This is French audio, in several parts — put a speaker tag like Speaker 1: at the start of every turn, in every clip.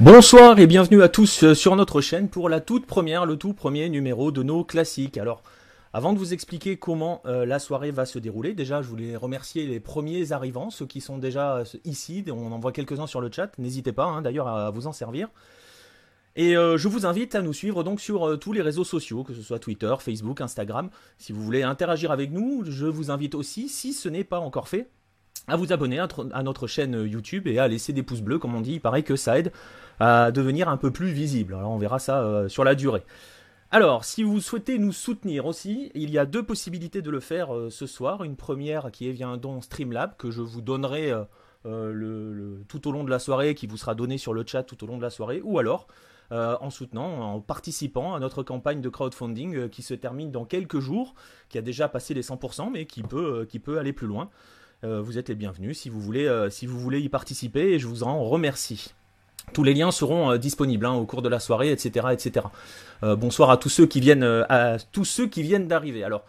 Speaker 1: Bonsoir et bienvenue à tous euh, sur notre chaîne pour la toute première, le tout premier numéro de nos classiques. Alors, avant de vous expliquer comment euh, la soirée va se dérouler, déjà je voulais remercier les premiers arrivants, ceux qui sont déjà euh, ici, on en voit quelques-uns sur le chat, n'hésitez pas hein, d'ailleurs à vous en servir. Et je vous invite à nous suivre donc sur tous les réseaux sociaux, que ce soit Twitter, Facebook, Instagram. Si vous voulez interagir avec nous, je vous invite aussi, si ce n'est pas encore fait, à vous abonner à notre chaîne YouTube et à laisser des pouces bleus, comme on dit. Il paraît que ça aide à devenir un peu plus visible. Alors on verra ça euh, sur la durée. Alors, si vous souhaitez nous soutenir aussi, il y a deux possibilités de le faire euh, ce soir. Une première qui est via un don Streamlab que je vous donnerai euh, tout au long de la soirée, qui vous sera donné sur le chat tout au long de la soirée, ou alors en soutenant, en participant à notre campagne de crowdfunding qui se termine dans quelques jours, qui a déjà passé les 100%, mais qui peut, qui peut aller plus loin. Euh, vous êtes les bienvenus si vous voulez, euh, si vous voulez y participer et je vous en remercie. Tous les liens seront euh, disponibles hein, au cours de la soirée, etc., etc. bonsoir à tous ceux qui viennent, à tous ceux qui viennent d'arriver. Alors,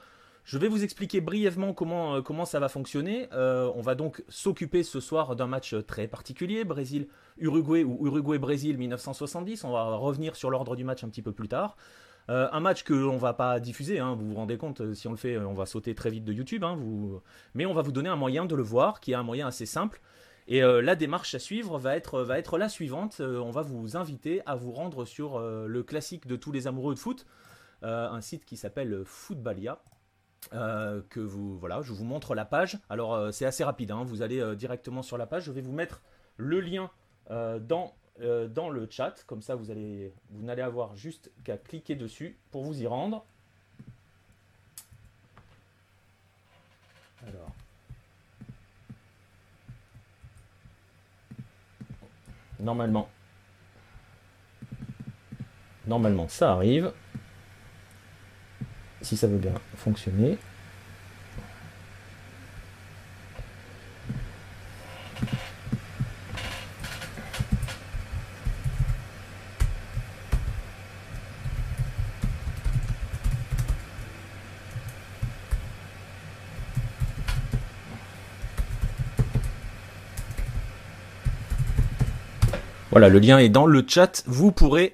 Speaker 1: je vais vous expliquer brièvement comment, comment ça va fonctionner. on va donc s'occuper ce soir d'un match très particulier, Brésil-Uruguay ou Uruguay-Brésil 1970. On va revenir sur l'ordre du match un petit peu plus tard. Euh, un match que l'on va pas diffuser, hein, vous vous rendez compte, euh, si on le fait, on va sauter très vite de YouTube, hein, mais on va vous donner un moyen de le voir, qui est un moyen assez simple. Et euh, la démarche à suivre va être, va être la suivante. on va vous inviter à vous rendre sur le classique de tous les amoureux de foot, un site qui s'appelle Footballia. que vous voilà, je vous montre la page. Alors c'est assez rapide, hein. vous allez directement sur la page. Je vais vous mettre le lien dans euh, dans le chat. Comme ça, vous allez, vous n'allez avoir juste qu'à cliquer dessus pour vous y rendre. Alors. Normalement. Normalement, ça arrive. Si ça veut bien fonctionner. Voilà, le lien est dans le chat. Vous pourrez,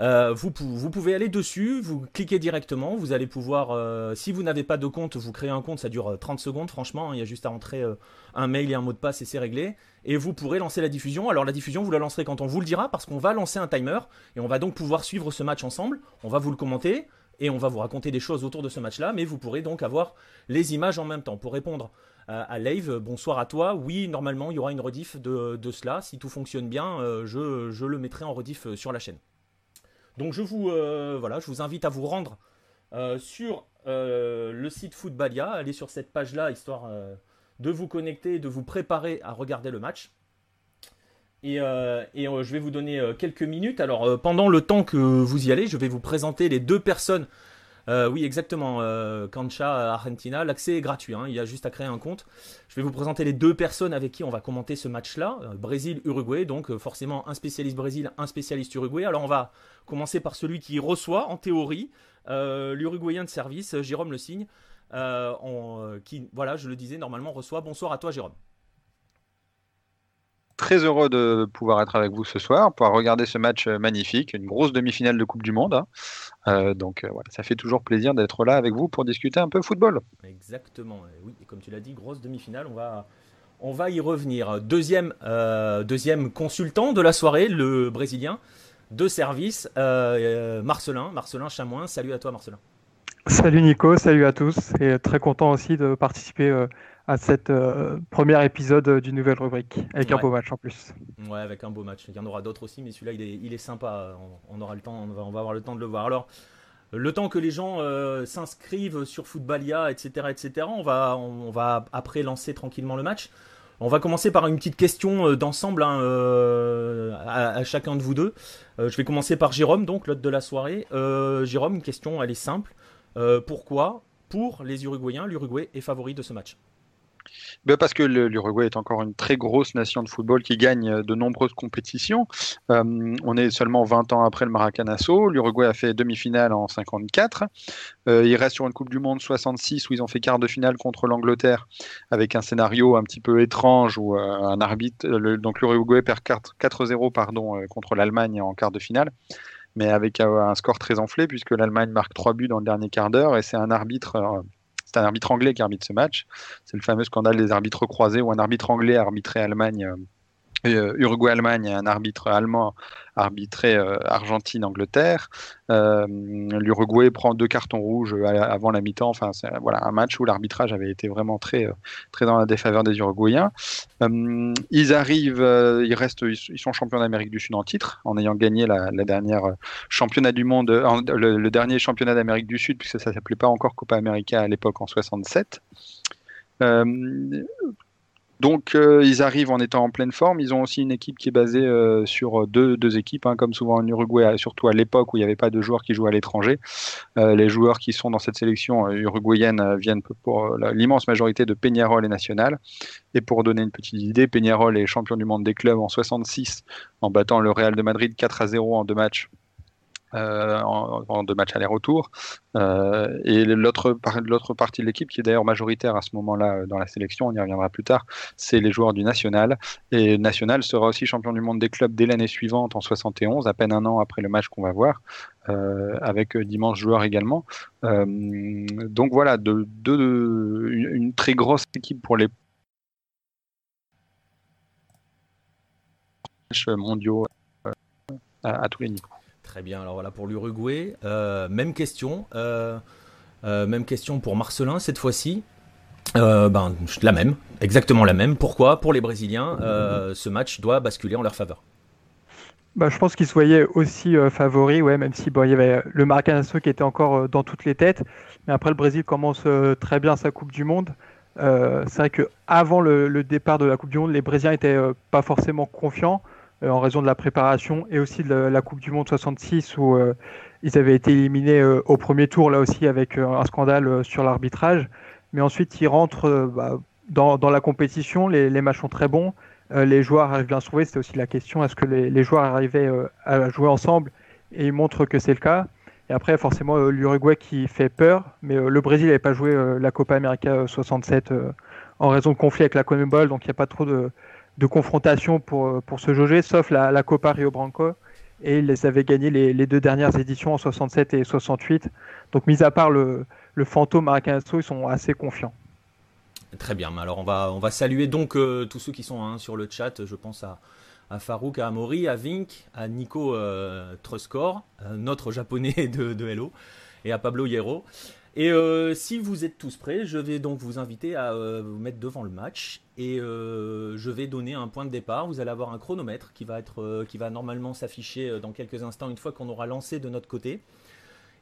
Speaker 1: euh, vous, pouvez aller dessus, vous cliquez directement. Vous allez pouvoir, euh, si vous n'avez pas de compte, vous créez un compte. Ça dure 30 euh, secondes, franchement. Hein, il y a juste à entrer un mail et un mot de passe et c'est réglé. Et vous pourrez lancer la diffusion. Alors la diffusion, vous la lancerez quand on vous le dira, parce qu'on va lancer un timer et on va donc pouvoir suivre ce match ensemble. On va vous le commenter et on va vous raconter des choses autour de ce match-là, mais vous pourrez donc avoir les images en même temps. Pour répondre à Lave, bonsoir à toi. Oui, normalement, il y aura une rediff de, cela. Si tout fonctionne bien, euh, je, le mettrai en rediff euh, sur la chaîne. Donc je vous, euh, voilà, je vous invite à vous rendre sur le site Footballia. Allez sur cette page-là, histoire de vous connecter, de vous préparer à regarder le match. Et, je vais vous donner quelques minutes. Alors pendant le temps que vous y allez, je vais vous présenter les deux personnes euh, oui, exactement. Euh, Cancha Argentina, l'accès est gratuit. Hein. il y a juste à créer un compte. Je vais vous présenter les deux personnes avec qui on va commenter ce match-là. Euh, Brésil-Uruguay. Donc forcément un spécialiste Brésil, un spécialiste Uruguay. Alors on va commencer par celui qui reçoit, en théorie, l'Uruguayen de service, Jérôme Le Signe. qui, voilà, je le disais, normalement reçoit. Bonsoir à toi, Jérôme
Speaker 2: très heureux de pouvoir être avec vous ce soir, pouvoir regarder ce match magnifique, une grosse demi-finale de Coupe du Monde. Hein. Euh, donc euh, voilà, ça fait toujours plaisir d'être là avec vous pour discuter un peu football.
Speaker 1: Exactement, oui, et comme tu l'as dit, grosse demi-finale, on va, on va y revenir. Deuxième, euh, deuxième consultant de la soirée, le Brésilien de service, Marcelin, Marcelin Chamoin. Salut à toi Marcelin.
Speaker 3: Salut Nico, salut à tous, et très content aussi de participer à cette euh, premier épisode d'une nouvelle rubrique, avec un beau match en plus.
Speaker 1: Ouais, avec un beau match. Il y en aura d'autres aussi, mais celui-là, il est, il est sympa. On, aura le temps, on va, on va, avoir le temps de le voir. Alors, le temps que les gens euh, s'inscrivent sur Footballia, etc., etc., on va, on, va après lancer tranquillement le match. On va commencer par une petite question euh, d'ensemble hein, à, chacun de vous deux. je vais commencer par Jérôme, donc l'hôte de la soirée. Jérôme, une question, elle est simple. pourquoi, pour les Uruguayens, l'Uruguay est favori de ce match?
Speaker 2: Ben Parce que l'Uruguay est encore une très grosse nation de football qui gagne euh, de nombreuses compétitions. Euh, on est seulement 20 ans après le Maracanazo. L'Uruguay a fait demi-finale en 54. Euh, il reste sur une Coupe du Monde 66 où ils ont fait quart de finale contre l'Angleterre avec un scénario un petit peu étrange où un arbitre, donc l'Uruguay perd 4-0 pardon contre l'Allemagne en quart de finale mais avec un score très enflé puisque l'Allemagne marque 3 buts dans le dernier quart d'heure et c'est un arbitre c'est un arbitre anglais qui arbitre ce match. C'est le fameux scandale des arbitres croisés où un arbitre anglais a arbitré Allemagne euh, Uruguay-Allemagne un arbitre allemand arbitré euh, Argentine-Angleterre. Euh, L'Uruguay prend deux cartons rouges avant la mi-temps. Enfin, voilà, un match où l'arbitrage avait été vraiment très, très dans la défaveur des Uruguayens. ils arrivent, ils, restent, ils sont champions d'Amérique du Sud en titre, en ayant gagné la, dernière championnat du monde, le, dernier championnat d'Amérique du Sud, puisque ça ne s'appelait pas encore Copa América à l'époque en 67. Donc euh, ils arrivent en étant en pleine forme. Ils ont aussi une équipe qui est basée euh, sur deux, deux équipes, hein, comme souvent en Uruguay, surtout à l'époque où il n'y avait pas de joueurs qui jouaient à l'étranger. Euh, les joueurs qui sont dans cette sélection uruguayenne viennent pour l'immense majorité de Peñarol et National. Et pour donner une petite idée, Peñarol est champion du monde des clubs en 66 en battant le Real de Madrid 4 à 0 en deux matchs euh, en, deux matchs aller-retour. Euh, et l'autre partie de l'équipe, qui est d'ailleurs majoritaire à ce moment-là euh, dans la sélection, on y reviendra plus tard, c'est les joueurs du National. Et National sera aussi champion du monde des clubs dès l'année suivante, en 71, à peine un an après le match qu'on va voir, avec d'immenses joueurs également. donc voilà, une, très grosse équipe pour les mondiaux à tous les niveaux.
Speaker 1: Très bien, alors voilà pour l'Uruguay. Euh, même question. Euh, euh, même question pour Marcelin cette fois-ci. ben, la même, exactement la même. Pourquoi Pour les Brésiliens, ce match doit basculer en leur faveur?
Speaker 3: Bah, je pense qu'ils voyaient aussi favoris, ouais, même si bon, il y avait le Maracanazo qui était encore dans toutes les têtes. Mais après, le Brésil commence très bien sa Coupe du Monde. c'est vrai qu'avant le, le, départ de la Coupe du Monde, les Brésiliens n'étaient pas forcément confiants. Euh, en raison de la préparation et aussi de la, Coupe du Monde 66 où euh, ils avaient été éliminés euh, au premier tour là aussi avec un scandale sur l'arbitrage. Mais ensuite ils rentrent bah, dans, la compétition, les, matchs sont très bons, les joueurs arrivent bien trouver. C'était aussi la question est-ce que les, joueurs arrivaient à jouer ensemble? Et ils montrent que c'est le cas. Et après, forcément, l'Uruguay qui fait peur, mais le Brésil n'avait pas joué la Copa América 67 en raison de conflits avec la CONMEBOL, donc il n'y a pas trop de, de confrontation pour, euh, pour se jauger, sauf la, Copa Rio Branco. Et ils les avaient gagné les, deux dernières éditions en 67 et 68. Donc, mis à part le, le fantôme Maracanazo, ils sont assez confiants.
Speaker 1: Très bien. Alors, on va, on va saluer donc euh, tous ceux qui sont hein, sur le chat. Je pense à, à Farouk, à Amori, à Vink, à Nico euh, Truscor, notre japonais de, de Hello, et à Pablo Hierro. Et euh, si vous êtes tous prêts, je vais donc vous inviter à euh, vous mettre devant le match et euh, je vais donner un point de départ. Vous allez avoir un chronomètre qui va, être, qui va normalement s'afficher dans quelques instants une fois qu'on aura lancé de notre côté.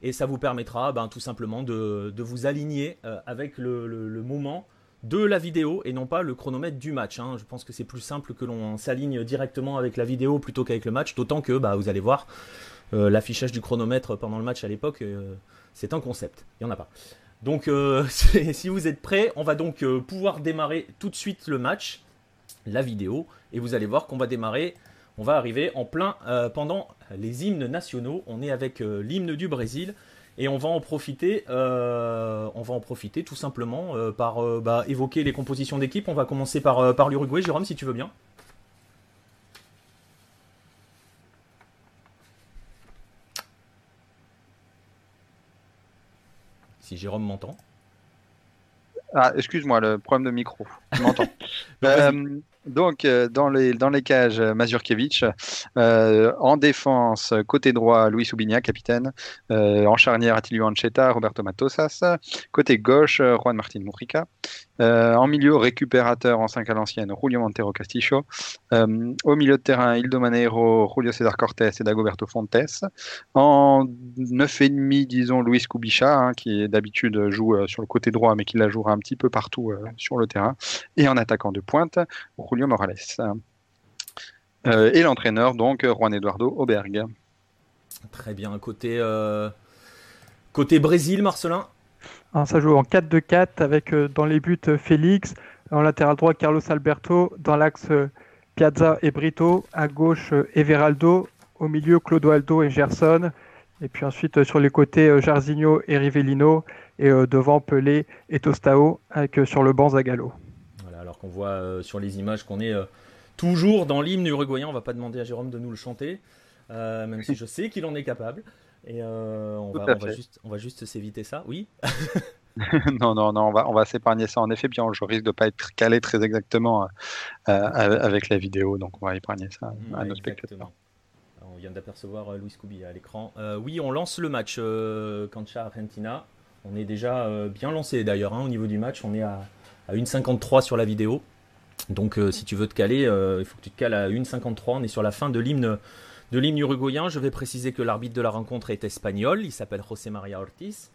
Speaker 1: Et ça vous permettra ben, tout simplement de, vous aligner avec le, moment de la vidéo et non pas le chronomètre du match. Hein. Je pense que c'est plus simple que l'on s'aligne directement avec la vidéo plutôt qu'avec le match, d'autant que bah, vous allez voir l'affichage du chronomètre pendant le match à l'époque c'est un concept, il n'y en a pas. Donc euh, si vous êtes prêts, on va donc euh, pouvoir démarrer tout de suite le match, la vidéo, et vous allez voir qu'on va démarrer, on va arriver en plein euh, pendant les hymnes nationaux. On est avec l'hymne du Brésil et on va en profiter, on va en profiter tout simplement par bah, évoquer les compositions d'équipe. On va commencer par, par l'Uruguay, Jérôme, si tu veux bien. Si Jérôme m'entend.
Speaker 2: Ah, excuse-moi, le problème de micro. Tu m'entends. euh, donc, euh, dans, les, dans les cages, euh, Mazurkiewicz. Euh, en défense, côté droit, Luis Ubinia, capitaine. en charnière, Attilio Ancheta, Roberto Matosas. Côté gauche, Juan Martín Mujica. En milieu, récupérateur en 5 à l'ancienne, Julio Montero Castillo. au milieu de terrain, Ildo Maneiro, Julio César Cortés et Dagoberto Fontes. En 9,5, disons, Luis Kubicha, hein, qui d'habitude joue sur le côté droit, mais qui la jouera un petit peu partout sur le terrain. Et en attaquant de pointe, Julio Morales. Euh, et l'entraîneur, donc, Juan Eduardo Auberg.
Speaker 1: Très bien. Côté, euh, côté Brésil, Marcelin?
Speaker 3: Ça joue en 4-2-4 avec euh, dans les buts Félix, En latéral droit, Carlos Alberto. Dans l'axe, Piazza et Brito. À gauche, Everaldo. Au milieu, Clodoaldo et Gerson. Et puis ensuite, sur les côtés, Jarzinho et Rivellino. Et devant, Pelé et Tostao, avec sur le banc Zagallo.
Speaker 1: Voilà, alors qu'on voit sur les images qu'on est toujours dans l'hymne uruguayen. On va pas demander à Jérôme de nous le chanter, même si je sais qu'il en est capable. Et euh, on, va, juste, on va juste s'éviter ça, oui
Speaker 2: non, non, non, on va, on va s'épargner ça en effet, puis je risque de ne pas être calé très exactement euh, avec la vidéo, donc on va épargner ça à nos spectateurs.
Speaker 1: On vient d'apercevoir euh, Louis Scooby à l'écran. oui, on lance le match Cancha-Argentina. On est déjà bien lancé d'ailleurs hein, au niveau du match. On est à, à 1,53 sur la vidéo. Donc si tu veux te caler, il faut que tu te cales à 1,53. On est sur la fin de l'hymne de l'hymne uruguayen, je vais préciser que l'arbitre de la rencontre est espagnol, il s'appelle José María Ortiz.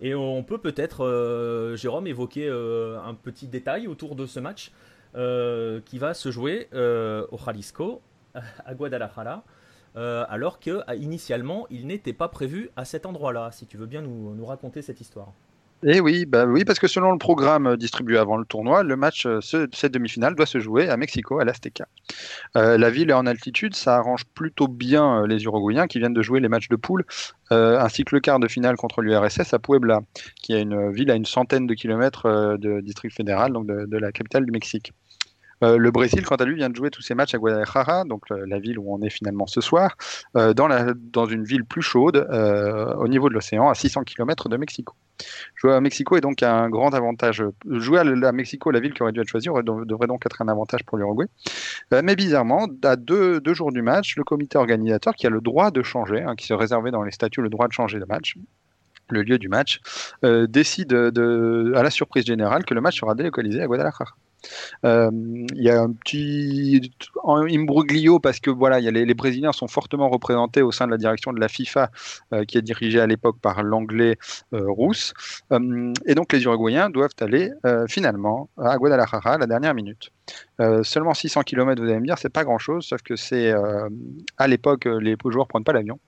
Speaker 1: Et on peut peut-être, euh, Jérôme, évoquer euh, un petit détail autour de ce match euh, qui va se jouer au Jalisco, à Guadalajara, alors que initialement il n'était pas prévu à cet endroit-là. Si tu veux bien nous raconter cette histoire.
Speaker 2: Et eh oui, bah oui, parce que selon le programme distribué avant le tournoi, le match, euh, cette demi-finale doit se jouer à Mexico, à l'Azteca. Euh, la ville est en altitude, ça arrange plutôt bien euh, les Uruguayens qui viennent de jouer les matchs de poule, ainsi que le quart de finale contre l'URSS à Puebla, qui est une ville à une centaine de kilomètres de district fédéral, donc de la capitale du Mexique. Euh, le Brésil, quant à lui, vient de jouer tous ses matchs à Guadalajara, donc euh, la ville où on est finalement ce soir, euh, dans, une ville plus chaude au niveau de l'océan, à 600 km de Mexico. Jouer à Mexico est donc un grand avantage. Jouer à, Mexico, la ville qui aurait dû être choisie, devrait donc être un avantage pour l'Uruguay. mais bizarrement, à deux, jours du match, le comité organisateur, qui a le droit de changer, hein, qui se réservait dans les statuts le droit de changer de match, le lieu du match, décide de, à la surprise générale que le match sera délocalisé à Guadalajara. Euh, il y a un petit imbroglio parce que voilà, y a les, Brésiliens sont fortement représentés au sein de la direction de la FIFA euh, qui est dirigée à l'époque par l'anglais euh, Rousse. et donc les Uruguayens doivent aller finalement à Guadalajara à la dernière minute. Euh, seulement 600 km, vous allez me dire, c'est pas grand chose, sauf que c'est euh, à l'époque, les joueurs prennent pas l'avion.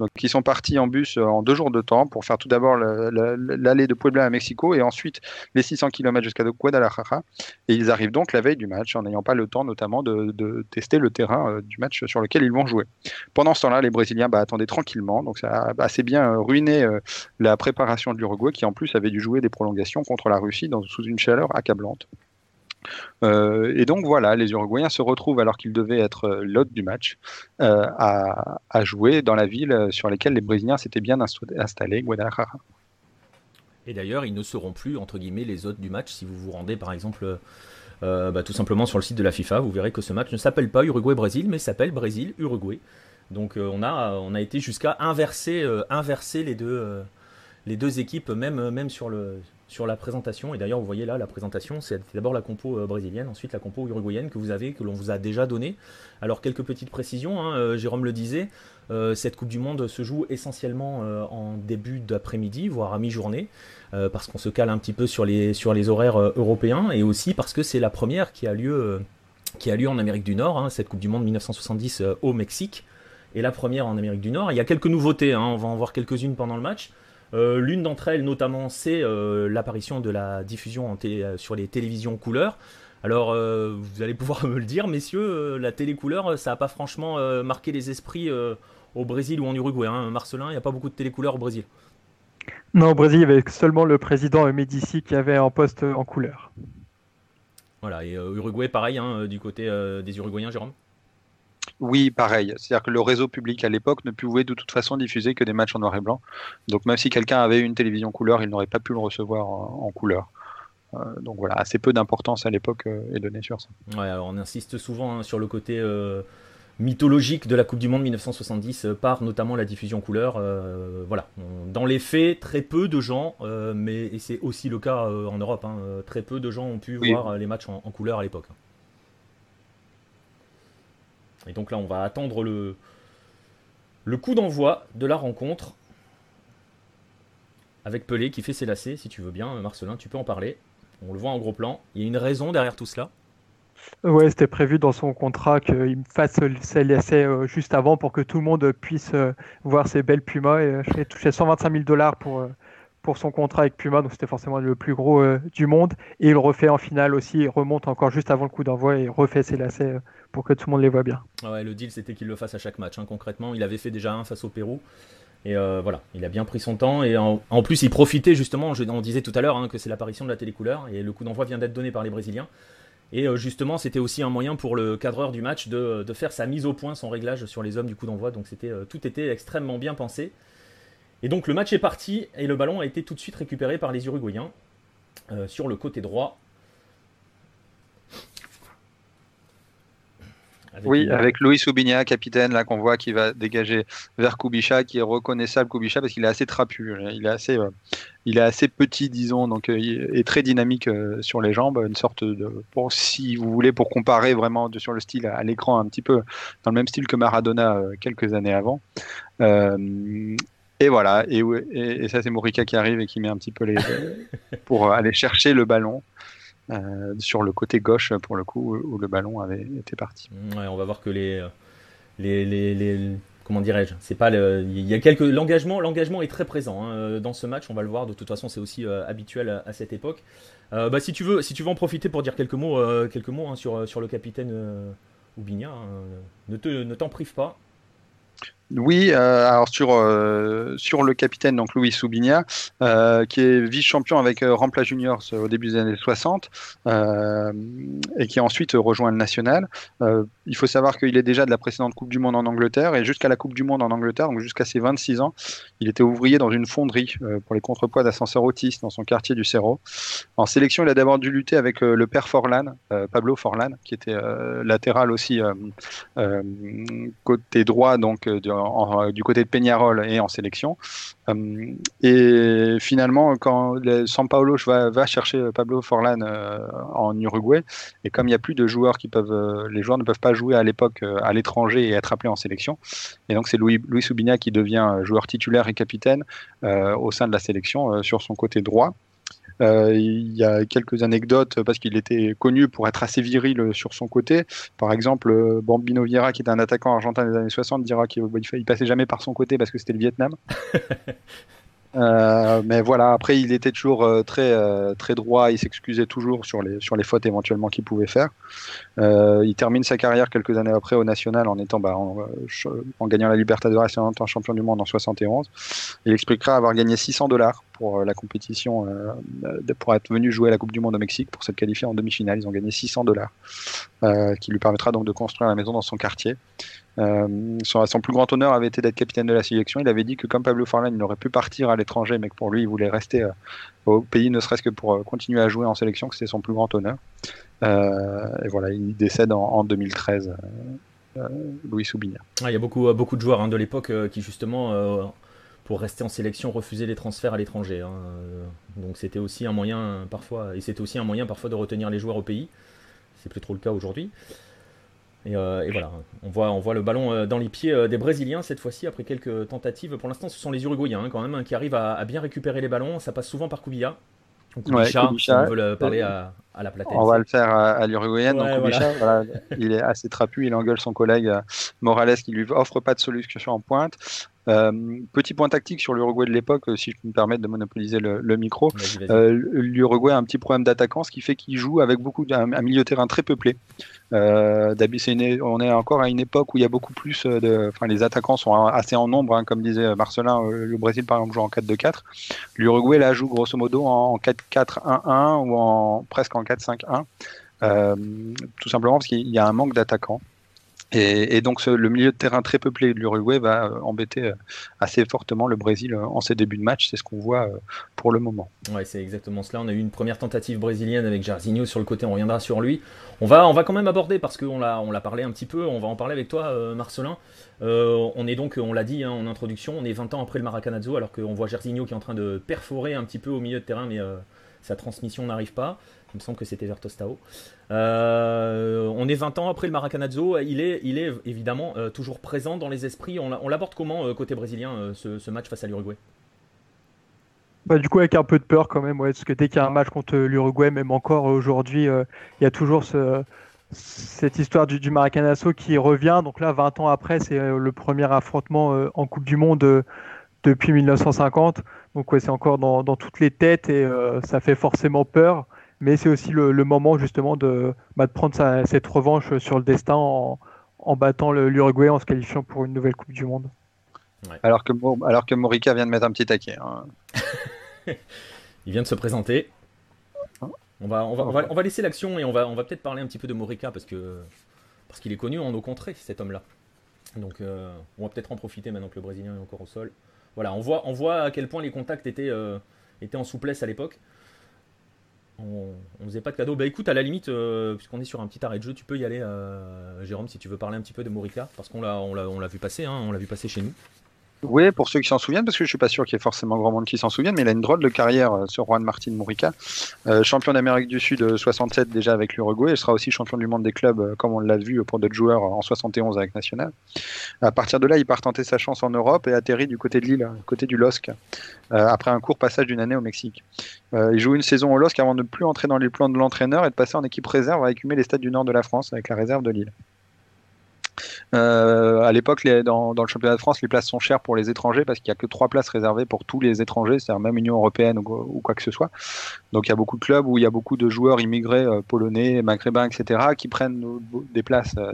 Speaker 2: Donc, ils sont partis en bus euh, en deux jours de temps pour faire tout d'abord l'allée de Puebla à Mexico et ensuite les 600 km jusqu'à Guadalajara. Et ils arrivent donc la veille du match en n'ayant pas le temps, notamment, de, tester le terrain du match sur lequel ils vont jouer. Pendant ce temps-là, les Brésiliens bah, attendaient tranquillement, donc ça a assez bien ruiné la préparation de l'Uruguay qui en plus avait dû jouer des prolongations contre la Russie dans, sous une chaleur accablante. Euh, et donc voilà, les Uruguayens se retrouvent alors qu'ils devaient être euh, l'hôte du match euh, à, jouer dans la ville sur laquelle les Brésiliens s'étaient bien installés, Guadalajara.
Speaker 1: Et d'ailleurs, ils ne seront plus entre guillemets les hôtes du match si vous vous rendez par exemple bah, tout simplement sur le site de la FIFA. Vous verrez que ce match ne s'appelle pas Uruguay-Brésil, mais s'appelle Brésil-Uruguay. Donc on a on a été jusqu'à inverser inverser les deux les deux équipes même même sur le sur la présentation. Et d'ailleurs, vous voyez là, la présentation, c'est d'abord la compo euh, brésilienne, ensuite la compo uruguayenne que vous avez, que l'on vous a déjà donné. Alors, quelques petites précisions, hein, euh, Jérôme le disait, euh, cette Coupe du Monde se joue essentiellement en début d'après-midi, voire à mi-journée, parce qu'on se cale un petit peu sur les, sur les horaires européens, et aussi parce que c'est la première qui a lieu, qui a lieu en Amérique du Nord, hein, cette Coupe du Monde 1970 au Mexique, et la première en Amérique du Nord. Il y a quelques nouveautés, hein, on va en voir quelques-unes pendant le match. Euh, l'une d'entre elles, notamment, c'est euh, l'apparition de la diffusion euh, sur les télévisions couleurs. Alors, vous allez pouvoir me le dire, messieurs, la télé couleur, ça n'a pas franchement marqué les esprits au Brésil ou en Uruguay. Hein. Marcelin, il n'y a pas beaucoup de télé couleur au Brésil.
Speaker 3: Non, au Brésil, il y avait seulement le président Médici qui avait un poste en couleur.
Speaker 1: Voilà, et Uruguay, pareil, hein, du côté des Uruguayens, Jérôme?
Speaker 2: Oui, pareil. C'est-à-dire que le réseau public à l'époque ne pouvait de toute façon diffuser que des matchs en noir et blanc. Donc même si quelqu'un avait une télévision couleur, il n'aurait pas pu le recevoir en, couleur. Euh, donc voilà, assez peu d'importance à l'époque euh, est donnée sur ça.
Speaker 1: Ouais, on insiste souvent hein, sur le côté euh, mythologique de la Coupe du Monde 1970 par notamment la diffusion couleur. voilà, dans les faits, très peu de gens, mais et c'est aussi le cas en Europe, hein, très peu de gens ont pu voir les matchs en, en couleur à l'époque. Et donc là, on va attendre le, le coup d'envoi de la rencontre avec Pelé qui fait ses lacets, si tu veux bien, Marcelin, tu peux en parler. On le voit en gros plan. Il y a une raison derrière tout cela?
Speaker 3: Ouais, c'était prévu dans son contrat qu'il fasse ses lacets euh, juste avant pour que tout le monde puisse euh, voir ses belles pumas. Et je vais toucher 125 000 dollars pour, euh, pour son contrat avec Puma, donc c'était forcément le plus gros euh, du monde. Et il refait en finale aussi, il remonte encore juste avant le coup d'envoi et refait ses lacets euh, pour que tout le monde les voit bien.
Speaker 1: Ouais, le deal c'était qu'il le fasse à chaque match. Hein, concrètement, il avait fait déjà un face au Pérou. Et euh, voilà, il a bien pris son temps. Et en, plus, il profitait justement, on disait tout à l'heure hein, que c'est l'apparition de la télécouleur. Et le coup d'envoi vient d'être donné par les Brésiliens. Et justement, c'était aussi un moyen pour le cadreur du match de, de, faire sa mise au point, son réglage sur les hommes du coup d'envoi. Donc tout était extrêmement bien pensé. Et donc le match est parti et le ballon a été tout de suite récupéré par les Uruguayens euh, sur le côté droit.
Speaker 2: oui, avec Luis Ubigna, capitaine, là qu'on voit qui va dégager vers Kubicha, qui est reconnaissable Kubicha parce qu'il est assez trapu, il est assez, euh, il est assez petit, disons, donc euh, et très dynamique sur les jambes, une sorte de, pour, si vous voulez, pour comparer vraiment sur le style à, l'écran, un petit peu dans le même style que Maradona quelques années avant. Et voilà, et, ça c'est Morika qui arrive et qui met un petit peu les pour aller chercher le ballon euh, sur le côté gauche pour le coup où le ballon avait été parti.
Speaker 1: Ouais, on va voir que les les, les, comment dirais-je, c'est pas le, il y a quelques l'engagement l'engagement est très présent hein, dans ce match, on va le voir. De toute façon, c'est aussi euh, habituel à, cette époque. Euh, bah, si tu veux si tu veux en profiter pour dire quelques mots quelques mots hein, sur sur le capitaine Oubigna, hein, ne te ne t'en prive pas.
Speaker 2: Oui, euh, alors sur euh, sur le capitaine donc Louis Soubigna, euh, qui est vice-champion avec Rampla Juniors au début des années 60 et qui a ensuite rejoint le national. il faut savoir qu'il est déjà de la précédente Coupe du Monde en Angleterre et jusqu'à la Coupe du Monde en Angleterre, donc jusqu'à ses 26 ans, il était ouvrier dans une fonderie pour les contrepoids d'ascenseurs autistes dans son quartier du Cerro. En sélection, il a d'abord dû lutter avec le père Forlan, Pablo Forlan, qui était latéral aussi côté droit donc euh, du côté de Peñarol et en sélection. Euh, et finalement, quand San Paulo va, chercher Pablo Forlan euh, en Uruguay, et comme il n'y a plus de joueurs qui peuvent, les joueurs ne peuvent pas jouer à l'époque à l'étranger et être appelés en sélection, et donc c'est Louis, Louis Soubignac qui devient joueur titulaire et capitaine au sein de la sélection sur son côté droit. Euh, il y a quelques anecdotes parce qu'il était connu pour être assez viril sur son côté. Par exemple, euh, Bambino Vieira, qui était un attaquant argentin des années 60, dira qu'il ne passait jamais par son côté parce que c'était le Vietnam. Euh, mais voilà, après, il était toujours euh, très, euh, très droit, il s'excusait toujours sur les, sur les fautes éventuellement qu'il pouvait faire. il termine sa carrière quelques années après au National en étant bah, en, en, gagnant la Libertadores et en étant champion du monde en 71. Il expliquera avoir gagné 600 dollars pour la compétition, pour être venu jouer à la Coupe du Monde au Mexique, pour s'être qualifié en demi-finale. Ils ont gagné 600 dollars, qui lui permettra donc de construire la maison dans son quartier. Euh, son, plus grand honneur avait été d'être capitaine de la sélection. Il avait dit que comme Pablo Forlan, il aurait pu partir à l'étranger, mais que pour lui, il voulait rester euh, au pays, ne serait-ce que pour euh, continuer à jouer en sélection, que c'était son plus grand honneur. et voilà, il décède en, 2013, Louis Soubigna.
Speaker 1: Ah, il y a beaucoup, beaucoup de joueurs hein, de l'époque qui justement, pour rester en sélection, refusaient les transferts à l'étranger. Hein. Donc c'était aussi un moyen parfois, et c'était aussi un moyen parfois de retenir les joueurs au pays. C'est plus trop le cas aujourd'hui. Euh, et, voilà, on voit, on voit le ballon euh, dans les pieds euh, des Brésiliens cette fois-ci après quelques tentatives. Pour l'instant, ce sont les Uruguayens hein, quand même hein, qui arrivent à, bien récupérer les ballons. Ça passe souvent par Kubilla. Kubicha, si on veut parler à, la.
Speaker 2: On va le faire à, l'Uruguayen. il est assez trapu, il engueule son collègue Morales qui lui offre pas de solution en pointe. Euh, petit point tactique sur l'Uruguay de l'époque, si je peux me permettre de monopoliser le, micro. Euh, L'Uruguay a un petit problème d'attaquant, ce qui fait qu'il joue avec beaucoup un, milieu terrain très peuplé. Euh, on est encore à une époque où il y a beaucoup plus de, enfin les attaquants sont assez en nombre, hein, comme disait Marcelin. Euh, le Brésil par exemple joue en 4-2-4. L'Uruguay là joue grosso modo en 4-4-1-1 ou en presque en 4-5-1. tout simplement parce qu'il y a un manque d'attaquants. Et, donc le milieu de terrain très peuplé de l'Uruguay va euh, embêter euh, assez fortement le Brésil euh, en ses débuts de match, c'est ce qu'on voit pour le moment.
Speaker 1: Ouais, c'est exactement cela. On a eu une première tentative brésilienne avec Jarzinho sur le côté, on reviendra sur lui. On va, on va quand même aborder parce qu'on l'a, parlé un petit peu, on va en parler avec toi Marcelin. on est donc, on l'a dit hein, en introduction, on est 20 ans après le Maracanazo alors qu'on voit Jarzinho qui est en train de perforer un petit peu au milieu de terrain mais sa transmission n'arrive pas. Il me semble que c'était vers Tostao. Euh, on est 20 ans après le Maracanazo. Il est, il est évidemment euh, toujours présent dans les esprits. On, l'aborde comment euh, côté brésilien ce, match face à l'Uruguay?
Speaker 3: Bah, du coup, avec un peu de peur quand même, ouais, parce que dès qu'il y a un match contre l'Uruguay, même encore aujourd'hui, il y a toujours cette histoire du, du Maracanazo qui revient. Donc là, 20 ans après, c'est le premier affrontement en Coupe du Monde depuis 1950. Donc c'est encore dans, toutes les têtes et ça fait forcément peur. Mais c'est aussi le, moment justement de, bah, de prendre cette revanche sur le destin en, en battant l'Uruguay en se qualifiant pour une nouvelle Coupe du Monde.
Speaker 2: Alors, que, alors que Morica vient de mettre un petit taquet. Hein.
Speaker 1: Il vient de se présenter. On va, on va, on va, laisser l'action et on va, on va peut-être parler un petit peu de Morica parce que parce qu'il est connu en nos contrées, cet homme-là. Donc euh, on va peut-être en profiter maintenant que le Brésilien est encore au sol. Voilà, on voit, on voit à quel point les contacts étaient, euh, étaient en souplesse à l'époque. On, faisait pas de cadeaux. Bah écoute, à la limite, euh, puisqu'on est sur un petit arrêt de jeu, tu peux y aller, Jérôme, si tu veux parler un petit peu de Morica, parce qu'on l'a, on l'a, vu passer, hein, on l'a vu passer chez nous.
Speaker 2: Oui, pour ceux qui s'en souviennent, parce que je suis pas sûr qu'il y ait forcément grand monde qui s'en souvienne, mais il a une drôle de carrière, euh, ce Juan Martin Morica. Euh, champion d'Amérique du Sud 67 euh, déjà avec l'Uruguay, il sera aussi champion du monde des clubs, comme on l'a vu pour d'autres joueurs en 71 avec National. À partir de là, il part tenter sa chance en Europe et atterrit du côté de Lille, côté du LOSC, après un court passage d'une année au Mexique. il joue une saison au LOSC avant de ne plus entrer dans les plans de l'entraîneur et de passer en équipe réserve à écumer les stades du nord de la France avec la réserve de Lille. Euh, à l'époque, dans, le championnat de France, les places sont chères pour les étrangers parce qu'il n'y a que trois places réservées pour tous les étrangers, c'est-à-dire même Union européenne ou, quoi que ce soit. Donc il y a beaucoup de clubs où il y a beaucoup de joueurs immigrés, euh, polonais, maghrébins, etc., qui prennent des places euh,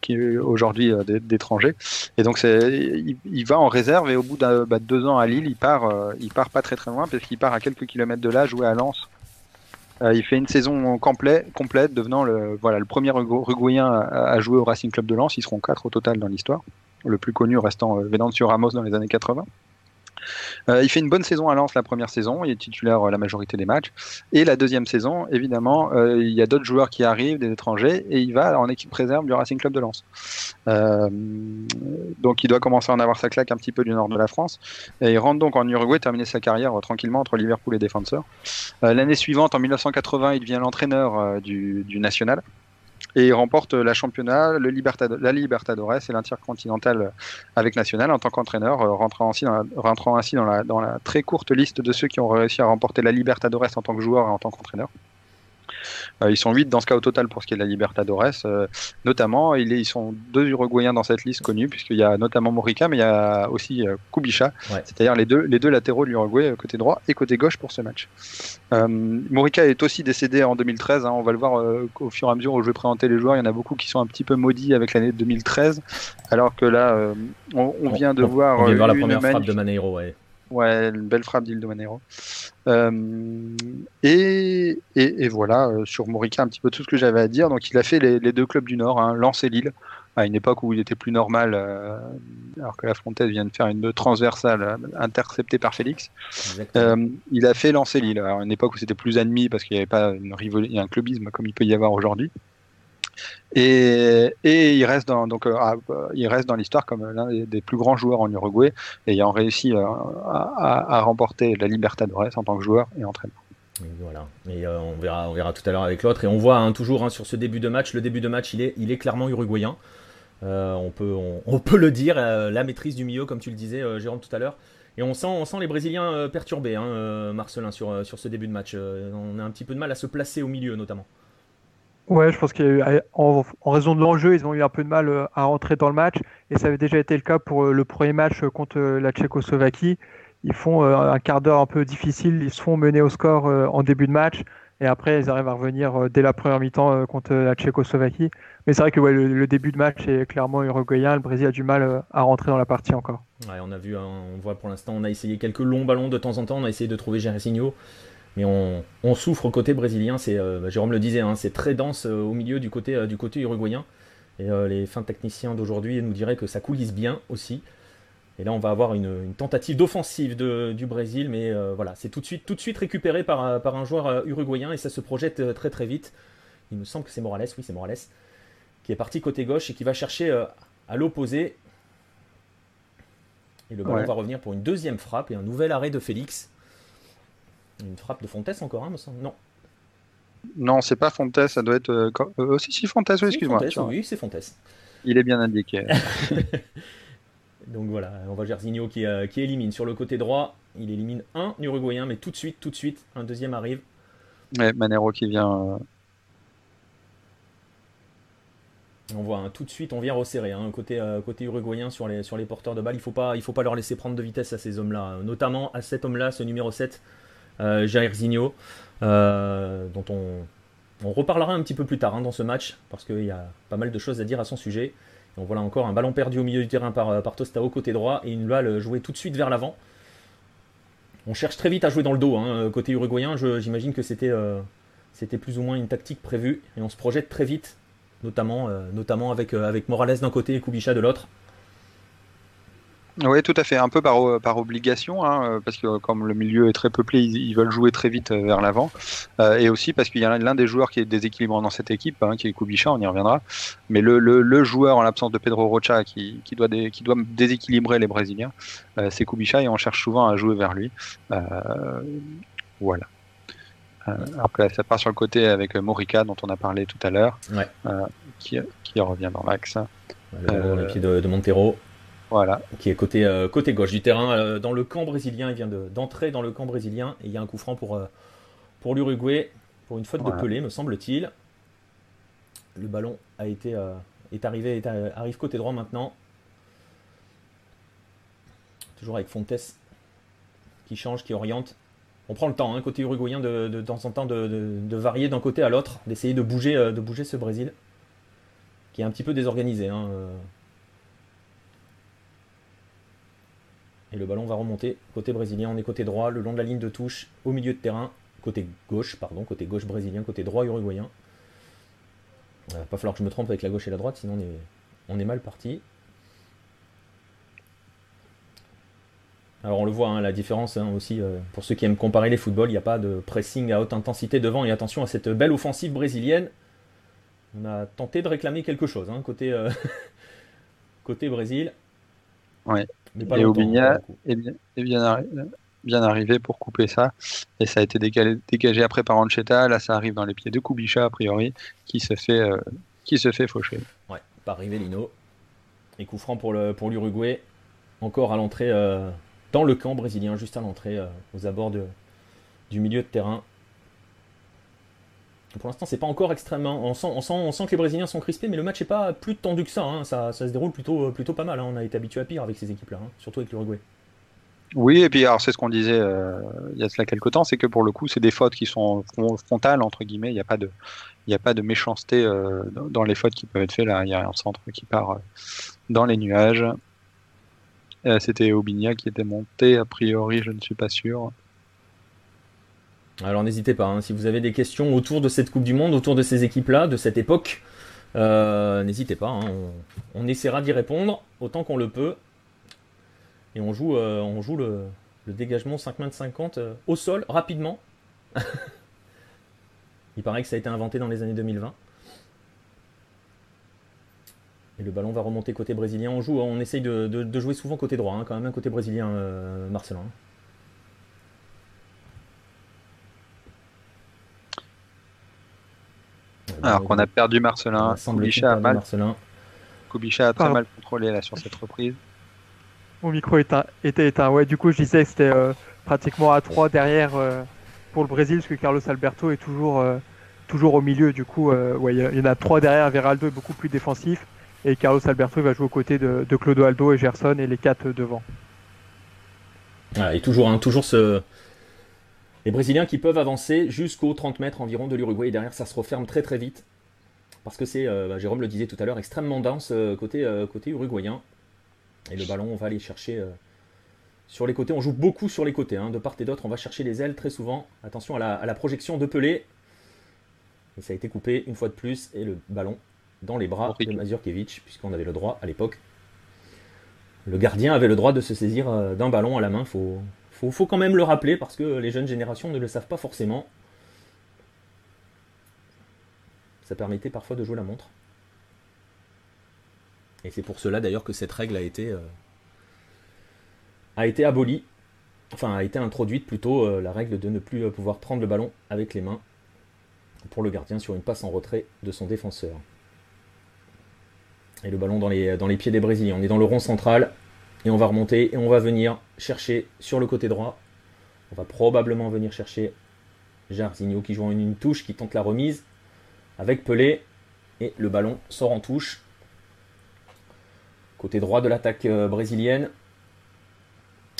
Speaker 2: qui aujourd'hui d'étrangers. Et donc il, il, va en réserve et au bout de bah, deux ans à Lille, il part, il part pas très très loin parce qu'il part à quelques kilomètres de là jouer à Lens euh, il fait une saison complète, devenant le, voilà, le premier Uruguayen à, jouer au Racing Club de Lens. Ils seront quatre au total dans l'histoire. Le plus connu restant euh, Venancio Ramos dans les années 80. Euh, il fait une bonne saison à Lens la première saison, il est titulaire euh, la majorité des matchs. Et la deuxième saison, évidemment, euh, il y a d'autres joueurs qui arrivent, des étrangers, et il va en équipe réserve du Racing Club de Lens. donc il doit commencer à en avoir sa claque un petit peu du nord de la France. Et il rentre donc en Uruguay, terminer sa carrière tranquillement entre Liverpool et Défenseur. L'année suivante, en 1980, il devient l'entraîneur du National et il remporte la championnat, la Libertadores et l'Intercontinental avec National en tant qu'entraîneur, euh, rentrant ainsi, dans rentrant ainsi dans, la, dans la très courte liste de ceux qui ont réussi à remporter la Libertadores en tant que joueur et en tant qu'entraîneur. Euh, ils sont 8 dans ce cas au total pour ce qui est de la Libertadores. Euh, notamment, ils sont deux Uruguayens dans cette liste connue, puisqu'il y a notamment Morica, mais il y a aussi euh, Kubicha, c'est-à-dire les deux, les deux latéraux de l'Uruguay, côté droit et côté gauche pour ce match. Morica est aussi décédé en 2013, hein. on va le voir au fur et à mesure où je vais présenter les joueurs. Il y en a beaucoup qui sont un petit peu maudits avec l'année 2013, alors que là, on, vient de voir.
Speaker 1: On vient de voir la première frappe de Maneiro, ouais.
Speaker 2: Ouais, une belle frappe d'Ildo Manero. Euh, et, et, voilà, euh, sur Morica, un petit peu tout ce que j'avais à dire. Donc, il a fait les, deux clubs du Nord, hein, Lens et Lille, à une époque où il était plus normal, euh, alors que la Frontaise vient de faire une transversale interceptée par Félix. il a fait Lens et Lille, à une époque où c'était plus admis parce qu'il n'y avait pas une un clubisme comme il peut y avoir aujourd'hui. Et, il reste dans, donc, euh, il reste dans l'histoire comme l'un des, plus grands joueurs en Uruguay, ayant réussi euh, à, remporter la Libertadores en tant que joueur et entraîneur.
Speaker 1: voilà, et euh, on, verra, on verra tout à l'heure avec l'autre. Et on voit hein, toujours hein, sur ce début de match, le début de match, il est, il est clairement uruguayen. on, peut, on, peut le dire, la maîtrise du milieu, comme tu le disais, Jérôme, tout à l'heure. Et on sent, on sent les Brésiliens perturbés, hein, Marcelin, sur, sur ce début de match. on a un petit peu de mal à se placer au milieu, notamment.
Speaker 3: Ouais, je pense qu'en en raison de l'enjeu, ils ont eu un peu de mal euh, à rentrer dans le match. Et ça avait déjà été le cas pour euh, le premier match euh, contre la Tchécoslovaquie. Ils font un quart d'heure un peu difficile, ils se font mener au score en début de match. Et après, ils arrivent à revenir dès la première mi-temps contre la Tchécoslovaquie. Mais c'est vrai que le, début de match est clairement uruguayen. Le Brésil a du mal à rentrer dans la partie encore.
Speaker 1: On a vu, hein, on voit pour l'instant, on a essayé quelques longs ballons de temps en temps. On a essayé de trouver Jairzinho mais on, souffre au côté brésilien. C'est, euh, bah, Jérôme le disait, hein, c'est très dense euh, au milieu du côté, euh, du côté uruguayen. Et les fins techniciens d'aujourd'hui nous diraient que ça coulisse bien aussi. Et là, on va avoir une, tentative d'offensive du Brésil, mais voilà, c'est tout de suite, tout de suite récupéré par, par un joueur uruguayen et ça se projette très très vite. Il me semble que c'est Morales, oui, c'est Morales, qui est parti côté gauche et qui va chercher à l'opposé. Et le ballon va revenir pour une deuxième frappe et un nouvel arrêt de Félix. Une frappe de Fontes encore, hein, me semble. Non.
Speaker 2: Non, c'est pas Fontes, ça doit être. Euh, euh, aussi, si, Fontes, oui, excuse-moi.
Speaker 1: Oui, c'est Fontes.
Speaker 2: Il est bien indiqué.
Speaker 1: Donc voilà, on voit Gersigno qui, euh, qui, élimine sur le côté droit. Il élimine un Uruguayen, mais tout de suite, tout de suite, un deuxième arrive.
Speaker 2: Ouais, Manero qui vient.
Speaker 1: On voit hein, tout de suite, on vient resserrer. Hein, côté, euh, côté uruguayen sur les, sur les porteurs de balles, il ne faut, pas, faut pas leur laisser prendre de vitesse à ces hommes-là. Notamment à cet homme-là, ce numéro 7, euh, Jair Zinho, euh, dont on, reparlera un petit peu plus tard hein, dans ce match, parce qu'il y a pas mal de choses à dire à son sujet. on voit là encore un ballon perdu au milieu du terrain par, par Tostao côté droit, et une balle jouée tout de suite vers l'avant. On cherche très vite à jouer dans le dos. Côté uruguayen, j'imagine que c'était plus ou moins une tactique prévue, et on se projette très vite notamment, euh, avec, euh, avec Morales d'un côté et Kubicha de l'autre.
Speaker 2: Oui, tout à fait, un peu par, euh, par obligation, hein, parce que comme le milieu est très peuplé, ils, veulent jouer très vite vers l'avant, et aussi parce qu'il y a l'un des joueurs qui est déséquilibrant dans cette équipe, hein, qui est Kubicha, on y reviendra, mais le, le, joueur en l'absence de Pedro Rocha qui, qui, doit qui doit déséquilibrer les Brésiliens, c'est Kubicha, et on cherche souvent à jouer vers lui. voilà. Euh, alors que ça part sur le côté avec Morica dont on a parlé tout à l'heure, euh, qui, revient dans l'axe.
Speaker 1: Le pied de, Montero.
Speaker 2: Voilà.
Speaker 1: Qui est côté, euh, côté gauche du terrain, dans le camp brésilien. Il vient d'entrer dans le camp brésilien et il y a un coup franc pour, pour l'Uruguay, pour une faute de Pelé, me semble-t-il. Le ballon a été, est arrivé, arrive côté droit maintenant. Toujours avec Fontes qui change, qui oriente on prend le temps, hein, côté uruguayen, de, de, temps en temps de, varier d'un côté à l'autre, d'essayer de bouger, euh, de bouger ce Brésil, qui est un petit peu désorganisé. Hein, Le ballon va remonter côté brésilien, on est côté droit, le long de la ligne de touche, au milieu de terrain, côté gauche, pardon, côté gauche brésilien, côté droit uruguayen. Il va pas falloir que je me trompe avec la gauche et la droite, sinon on est, on est mal parti. Alors on le voit, hein, la différence hein, aussi, euh, pour ceux qui aiment comparer les footballs, il n'y a pas de pressing à haute intensité devant, et attention à cette belle offensive brésilienne. On a tenté de réclamer quelque chose, hein, côté, euh, côté Brésil.
Speaker 2: Ouais. Et Aubigna est bien, bien, arrivé pour couper ça. Et ça a été dégagé après par Ancheta. Là, ça arrive dans les pieds de Kubicha, a priori, qui se fait, euh, qui se fait faucher.
Speaker 1: Ouais, par Rivellino. Et coup franc pour l'Uruguay. Encore à l'entrée dans le camp brésilien, juste à l'entrée, euh, aux abords du milieu de terrain. Pour l'instant, c'est pas encore extrêmement. On sent, on, sent, que les Brésiliens sont crispés, mais le match n'est pas plus tendu que ça, hein. ça. Ça, se déroule plutôt, plutôt pas mal. Hein. On a été habitué à pire avec ces équipes-là, hein, surtout avec l'Uruguay.
Speaker 2: Oui, et puis alors c'est ce qu'on disait euh, il y a cela quelques temps, c'est que pour le coup, c'est des fautes qui sont frontales entre guillemets. Il n'y a pas de, il a pas de méchanceté euh, dans les fautes qui peuvent être faites. Là, il y a un centre qui part dans les nuages. Euh, c'était Aubigna qui était monté, a priori, je ne suis pas sûr.
Speaker 1: Alors n'hésitez pas, hein, si vous avez des questions autour de cette Coupe du Monde, autour de ces équipes-là, de cette époque, euh, n'hésitez pas, hein, on, essaiera d'y répondre autant qu'on le peut. Et on joue, euh, le, dégagement 5 mètres 50 au sol rapidement. Il paraît que ça a été inventé dans les années 2020. Et le ballon va remonter côté brésilien. On joue, on essaye de, jouer souvent côté droit, hein, quand même, côté brésilien, euh, Marcelin.
Speaker 2: Alors qu'on a perdu Marcelin. Kubicha a mal. Marcelin. Kubicha a très mal contrôlé là sur cette reprise.
Speaker 3: Mon micro était éteint. Ouais, du coup, je disais que c'était euh, pratiquement à 3 derrière euh, pour le Brésil, parce que Carlos Alberto est toujours, toujours au milieu. Du coup, ouais, il y en a 3 derrière. Veraldo est beaucoup plus défensif. Et Carlos Alberto va jouer aux côtés de, de Clodoaldo et Gerson et les quatre devant.
Speaker 1: et toujours, hein, toujours ce... les Brésiliens qui peuvent avancer jusqu'aux 30 mètres environ de l'Uruguay. Et derrière, ça se referme très très vite. Parce que c'est, euh, bah, Jérôme le disait tout à l'heure, extrêmement dense euh, côté, euh, côté uruguayen. Et le ballon, on va aller chercher sur les côtés. On joue beaucoup sur les côtés, hein, de part et d'autre. On va chercher les ailes très souvent. Attention à la, à la projection de Pelé. Et ça a été coupé une fois de plus. Et le ballon dans les bras de Mazurkiewicz, puisqu'on avait le droit à l'époque. Le gardien avait le droit de se saisir d'un ballon à la main. Faut, faut, faut, quand même le rappeler parce que les jeunes générations ne le savent pas forcément. Ça permettait parfois de jouer la montre. Et c'est pour cela d'ailleurs que cette règle a été, euh, a été abolie. Enfin, a été introduite plutôt euh, la règle de ne plus pouvoir prendre le ballon avec les mains pour le gardien sur une passe en retrait de son défenseur. Et le ballon dans les, dans les pieds des Brésiliens. On est dans le rond central. Et on va remonter et on va venir chercher sur le côté droit. On va probablement venir chercher Jarzinho qui joue en une touche, qui tente la remise avec Pelé. Et le ballon sort en touche. Côté droit de l'attaque brésilienne.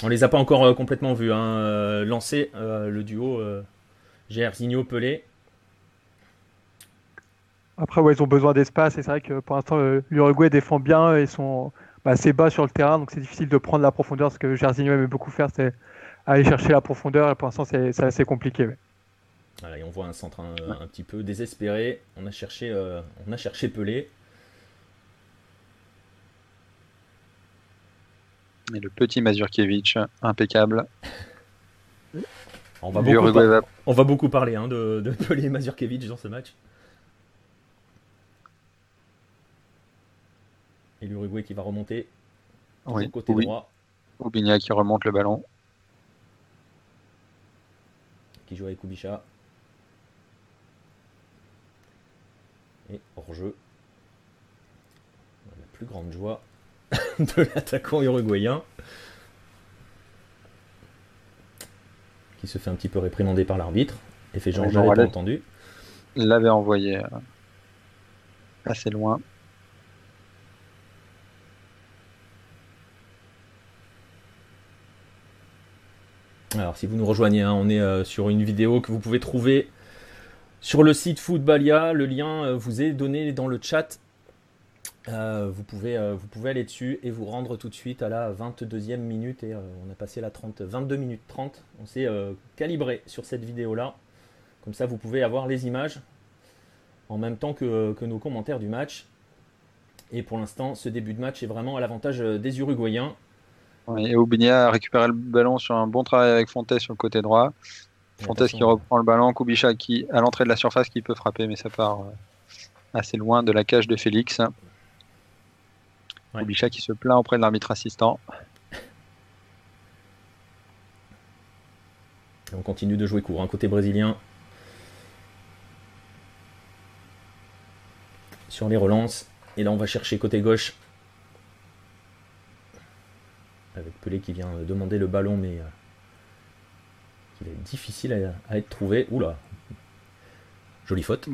Speaker 1: On les a pas encore complètement vus. Hein. lancer le duo Gersigno-Pelé.
Speaker 3: Après, ouais, ils ont besoin d'espace et c'est vrai que pour l'instant, l'Uruguay défend bien et sont assez bas sur le terrain, donc c'est difficile de prendre la profondeur. Ce que Gersigno aimait beaucoup faire, c'est aller chercher la profondeur et pour l'instant, c'est assez compliqué.
Speaker 1: Voilà, et on voit un centre un, petit peu désespéré. On a cherché, euh, on a cherché Pelé.
Speaker 2: Et le petit Mazurkiewicz, impeccable.
Speaker 1: On va, beaucoup, on va beaucoup parler hein, de, de Pelé et Mazurkiewicz dans ce match. Et l'Uruguay qui va remonter.
Speaker 2: Oui, côté droit. Oubigna qui remonte le ballon.
Speaker 1: Qui joue avec Kubicha. Et hors-jeu. La plus grande joie de l'attaquant uruguayen. Qui se fait un petit peu réprimander par l'arbitre. Et fait Jean Jean entendu.
Speaker 2: L'avait envoyé euh, assez loin.
Speaker 1: Alors si vous nous rejoignez, hein, on est euh, sur une vidéo que vous pouvez trouver sur le site Footballia. Le lien euh, vous est donné dans le chat. Euh, vous, pouvez, vous pouvez aller dessus et vous rendre tout de suite à la 22e minute. Et on a passé la 30, 22 minutes 30. On s'est calibré sur cette vidéo-là. Comme ça, vous pouvez avoir les images en même temps que, que nos commentaires du match. Et pour l'instant, ce début de match est vraiment à l'avantage des Uruguayens.
Speaker 2: Et Oubigna a récupéré le ballon sur un bon travail avec Fontes sur le côté droit. Fontes qui reprend le ballon, Kubicha qui à l'entrée de la surface qui peut frapper, mais ça part euh, assez loin de la cage de Félix. Kubicha qui se plaint auprès de l'arbitre assistant.
Speaker 1: on continue de jouer court, un hein, côté brésilien. Sur les relances. Et là on va chercher côté gauche avec Pelé qui vient demander le ballon, mais euh, il est difficile à, être trouvé. Oula, jolie faute.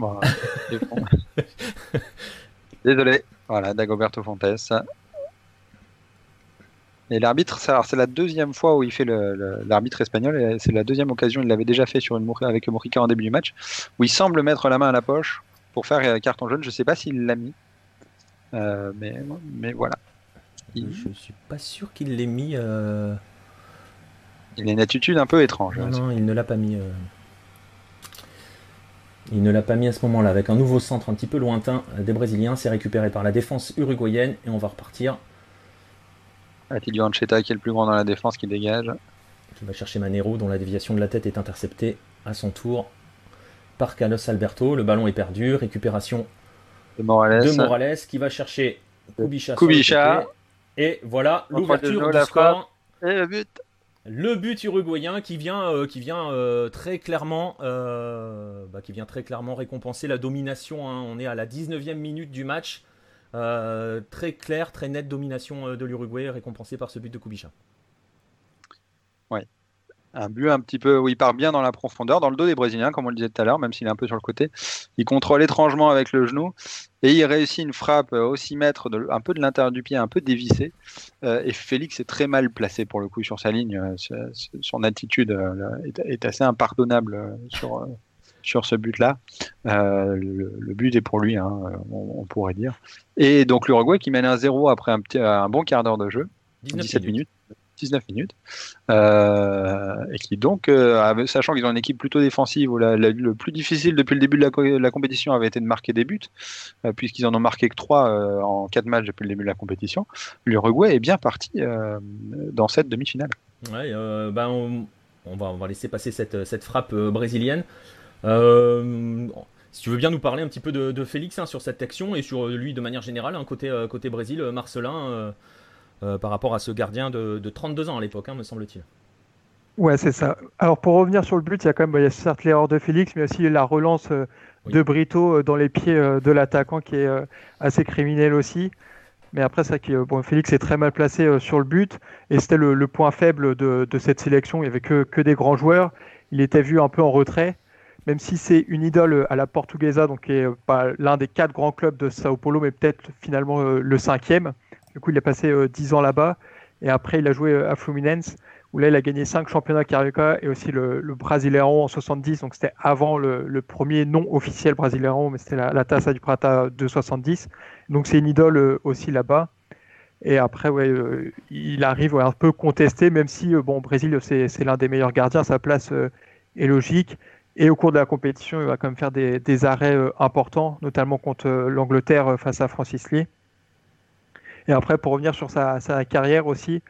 Speaker 2: Désolé. Voilà, Dagoberto Fontes. Et l'arbitre, c'est la deuxième fois où il fait l'arbitre espagnol, et c'est la deuxième occasion, il l'avait déjà fait sur une, avec Morica en début du match, où il semble mettre la main à la poche pour faire euh, carton jaune. Je ne sais pas s'il l'a mis, euh, mais, mais voilà.
Speaker 1: Je Je suis pas sûr qu'il l'ait mis. Euh,
Speaker 2: il a une attitude un peu étrange.
Speaker 1: Non, non il ne l'a pas mis. Euh, il ne l'a pas mis à ce moment-là. Avec un nouveau centre un petit peu lointain des Brésiliens, c'est récupéré par la défense uruguayenne et on va repartir.
Speaker 2: Atilio Ancheta qui est le plus grand dans la défense qui dégage.
Speaker 1: Qui va chercher Manero dont la déviation de la tête est interceptée à son tour par Carlos Alberto. Le ballon est perdu. Récupération
Speaker 2: de Morales,
Speaker 1: de Morales qui va chercher Kubicha. Kubicha. Et voilà l'ouverture du score.
Speaker 2: Et le but.
Speaker 1: Le but uruguayen qui vient, euh, qui vient euh, très clairement, euh, bah, qui vient très clairement récompenser la domination. Hein. On est à la 19e minute du match. très clair, très nette domination de l'Uruguay récompensée par ce but de Kubicha.
Speaker 2: Ouais un but un petit peu où il part bien dans la profondeur, dans le dos des Brésiliens, comme on le disait tout à l'heure, même s'il est un peu sur le côté. Il contrôle étrangement avec le genou et il réussit une frappe au 6 mètres, un peu de l'intérieur du pied, un peu dévissé. Euh, et Félix est très mal placé pour le coup sur sa ligne. Euh, son attitude euh, est, assez impardonnable sur, sur ce but-là. Le, but est pour lui, hein, on, pourrait dire. Et donc l'Uruguay qui mène un 0 après un, petit, un bon quart d'heure de jeu, 17 minutes 19 minutes. Euh, et qui donc, euh, sachant qu'ils ont une équipe plutôt défensive, où le plus difficile depuis le début de la, compétition avait été de marquer des buts, euh, puisqu'ils en ont marqué que 3 en 4 matchs depuis le début de la compétition, l'Uruguay est bien parti dans cette demi-finale.
Speaker 1: Ben on, va, on va laisser passer cette, cette frappe brésilienne. si tu veux bien nous parler un petit peu de, Félix hein, sur cette action et sur lui de manière générale, hein, côté, côté Brésil, Marcelin, par rapport à ce gardien de, 32 ans à l'époque, hein, me semble-t-il.
Speaker 3: Ouais, c'est ça. Alors pour revenir sur le but, il y a quand même, il y a certes l'erreur de Félix, mais aussi la relance euh, de Brito euh, dans les pieds de l'attaquant qui est assez criminel aussi. Mais après, c'est que bon, Félix est très mal placé sur le but et c'était le, point faible de, cette sélection. Il n'y avait que, que, des grands joueurs. Il était vu un peu en retrait. même si c'est une idole à la Portuguesa, donc qui est pas l'un des quatre grands clubs de Sao Paulo, mais peut-être finalement le cinquième. Du coup, il a passé 10 ans là-bas. Et après, il a joué à Fluminense, où là, il a gagné 5 championnats Carioca et aussi le, le en 70. Donc, c'était avant le, premier non officiel Brasileirão, mais c'était la, la Taça du Prata de 70. Donc, c'est une idole aussi là-bas. Et après, euh, il arrive un peu contesté, même si, euh, bon, Brésil, c'est l'un des meilleurs gardiens, sa place euh, est logique. Et au cours de la compétition, il va quand même faire des, des arrêts importants, notamment contre l'Angleterre face à Francis Lee. Et après, pour revenir sur sa, carrière aussi,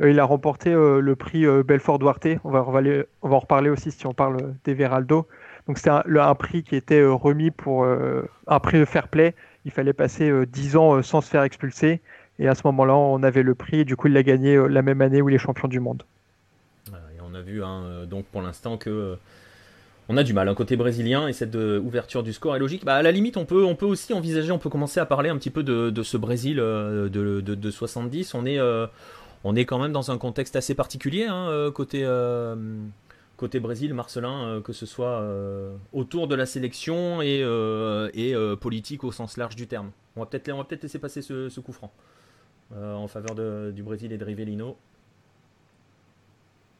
Speaker 3: il a remporté le prix Belfort Duarte. On va, en reparler aussi si on parle d'Everaldo. Donc c'était un, prix qui était remis pour un prix de fair play. Il fallait passer 10 ans sans se faire expulser. Et à ce moment-là, on avait le prix. du coup, il l'a gagné euh, la même année où il est champion du monde.
Speaker 1: Et on a vu hein, euh, donc pour l'instant que euh, on a du mal. Un côté brésilien et cette ouverture du score est logique. Bah, à la limite, on peut, on peut aussi envisager, on peut commencer à parler un petit peu de, ce Brésil de, de, 70. On est, on est quand même dans un contexte assez particulier hein, côté, côté Brésil, Marcelin, que ce soit autour de la sélection et, politique au sens large du terme. On va peut-être peut laisser passer ce, coup franc. Euh, en faveur du Brésil et de Rivellino.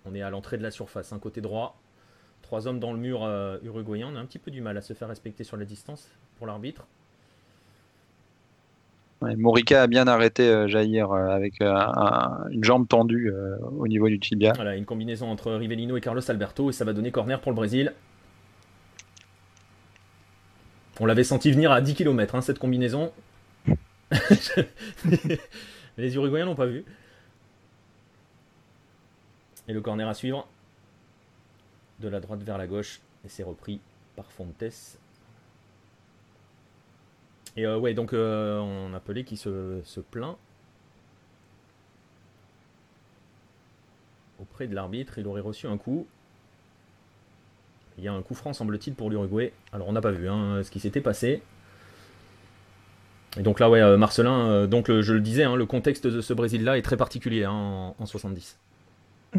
Speaker 1: On est à l'entrée de la surface, un côté droit. Trois hommes dans le mur euh, uruguayen. On a un petit peu du mal à se faire respecter sur la distance pour l'arbitre.
Speaker 2: Morica a bien arrêté euh, Jair avec une jambe tendue au niveau du tibia.
Speaker 1: Voilà, une combinaison entre Rivellino et Carlos Alberto et ça va donner corner pour le Brésil. On l'avait senti venir à 10 km, hein, cette combinaison. les Uruguayens n'ont pas vu. Et le corner à suivre. De la droite vers la gauche. Et c'est repris par Fontes. Et euh, ouais, donc euh, on appelait qui se, plaint. Auprès de l'arbitre, il aurait reçu un coup. Il y a un coup franc, semble-t-il, pour l'Uruguay. Alors on n'a pas vu hein, ce qui s'était passé. Et donc là, ouais, euh, Marcelin, donc je le disais, hein, le contexte de ce Brésil-là est très particulier hein, en, 70.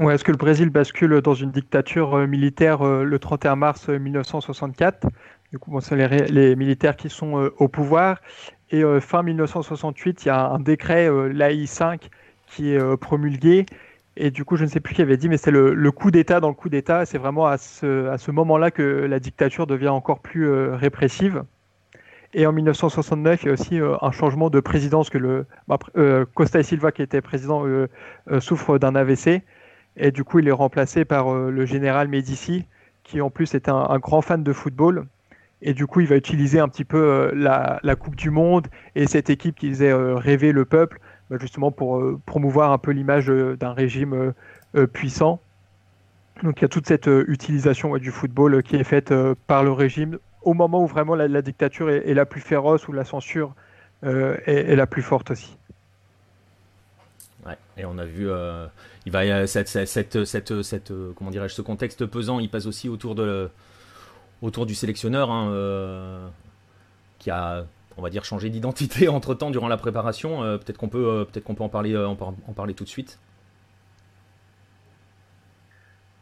Speaker 3: Est-ce que le Brésil bascule dans une dictature euh, militaire le 31 mars 1964 Du coup, c'est les, militaires qui sont au pouvoir. Et fin 1968, il y a un décret, l'AI 5, qui est promulgué. Et du coup, je ne sais plus qui avait dit, mais c'est le, coup d'État dans le coup d'État. C'est vraiment à ce, moment-là que la dictature devient encore plus répressive. Et en 1969, il y a aussi euh, un changement de présidence que le bah, euh, Costa et Silva, qui était président, euh, souffre d'un AVC. Et du coup, il est remplacé par le général Médici, qui en plus est un, grand fan de football. Et du coup, il va utiliser un petit peu la, Coupe du Monde et cette équipe qui faisait rêver le peuple, bah, justement pour promouvoir un peu l'image d'un régime puissant. Donc il y a toute cette utilisation du football qui est faite par le régime au moment où vraiment la, dictature est, la plus féroce, où la censure euh, est, la plus forte aussi.
Speaker 1: Ouais, et on a vu, euh, il va cette, cette, cette, cette comment dirais-je, ce contexte pesant, il passe aussi autour de autour du sélectionneur, hein, euh, qui a, on va dire, changé d'identité entre temps durant la préparation. peut-être qu'on peut, peut-être qu'on peut en parler, en parler tout de suite.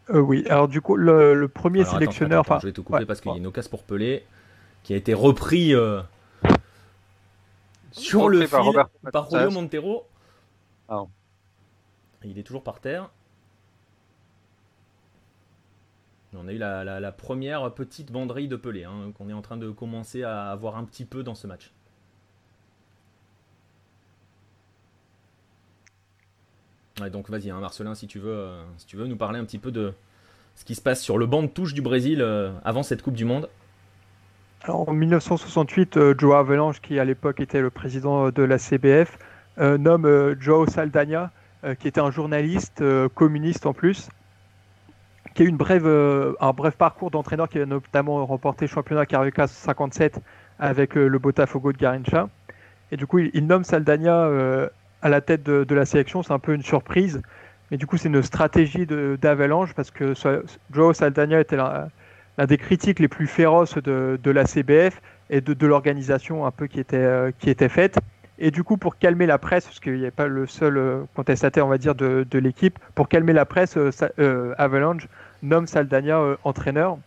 Speaker 3: Euh, oui, alors du coup, le, premier sélectionneur.
Speaker 1: je vais te couper parce qu'il y a une occasion pour Pelé qui a été repris euh, sur le fil par, Julio Montero. Ah. Il est toujours par terre. On a eu la, première petite banderille de Pelé hein, qu'on est en train de commencer à avoir un petit peu dans ce match. donc vas-y, hein, Marcelin, si tu, veux, euh, si tu veux nous parler un petit peu de ce qui se passe sur le banc de touche du Brésil euh, avant cette Coupe du Monde.
Speaker 3: Alors, en 1968, euh, Joao Avelange, qui à l'époque était le président de la CBF, nomme Joao Saldanha, qui était un journaliste communiste en plus, qui a eu une brève, un bref parcours d'entraîneur qui a notamment remporté le championnat Carioca 57 avec le Botafogo de Garincha. Et du coup, il, nomme Saldanha à la tête de, la sélection, c'est un peu une surprise. Mais du coup, c'est une stratégie d'Avalanche parce que Joao Saldana était l'un des critiques les plus féroces de, la CBF et de, l'organisation un peu qui était, euh, qui était faite. Et du coup, pour calmer la presse, parce qu'il n'y avait pas le seul euh, contestataire, on va dire, de, l'équipe, pour calmer la presse, euh, Avalanche nomme Saldania entraîneur.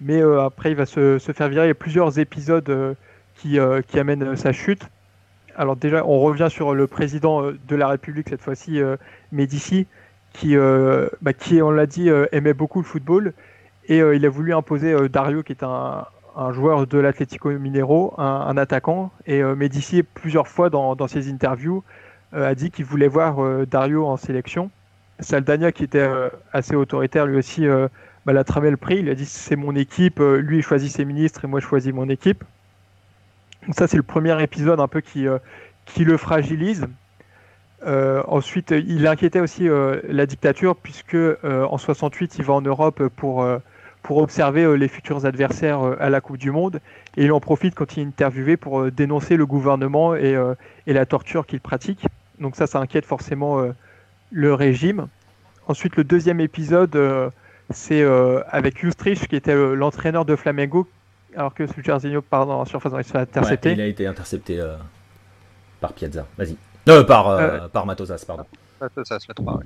Speaker 3: Mais après, il va se, faire virer. Il y a plusieurs épisodes qui, amènent sa chute. Alors déjà, on revient sur le président de la République, cette fois-ci, Médici, bah, qui, on l'a dit, aimait beaucoup le football. Et il a voulu imposer Dario, qui est un, un joueur de l'Atlético Minero, un, attaquant. Et euh, Médici, plusieurs fois dans, ses interviews, euh, a dit qu'il voulait voir euh, Dario en sélection. Saldania, qui était assez autoritaire, lui aussi, bah, l'a tramé le prix. Il a dit c'est mon équipe, lui il choisit ses ministres et moi je choisis mon équipe. Donc ça c'est le premier épisode un peu qui, qui le fragilise. ensuite, il inquiétait aussi la dictature puisque en 68 il va en Europe pour pour observer euh, les futurs adversaires euh, à la Coupe du Monde. Et il en profite quand il est interviewé pour euh, dénoncer le gouvernement et, et la torture qu'il pratique. Donc ça, ça inquiète forcément le régime. Ensuite, le deuxième épisode, c'est avec Justrich, qui était l'entraîneur de Flamengo, alors que Jairzinho part la surface, il se fait intercepter.
Speaker 1: il a été intercepté par Piazza. Vas-y. Euh, par, par Matosas, pardon.
Speaker 2: Matosas, la 3, oui.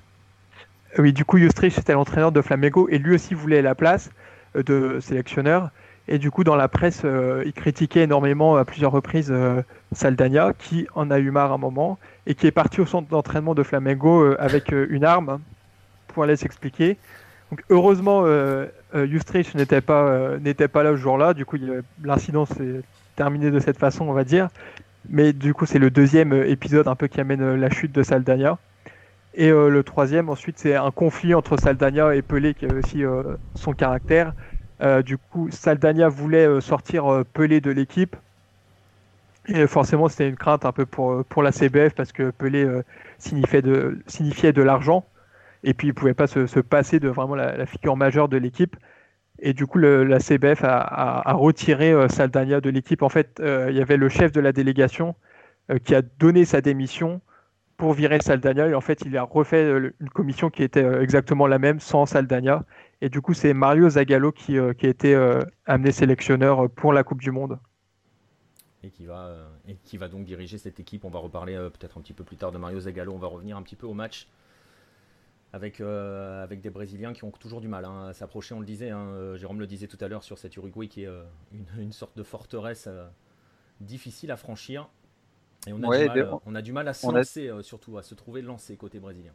Speaker 3: Oui, du coup, Justrich était l'entraîneur de Flamengo et lui aussi voulait la place de sélectionneur. Et du coup, dans la presse, euh, il critiquait énormément à plusieurs reprises euh, Saldania, qui en a eu marre un moment, et qui est parti au centre d'entraînement de Flamengo euh, avec une arme pour aller s'expliquer. Donc, heureusement, Justrich n'était pas, n'était pas là ce jour-là. Du coup, l'incident s'est terminé de cette façon, on va dire. Mais du coup, c'est le deuxième épisode un peu qui amène la chute de Saldania. Et euh, le troisième, ensuite, c'est un conflit entre Saldania et Pelé qui a aussi euh, son caractère. Euh, du coup, Saldania voulait sortir Pelé de l'équipe. Et forcément, c'était une crainte un peu pour, pour la CBF parce que Pelé signifiait de, l'argent. Et puis, il ne pouvait pas se, se, passer de vraiment la, figure majeure de l'équipe. Et du coup, la CBF a, a, a retiré Saldania de l'équipe. En fait, il y avait le chef de la délégation qui a donné sa démission pour virer Saldania. Et en fait, il a refait euh, une commission qui était euh, exactement la même sans Saldania. Et du coup, c'est Mario Zagallo qui, euh, a été amené sélectionneur pour la Coupe du Monde.
Speaker 1: Et qui, va, et qui va donc diriger cette équipe. On va reparler peut-être un petit peu plus tard de Mario Zagallo. On va revenir un petit peu au match avec, avec des Brésiliens qui ont toujours du mal hein, à s'approcher. On le disait, hein, Jérôme le disait tout à l'heure sur cette Uruguay qui est une, sorte de forteresse difficile à franchir. Et on a, du, mal, euh, on a du mal à se lancer, euh, surtout à se trouver lancé côté brésilien.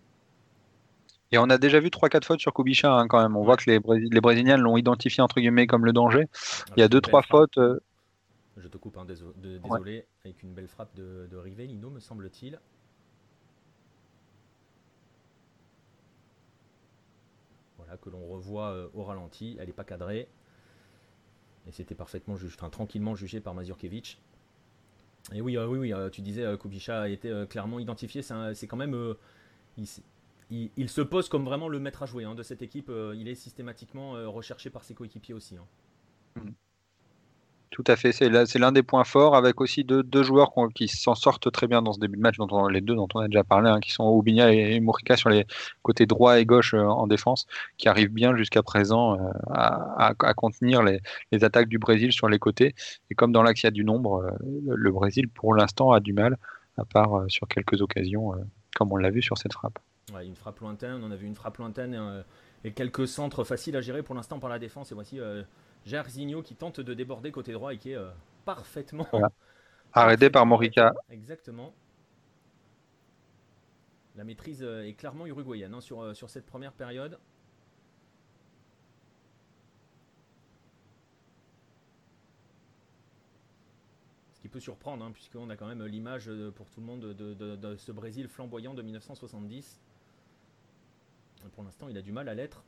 Speaker 2: Et on a déjà vu 3-4 fautes sur Kubicha hein, quand même. On voit que les, les Brésiliens l'ont identifié entre guillemets comme le danger. Il y a 2-3 fautes. Euh,
Speaker 1: Je te coupe, hein, désolé, avec une belle frappe de, de Rivellino, me semble-t-il. Voilà, que l'on revoit au ralenti. Elle n'est pas cadrée. Et c'était parfaitement enfin, tranquillement jugé par Mazurkiewicz. Et oui, euh, oui, oui, euh, tu disais euh, Kubica a été clairement identifié. C'est quand même. Il, se pose comme vraiment le maître à jouer hein, de cette équipe. il est systématiquement recherché par ses coéquipiers aussi. Hein.
Speaker 2: Mm. Tout à fait, c'est l'un des points forts, avec aussi deux, joueurs qui s'en sortent très bien dans ce début de match, dont les deux dont on a déjà parlé, hein, qui sont Oubinia et Mourika sur les côtés droit et gauche euh, en défense, qui arrivent bien jusqu'à présent euh, à, contenir les, attaques du Brésil sur les côtés. Et comme dans l'axe il y a du nombre, euh, le Brésil pour l'instant a du mal, à part sur quelques occasions, comme on l'a vu sur cette frappe.
Speaker 1: une frappe lointaine, on a vu une frappe lointaine et quelques centres faciles à gérer pour l'instant par la défense. Jairzinho qui tente de déborder côté droit et qui est euh, parfaitement
Speaker 2: arrêté par Morica.
Speaker 1: Exactement. La maîtrise euh, est clairement uruguayenne hein, sur, euh, sur cette première période. Ce qui peut surprendre, hein, puisqu'on a quand même l'image pour tout le monde de, de, ce Brésil flamboyant de 1970. Pour l'instant, il a du mal à l'être.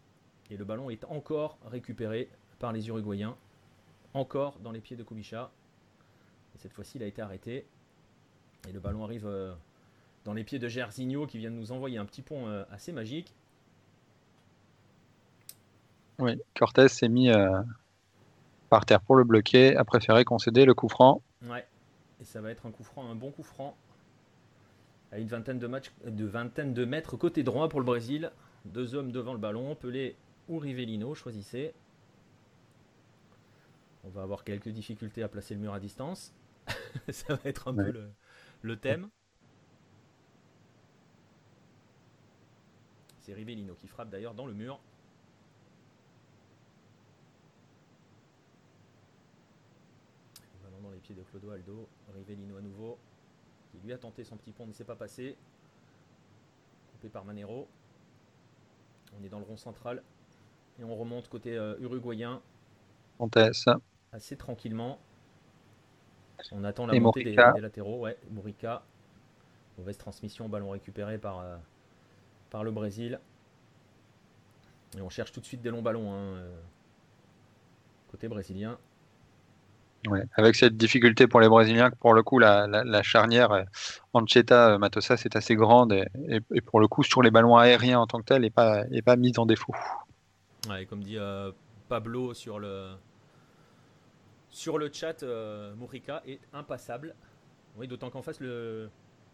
Speaker 1: Et le ballon est encore récupéré par les Uruguayens. Encore dans les pieds de Kubicha. Et cette fois-ci, il a été arrêté. Et le ballon arrive euh, dans les pieds de Gersigno qui vient de nous envoyer un petit pont euh, assez magique.
Speaker 2: Oui, Cortés s'est mis euh, par terre pour le bloquer, a préféré concéder le coup franc.
Speaker 1: Ouais, et ça va être un coup franc, un bon coup franc. À une vingtaine de, matchs, de vingtaine de mètres côté droit pour le Brésil. Deux hommes devant le ballon, Pelé ou Rivellino, choisissez. On va avoir quelques difficultés à placer le mur à distance. ça va être un peu le, thème. C'est Rivellino qui frappe d'ailleurs dans le mur. pied de Clodoaldo. Rivellino à nouveau. Qui lui a tenté son petit pont, ne s'est pas passé. Coupé par Manero. On est dans le rond central. Et on remonte côté euh, uruguayen.
Speaker 2: Fontes.
Speaker 1: Assez tranquillement. On attend la montée des, latéraux. Ouais, Murica. Mauvaise transmission, ballon récupéré par, euh, par le Brésil. Et on cherche tout de suite des longs ballons. Hein, euh, côté brésilien.
Speaker 2: Ouais, avec cette difficulté pour les Brésiliens, pour le coup, la, la, charnière euh, Ancheta-Matosa, c'est assez grande et, pour le coup, sur les ballons aériens en tant que tel, n'est pas, est pas mise en défaut.
Speaker 1: Ouais, comme dit Pablo sur le, sur le chat, euh, est impassable. Oui, d'autant qu'en face,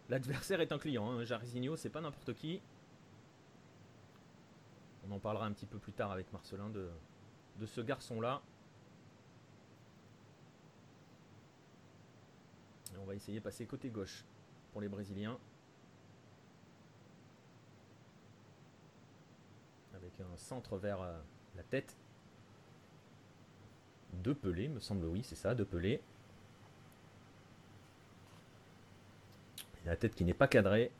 Speaker 1: l'adversaire est un client. Hein. Jairzinho, c'est pas n'importe qui. On en parlera un petit peu plus tard avec Marcelin de, de ce garçon-là. on va essayer de passer côté gauche pour les Brésiliens. Avec un centre vers euh, la tête de Pelé, me semble, oui, c'est ça, de Pelé. La tête qui n'est pas cadrée.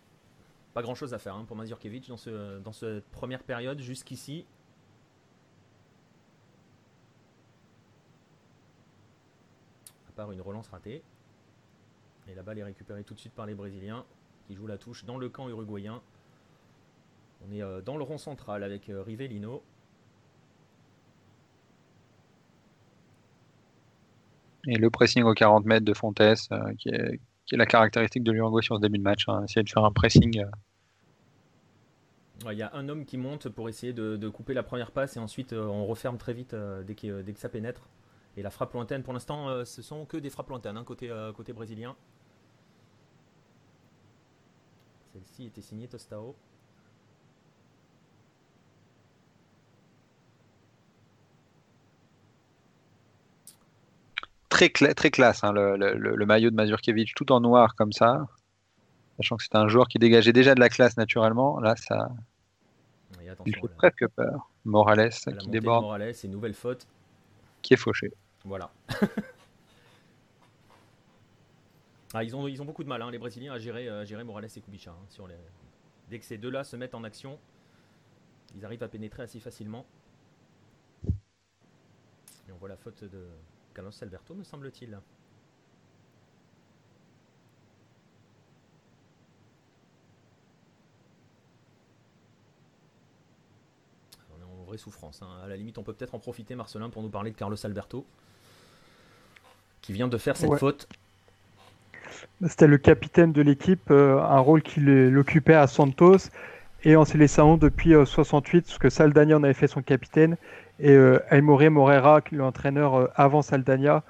Speaker 1: Pas grand chose à faire hein, pour Mazurkiewicz dans, dans cette première période jusqu'ici. À part une relance ratée. Et la balle est récupérée tout de suite par les Brésiliens qui jouent la touche dans le camp uruguayen. On est euh, dans le rond central avec euh, Rivellino.
Speaker 2: Et le pressing aux 40 mètres de Fontes, euh, qui, est, la caractéristique de l'Uruguay sur ce début de match. Hein. essayer de faire un pressing.
Speaker 1: Il y a un homme qui monte pour essayer de, couper la première passe et ensuite on referme très vite dès, que, dès, que, ça pénètre. Et la frappe lointaine, pour l'instant, ce sont que des frappes lointaines hein, côté, côté brésilien. Celle-ci était signée Tostao.
Speaker 2: Très, très classe, hein, le, maillot de Mazurkiewicz, tout en noir comme ça. Sachant que c'est un joueur qui dégageait déjà de la classe naturellement. Là, ça. Il faut presque peur. Morales qui déborde.
Speaker 1: Morales, c'est une nouvelle faute.
Speaker 2: Qui est fauché.
Speaker 1: Voilà. Ah, ils, ont, ils ont beaucoup de mal, hein, les Brésiliens, à gérer, euh, gérer Morales et Kubica. Hein, sur les... Dès que ces deux-là se mettent en action, ils arrivent à pénétrer assez facilement. Et on voit la faute de Carlos Alberto, me semble-t-il. On est en vraie souffrance. Hein. À la limite, on peut peut-être en profiter, Marcelin, pour nous parler de Carlos Alberto, qui vient de faire cette faute
Speaker 3: c'était le capitaine de l'équipe, euh, un rôle qu'il occupait à Santos. Et en se laissant depuis 68, euh, parce que Saldania en avait fait son capitaine. Et euh, Aymoré Morera, l'entraîneur euh, avant Saldania,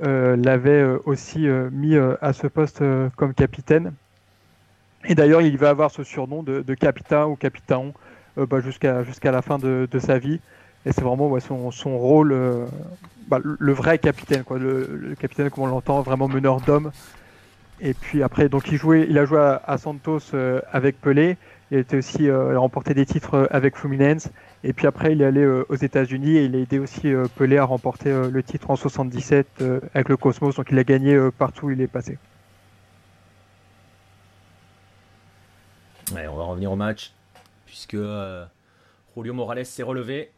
Speaker 3: l'avait aussi mis à ce poste comme capitaine. Et d'ailleurs, il va avoir ce surnom de, de capitaine ou capitaine bah, jusqu'à la fin de, sa vie. Et c'est vraiment son, son, rôle, bah, le vrai capitaine, quoi, le, le capitaine comme on l'entend, vraiment meneur d'hommes. Et puis après, donc il jouait, il a joué à, Santos euh, avec Pelé. Il a aussi euh, remporté des titres euh, avec Fluminense. Et puis après, il est allé aux États-Unis et il a aidé aussi Pelé à remporter le titre en 77 avec le Cosmos. Donc il a gagné partout où il est passé.
Speaker 1: Ouais, on va revenir au match puisque Julio Morales s'est relevé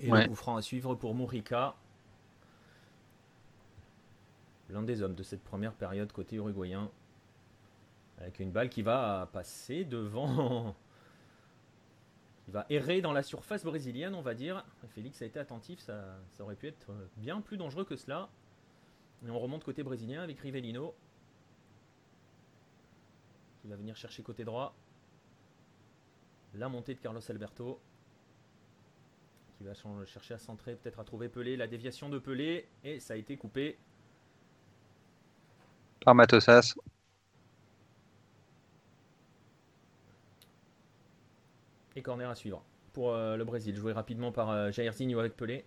Speaker 1: et le coup franc à suivre pour Murica l'un des hommes de cette première période côté uruguayen. Avec une balle qui va passer devant. qui va errer dans la surface brésilienne, on va dire. Félix a été attentif, ça, aurait pu être bien plus dangereux que cela. Et on remonte côté brésilien avec Rivellino. Qui va venir chercher côté droit. La montée de Carlos Alberto. Qui va chercher à centrer, peut-être à trouver Pelé. La déviation de Pelé. Et ça a été coupé
Speaker 2: par Matosas.
Speaker 1: Et corner à suivre pour euh, le Brésil, joué rapidement par euh, Jairzinho avec Pelé.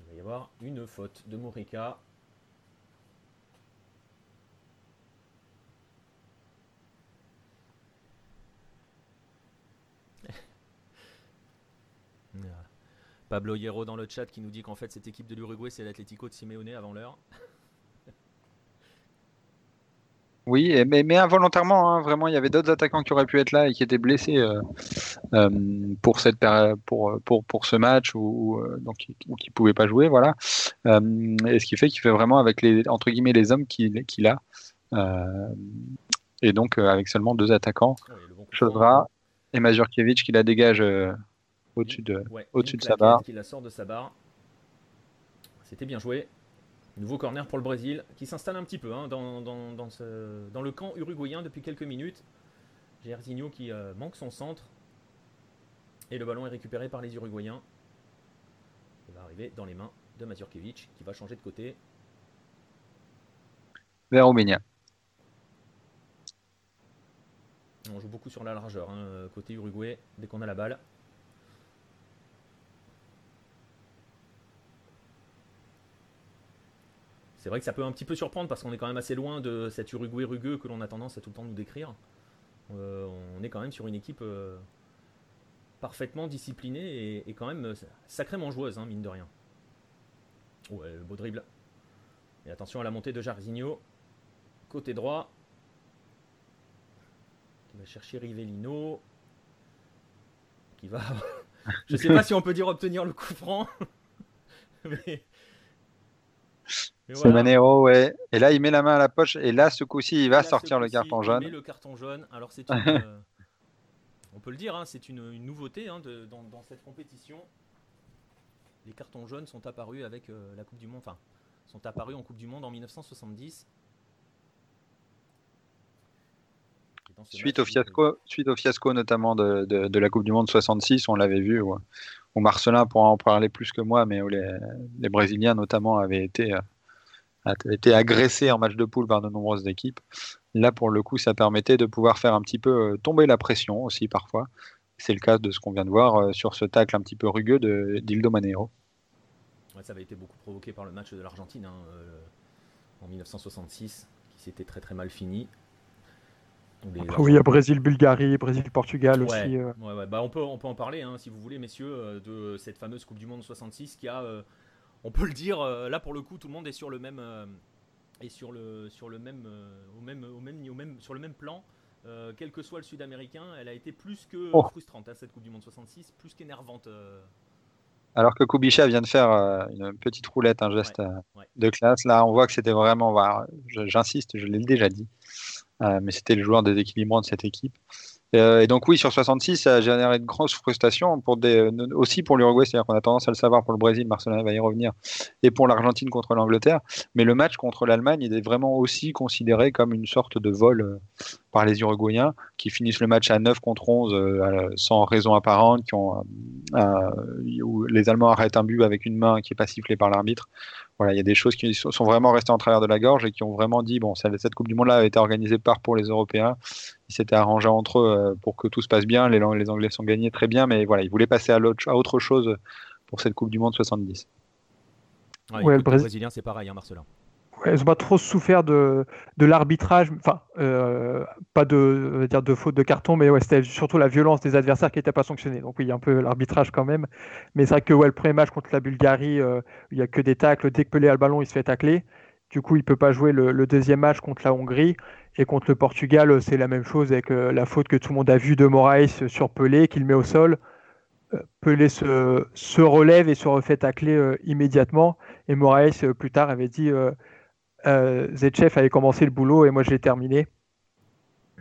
Speaker 1: Il va y avoir une faute de Morica. Pablo Hierro dans le chat qui nous dit qu'en fait cette équipe de l'Uruguay c'est l'Atlético de Simeone avant l'heure.
Speaker 2: Oui, mais, mais involontairement, hein, vraiment, il y avait d'autres attaquants qui auraient pu être là et qui étaient blessés euh, euh, pour cette pour, pour, pour ce match ou, euh, donc qui pouvaient pas jouer, voilà. et ce qui fait qu'il fait vraiment avec les entre guillemets les hommes qu'il a et donc avec seulement deux attaquants, ah et Mazurkiewicz qui la dégage au-dessus de au-dessus de sa barre.
Speaker 1: Qui la sort de sa barre. C'était bien joué. Nouveau corner pour le Brésil qui s'installe un petit peu hein, dans, le camp uruguayen depuis quelques minutes. Jairzinho qui euh, manque son centre. Et le ballon est récupéré par les Uruguayens. Il va arriver dans les mains de Mazurkiewicz qui va changer de côté.
Speaker 2: Vers Romania.
Speaker 1: On joue beaucoup sur la largeur, hein, côté Uruguay, dès qu'on a la balle. C'est vrai que ça peut un petit peu surprendre parce qu'on est quand même assez loin de cet Uruguay rugueux que l'on a tendance à tout le temps nous décrire. Euh, on est quand même sur une équipe euh, parfaitement disciplinée et, quand même euh, sacrément joueuse, hein, mine de rien. Ouais, le beau dribble. Et attention à la montée de Jarzinho. Côté droit. Qui va chercher Rivellino. Qui va. Je sais pas si on peut dire obtenir le coup franc.
Speaker 2: mais c'est Manero, ouais. Et là, il met la main à la poche. Et là, ce coup-ci, il va sortir le carton jaune.
Speaker 1: Il met le carton jaune. Alors, c'est euh, on peut le dire, hein, c'est une, nouveauté hein, dans, cette compétition. Les cartons jaunes sont apparus avec euh, la Coupe du Monde. Enfin, sont apparus en Coupe du Monde en 1970.
Speaker 2: Suite au, fiasco, suite au fiasco notamment de, la Coupe du Monde 66, on l'avait vu, où, Marcelin pourra en parler plus que moi, mais où les, les Brésiliens notamment avaient été euh, a été agressé en match de poule par de nombreuses équipes. Là, pour le coup, ça permettait de pouvoir faire un petit peu euh, tomber la pression aussi parfois. C'est le cas de ce qu'on vient de voir euh, sur ce tacle un petit peu rugueux d'Ildo Manero.
Speaker 1: ça avait été beaucoup provoqué par le match de l'Argentine hein, euh, en 1966, qui s'était très très mal fini.
Speaker 3: oui, il y a Brésil-Bulgarie, Brésil-Portugal aussi.
Speaker 1: Bah, on, peut, on peut en parler, hein, si vous voulez, messieurs, de cette fameuse Coupe du Monde 66 qui a on peut le dire, euh, là pour le coup, tout le monde est sur le même, euh, sur le, sur le même, euh, au même, au même, au même, sur le même plan. quel que soit le Sud-Américain, elle a été plus que oh. frustrante hein, cette Coupe du Monde 66, plus qu'énervante.
Speaker 2: Alors que Kubicha vient de faire une petite roulette, un geste de classe, là on voit que c'était vraiment, j'insiste, je l'ai déjà dit, mais c'était le joueur déséquilibrant de cette équipe. Euh, et donc oui, sur 66, ça a généré de grosses frustrations euh, aussi pour l'Uruguay, c'est-à-dire qu'on a tendance à le savoir pour le Brésil, Marcelin va y revenir, et pour l'Argentine contre l'Angleterre. Mais le match contre l'Allemagne, il est vraiment aussi considéré comme une sorte de vol euh, par les Uruguayens, qui finissent le match à 9 contre 11 sans raison apparente, qui ont, où les Allemands arrêtent un but avec une main qui n'est pas sifflée par l'arbitre. Voilà, il y a des choses qui sont vraiment restées en travers de la gorge et qui ont vraiment dit bon, cette Coupe du Monde-là a été organisée par pour les Européens. Ils s'étaient arrangés entre eux euh, pour que tout se passe bien. Les, les Anglais sont gagnés très bien, mais voilà, ils voulaient passer à, à autre chose pour cette Coupe du Monde 70.
Speaker 1: Ouais, le Brésilien, c'est pareil, hein, Marcelin
Speaker 3: elles n'ont pas trop souffert de, de l'arbitrage, enfin, euh, pas de, dire de faute de carton, mais c'était surtout la violence des adversaires qui n'était pas sanctionnée. Donc oui, il y a un peu l'arbitrage quand même. Mais c'est vrai que le premier match contre la Bulgarie, euh, il n'y a que des tacles. Dès que Pelé a le ballon, il se fait tacler. Du coup, il ne peut pas jouer le, deuxième match contre la Hongrie. Et contre le Portugal, c'est la même chose avec euh, la faute que tout le monde a vue de Moraes sur Pelé, qu'il met au sol. Pelé se, se, relève et se refait tacler immédiatement. Et Moraes, plus tard, avait dit euh, avait commencé le boulot et moi je l'ai terminé.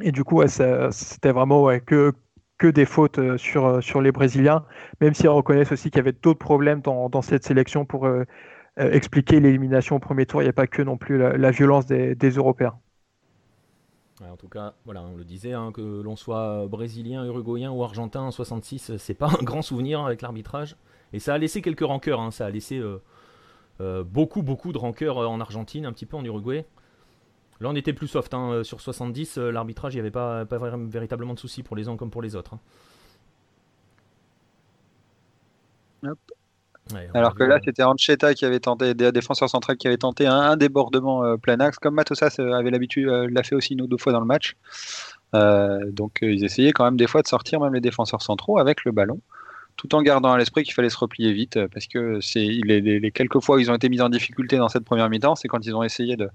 Speaker 3: Et du coup, c'était vraiment que, que des fautes euh, sur, euh, sur les Brésiliens, même s'ils reconnaissent aussi qu'il y avait d'autres problèmes dans, dans, cette sélection pour expliquer l'élimination au premier tour. Il n'y a pas que non plus la, violence des, des Européens.
Speaker 1: en tout cas, voilà, on le disait, hein, que l'on soit brésilien, uruguayen ou argentin en 66, c'est pas un grand souvenir avec l'arbitrage. Et ça a laissé quelques rancœurs, hein, ça a laissé euh, beaucoup, beaucoup de rancœur euh, en Argentine, un petit peu en Uruguay. Là, on était plus soft. Hein. Euh, sur 70, l'arbitrage, il n'y avait pas, pas véritablement de soucis pour les uns comme pour les autres.
Speaker 2: Hein. Alors que là, c'était Ancheta qui avait tenté, des défenseurs centrales qui avait tenté un, débordement plein axe, comme Matosas avait l'habitude, l'a fait aussi une ou deux fois dans le match. donc ils essayaient quand même des fois de sortir même les défenseurs centraux avec le ballon tout en gardant à l'esprit qu'il fallait se replier vite, parce que c'est les, les, quelques fois où ils ont été mis en difficulté dans cette première mi-temps, c'est quand ils ont essayé de,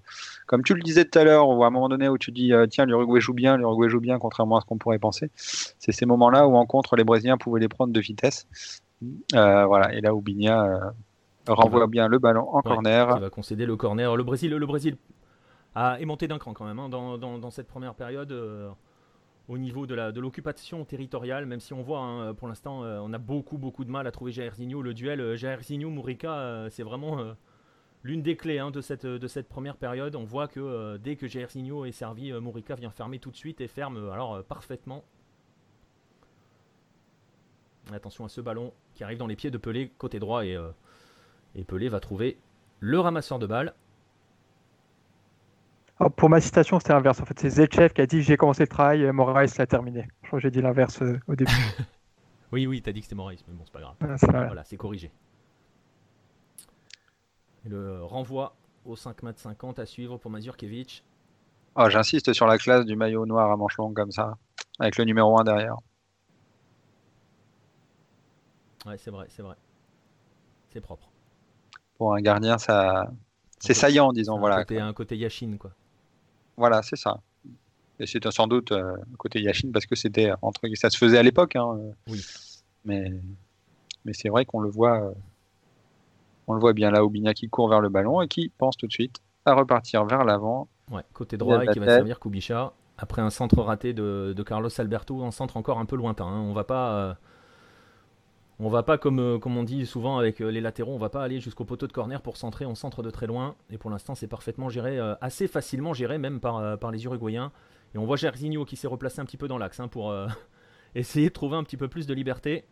Speaker 2: comme tu le disais tout à l'heure, ou à un moment donné où tu dis tiens l'Uruguay joue bien, l'Uruguay joue bien, contrairement à ce qu'on pourrait penser, c'est ces moments-là où en contre les Brésiliens pouvaient les prendre de vitesse. voilà, et là où Bigna renvoie bien le ballon en corner.
Speaker 1: Il va concéder le corner. Le Brésil, le Brésil a, est monté d'un cran quand même hein, dans, dans, cette première période euh, au niveau de l'occupation territoriale, même si on voit hein, pour l'instant euh, on a beaucoup beaucoup de mal à trouver Jairzinho. Le duel euh, Jairzinho-Mourica, c'est vraiment l'une des clés hein, de, cette, première période. On voit que dès que Jairzinho est servi, Mourica vient fermer tout de suite et ferme alors parfaitement. Attention à ce ballon qui arrive dans les pieds de Pelé côté droit et Pelé va trouver le ramasseur de balles.
Speaker 3: Pour ma citation, c'était l'inverse. En fait, c'est Zetchev qui a dit J'ai commencé le travail, et Moraes l'a terminé. Je crois que j'ai dit l'inverse euh, au début.
Speaker 1: oui, oui, t'as dit que c'était Moraes, mais bon, c'est pas grave. voilà, c'est corrigé. le renvoi au 5 m 50 à suivre pour Mazurkiewicz.
Speaker 2: Oh, J'insiste sur la classe du maillot noir à manches longues comme ça, avec le numéro 1 derrière.
Speaker 1: Ouais, c'est vrai, c'est vrai. C'est propre
Speaker 2: pour un gardien, ça, c'est saillant, disons. Voilà.
Speaker 1: Côté, un côté Yashin, quoi.
Speaker 2: Voilà, c'est ça. Et c'est sans doute euh, côté Yashin parce que c'était entre ça se faisait à l'époque. Hein, euh.
Speaker 1: oui.
Speaker 2: Mais mais c'est vrai qu'on le voit, euh, on le voit bien là, Bigna qui court vers le ballon et qui pense tout de suite à repartir vers l'avant.
Speaker 1: Ouais, côté droit et qui va servir Kubicha après un centre raté de, de, Carlos Alberto, un centre encore un peu lointain. Hein. On va pas on va pas, comme, euh, comme on dit souvent avec euh, les latéraux, on va pas aller jusqu'au poteau de corner pour centrer, on centre de très loin. Et pour l'instant, c'est parfaitement géré, euh, assez facilement géré même par, les Uruguayens. Et on voit Jairzinho qui s'est replacé un petit peu dans l'axe hein, pour essayer de trouver un petit peu plus de liberté.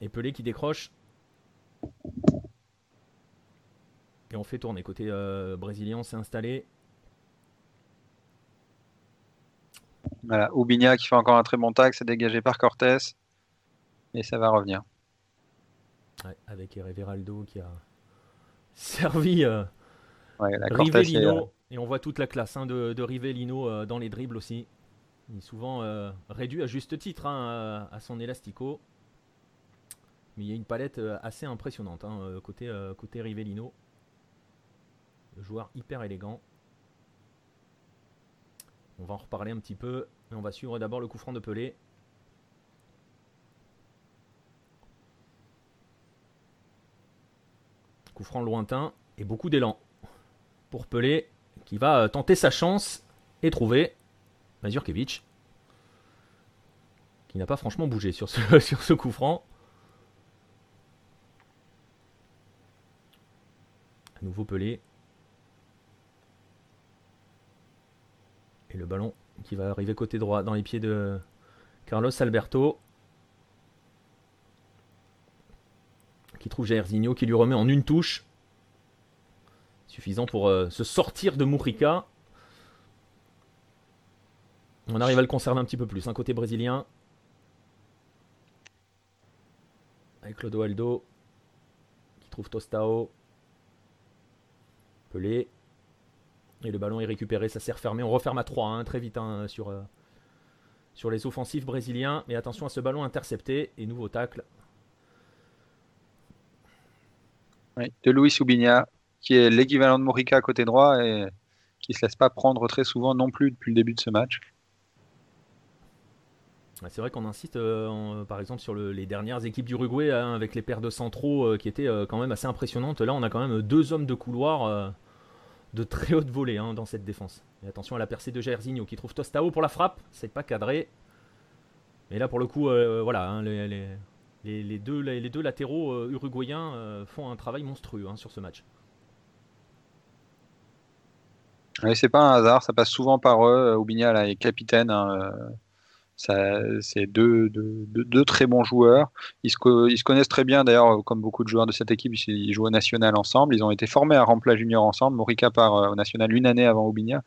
Speaker 1: Et Pelé qui décroche. Et on fait tourner. Côté brésilien, on s'est installé.
Speaker 2: Voilà, Oubigna qui fait encore un très bon tag, c'est dégagé par Cortés et ça va revenir.
Speaker 1: avec Everaldo qui a servi euh,
Speaker 2: Rivellino. Euh,
Speaker 1: et on voit toute la classe hein, de, de, Rivellino euh, dans les dribbles aussi. Il est souvent réduit à juste titre hein, à, son élastico. Mais il y a une palette assez impressionnante hein, côté, côté Rivellino. Le joueur hyper élégant. On va en reparler un petit peu. Mais on va suivre d'abord le coup franc de Pelé. Coup franc lointain et beaucoup d'élan pour Pelé qui va euh, tenter sa chance et trouver Mazurkiewicz qui n'a pas franchement bougé sur ce, sur ce coup franc. À nouveau Pelé. Et le ballon qui va arriver côté droit dans les pieds de Carlos Alberto. Qui trouve Jairzinho, qui lui remet en une touche. Suffisant pour euh, se sortir de Mourica. On arrive à le conserver un petit peu plus. Un côté brésilien. Avec Aldo qui trouve Tostao. Pelé. Et le ballon est récupéré, ça sert fermé. On referme à 3 hein, très vite hein, sur, euh, sur les offensifs brésiliens. Mais attention à ce ballon intercepté. Et nouveau tacle
Speaker 2: de Luis Ubigna, qui est l'équivalent de Morica à côté droit et qui se laisse pas prendre très souvent non plus depuis le début de ce match.
Speaker 1: C'est vrai qu'on insiste, euh, par exemple, sur les dernières équipes d'Uruguay hein, avec les paires de centraux euh, qui étaient euh, quand même assez impressionnantes. Là, on a quand même deux hommes de couloir de très haute volée hein, dans cette défense. Et attention à la percée de Jairzinho qui trouve Tostao pour la frappe. C'est pas cadré. Mais là, pour le coup, voilà, hein, les, deux, latéraux euh, uruguayens euh, font un travail monstrueux hein, sur ce match.
Speaker 2: c'est pas un hasard, ça passe souvent par eux. Aubignal est capitaine. Hein, euh, c'est deux, très bons joueurs. Ils se, connaissent très bien, d'ailleurs, comme beaucoup de joueurs de cette équipe, ils jouent au national ensemble. Ils ont été formés à Rampla Junior ensemble. Morica part au national une année avant Aubignal.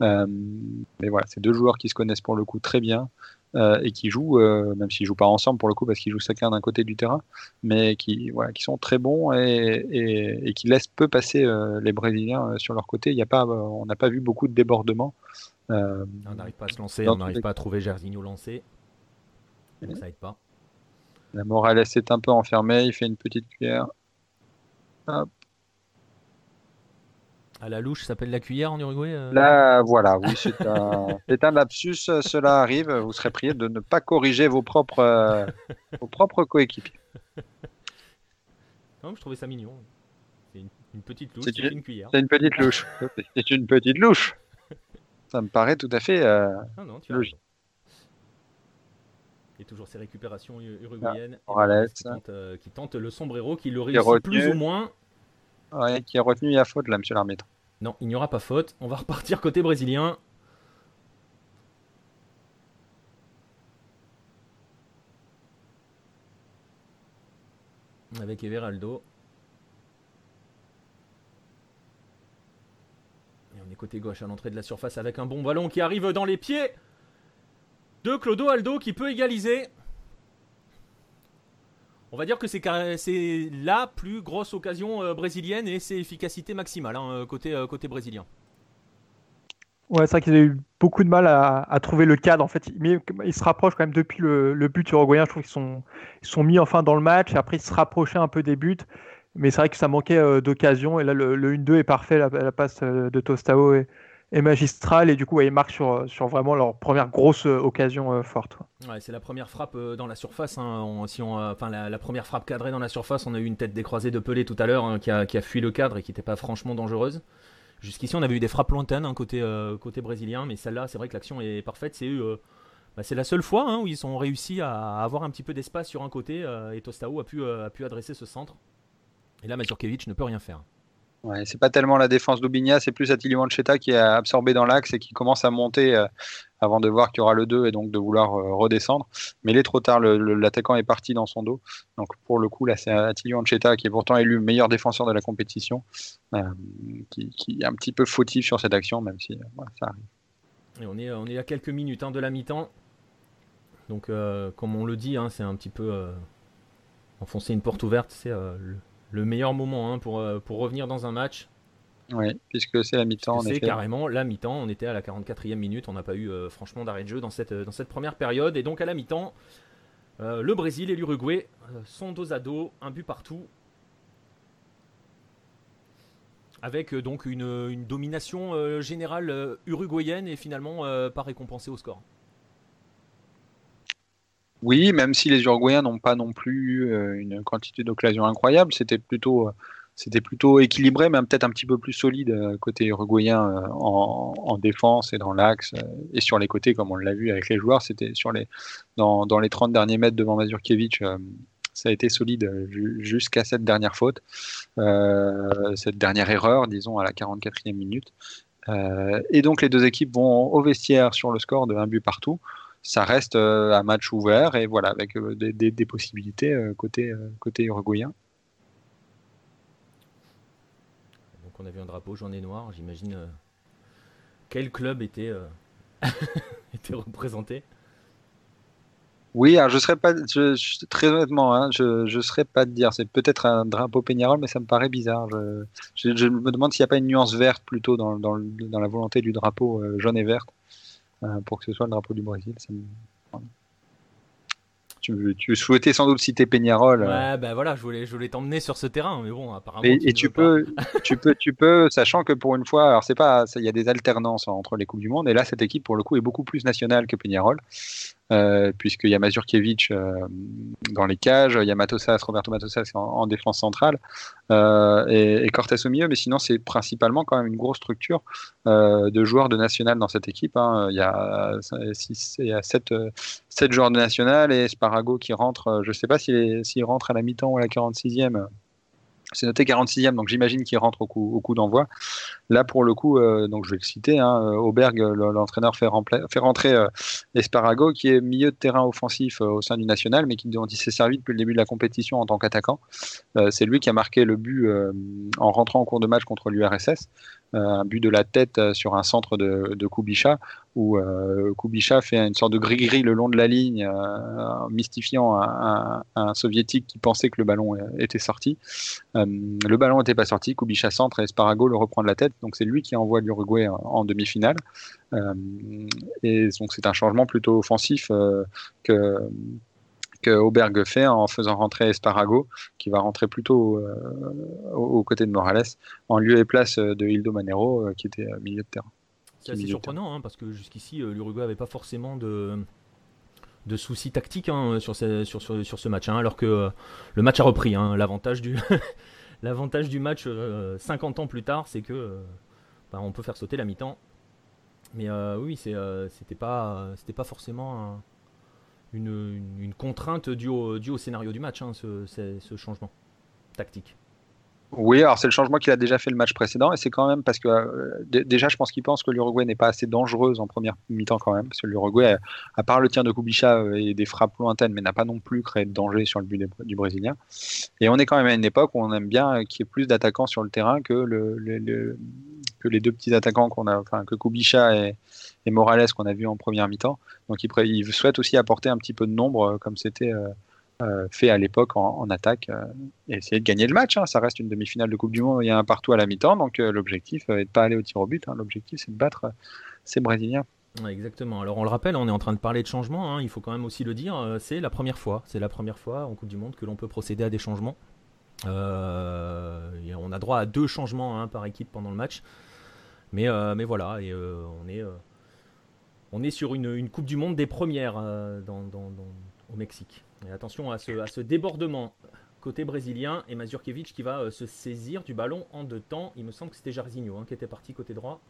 Speaker 2: mais voilà, c'est deux joueurs qui se connaissent pour le coup très bien. Euh, et qui jouent, euh, même s'ils jouent pas ensemble pour le coup parce qu'ils jouent chacun d'un côté du terrain, mais qui, voilà, qui sont très bons et, et, qui laissent peu passer euh, les Brésiliens sur leur côté. Il y a pas, on n'a pas vu beaucoup de débordements.
Speaker 1: on n'arrive pas à se lancer, on n'arrive pas à trouver Gersigno lancé. ça aide pas.
Speaker 2: La Morales est un peu enfermé, il fait une petite cuillère.
Speaker 1: À la louche, ça s'appelle la cuillère en Uruguay euh
Speaker 2: Là, voilà, oui, c'est un, un, lapsus, cela arrive. Vous serez prié de ne pas corriger vos propres, vos propres coéquipiers.
Speaker 1: Non, je trouvais ça mignon. C'est une, petite louche, c'est une, cuillère.
Speaker 2: C'est une petite louche. c'est une petite louche. Ça me paraît tout à fait euh, non, tu logique.
Speaker 1: Et toujours ces récupérations uruguayennes
Speaker 2: ah,
Speaker 1: euh, qui, tentent, le sombrero, qui le réussit plus ou moins.
Speaker 2: Ouais, qui est retenu à faute là, monsieur l'arbitre.
Speaker 1: Non, il n'y aura pas faute. On va repartir côté brésilien. Avec Everaldo. Et on est côté gauche à l'entrée de la surface avec un bon ballon qui arrive dans les pieds de Clodo Aldo qui peut égaliser. On va dire que c'est la plus grosse occasion euh, brésilienne et c'est efficacité maximale hein, euh, côté, euh, côté brésilien.
Speaker 3: Ouais, c'est vrai qu'ils ont eu beaucoup de mal à, trouver le cadre en fait. Mais ils se rapprochent quand même depuis le, but uruguayen. Je trouve qu'ils sont, ils sont mis enfin dans le match. Après, ils se rapprochaient un peu des buts. Mais c'est vrai que ça manquait d'occasion. Et là, le, 1-2 est parfait. La, passe de Tostao est magistrale. Et du coup, ils marquent sur, sur vraiment leur première grosse occasion forte.
Speaker 1: Ouais, c'est la première frappe dans la surface. Hein. enfin, la, première frappe cadrée dans la surface, on a eu une tête décroisée de Pelé tout à l'heure hein, qui, a, qui, a, fui le cadre et qui n'était pas franchement dangereuse. Jusqu'ici, on avait eu des frappes lointaines hein, côté, euh, côté brésilien, mais celle-là, c'est vrai que l'action est parfaite. C'est euh, bah, la seule fois où ils ont réussi à avoir un petit peu d'espace sur un côté euh, et Tostao a pu, a pu adresser ce centre. Et là, Mazurkiewicz ne peut rien faire.
Speaker 2: C'est pas tellement la défense d'Aubigna, c'est plus Manchetta qui est absorbé dans l'axe et qui commence à monter euh, avant de voir qu'il y aura le 2 et donc de vouloir euh, redescendre. Mais il est trop tard, l'attaquant est parti dans son dos. Donc pour le coup, là, c'est Manchetta qui est pourtant élu meilleur défenseur de la compétition, euh, qui, est un petit peu fautif sur cette action, même si ça arrive.
Speaker 1: On, est, on est à quelques minutes hein, de la mi-temps. Donc, comme on le dit, hein, c'est un petit peu enfoncer une porte ouverte. C'est le le meilleur moment hein, pour, euh, pour revenir dans un match.
Speaker 2: Oui, puisque c'est la mi-temps.
Speaker 1: C'est carrément la mi-temps. On était à la 44e minute. On n'a pas eu euh, franchement d'arrêt de jeu dans cette, dans cette première période. Et donc à la mi-temps, euh, le Brésil et l'Uruguay sont dos à dos, un but partout. Avec donc une, une domination générale uruguayenne et finalement pas récompensée au score.
Speaker 2: Oui, même si les Uruguayens n'ont pas non plus euh, une quantité d'occasions incroyable, c'était plutôt, euh, c'était plutôt équilibré, même peut-être un petit peu plus solide euh, côté uruguayen en, défense et dans l'axe et sur les côtés, comme on l'a vu avec les joueurs. C'était sur les, dans, les 30 derniers mètres devant Mazurkiewicz, ça a été solide jusqu'à cette dernière faute, cette dernière erreur, disons, à la 44e minute. et donc les deux équipes vont au vestiaire sur le score de un but partout ça reste euh, un match ouvert et voilà, avec euh, des, possibilités euh, côté, côté uruguayen.
Speaker 1: Donc on a vu un drapeau jaune et noir, j'imagine quel club était, était représenté?
Speaker 2: Oui, alors je serais pas, très honnêtement, hein, je ne serais pas de dire. C'est peut-être un drapeau Peñarol, mais ça me paraît bizarre. Je, me demande s'il n'y a pas une nuance verte plutôt dans, dans, dans la volonté du drapeau jaune et verte. Euh, pour que ce soit le drapeau du Brésil. Tu, tu, souhaitais sans doute citer Peñarol.
Speaker 1: Euh. Ouais, ben voilà, je voulais, je voulais t'emmener sur ce terrain, mais bon, apparemment.
Speaker 2: Et, tu, peux, tu peux, tu peux, sachant que pour une fois, alors c'est pas, il y a des alternances entre les coupes du monde, et là cette équipe pour le coup est beaucoup plus nationale que Peñarol. Euh, puisqu'il y a Mazurkiewicz euh, dans les cages, il y a Matosas, Roberto Matosas en, défense centrale, euh, et, Cortés au milieu, mais sinon c'est principalement quand même une grosse structure de joueurs de national dans cette équipe. Hein. Il, y a six, il y a 7, joueurs de national et Sparago qui rentre, je ne sais pas s'il rentre à la mi-temps ou à la 46e c'est noté 46e, donc j'imagine qu'il rentre au coup, d'envoi. Là, pour le coup, euh, donc je vais le citer, hein, euh, Auberg, l'entraîneur fait, rentrer euh, Esparago, qui est milieu de terrain offensif au sein du national, mais qui, s'est servi depuis le début de la compétition en tant qu'attaquant. c'est lui qui a marqué le but en rentrant en cours de match contre l'URSS. Euh, un but de la tête euh, sur un centre de, de où euh, Kubicha fait une sorte de gris-gris le long de la ligne, mystifiant un, soviétique qui pensait que le ballon était sorti. le ballon n'était pas sorti, Kubicha centre et Sparago le reprend de la tête, donc c'est lui qui envoie l'Uruguay en, demi-finale. et donc c'est un changement plutôt offensif que que Aubergue fait en faisant rentrer Esparago, qui va rentrer plutôt aux côtés de Morales, en lieu et place de Hildo Manero, qui était milieu de terrain.
Speaker 1: C'est assez surprenant, hein, parce que jusqu'ici, l'Uruguay n'avait pas forcément de, de soucis tactiques hein, sur, ce, sur, sur, ce match, hein, alors que le match a repris. L'avantage du, l'avantage du match 50 ans plus tard, c'est que bah, on peut faire sauter la mi-temps mais euh, oui, euh, c'était pas, c'était pas forcément une, contrainte due au, scénario du match, hein, ce, changement tactique.
Speaker 2: Oui, alors c'est le changement qu'il a déjà fait le match précédent, et c'est quand même parce que euh, déjà, je pense qu'il pense que l'Uruguay n'est pas assez dangereuse en première mi-temps quand même, parce que l'Uruguay, à part le tir de Kubicha et des frappes lointaines, mais n'a pas non plus créé de danger sur le but du Brésilien. Et on est quand même à une époque où on aime bien qu'il y ait plus d'attaquants sur le terrain que le, que les deux petits attaquants qu'on a, enfin que Kubicha et, Morales qu'on a vu en première mi-temps. Donc il, souhaite aussi apporter un petit peu de nombre euh, comme c'était euh, euh, fait à l'époque en, attaque et essayer de gagner le match. Hein. Ça reste une demi-finale de Coupe du Monde, il y a un partout à la mi-temps, donc l'objectif n'est de pas aller au tir au but. Hein. L'objectif c'est de battre ces Brésiliens.
Speaker 1: exactement. Alors on le rappelle, on est en train de parler de changement. Hein. Il faut quand même aussi le dire. C'est la première fois. C'est la première fois en Coupe du Monde que l'on peut procéder à des changements. on a droit à deux changements par équipe pendant le match. Mais, euh, mais voilà, et, euh, on, est, euh, on est sur une, Coupe du Monde des premières au Mexique. Attention à ce, débordement côté brésilien et Mazurkiewicz qui va se saisir du ballon en deux temps. Il me semble que c'était Jarzinho hein, qui était parti côté droit.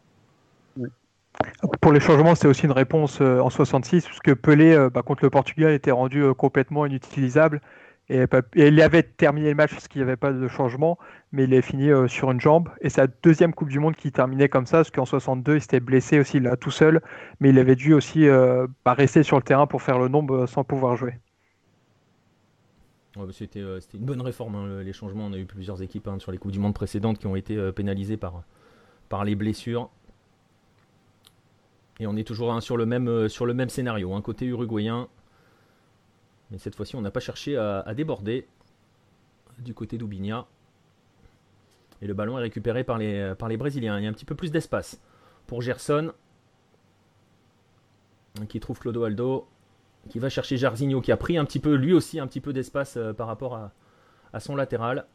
Speaker 3: Pour les changements, c'est aussi une réponse en 66, puisque Pelé, bah, contre le Portugal, était rendu complètement inutilisable. Et, il avait terminé le match parce qu'il n'y avait pas de changement, mais il est fini euh, sur une jambe. Et sa deuxième Coupe du Monde qui terminait comme ça, parce qu'en 62, il s'était blessé aussi là tout seul, mais il avait dû aussi euh, bah, rester sur le terrain pour faire le nombre euh, sans pouvoir jouer.
Speaker 1: Bah, c'était, une bonne réforme, hein, les changements. On a eu plusieurs équipes hein, sur les Coupes du Monde précédentes qui ont été pénalisées par, les blessures. Et on est toujours hein, sur, le même, sur le même scénario. Un côté uruguayen, mais cette fois-ci, on n'a pas cherché à, déborder du côté d'Ubinia. Et le ballon est récupéré par les, par les Brésiliens. Il y a un petit peu plus d'espace pour Gerson. Qui trouve Clodoaldo. Qui va chercher Jarzinho qui a pris un petit peu, lui aussi, un petit peu d'espace euh, par rapport à, à son latéral.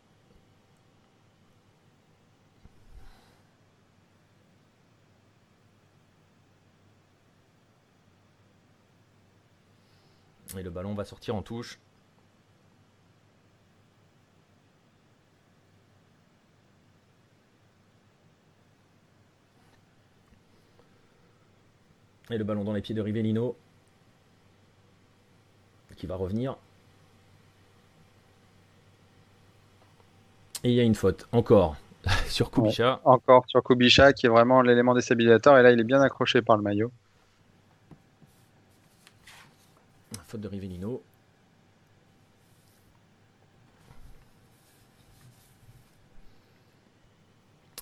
Speaker 1: Et le ballon va sortir en touche. Et le ballon dans les pieds de Rivellino. Qui va revenir. Et il y a une faute, encore, sur Kubicha.
Speaker 2: encore sur Kubicha, qui est vraiment l'élément déstabilisateur. Et là, il est bien accroché par le maillot.
Speaker 1: Faute de Rivellino.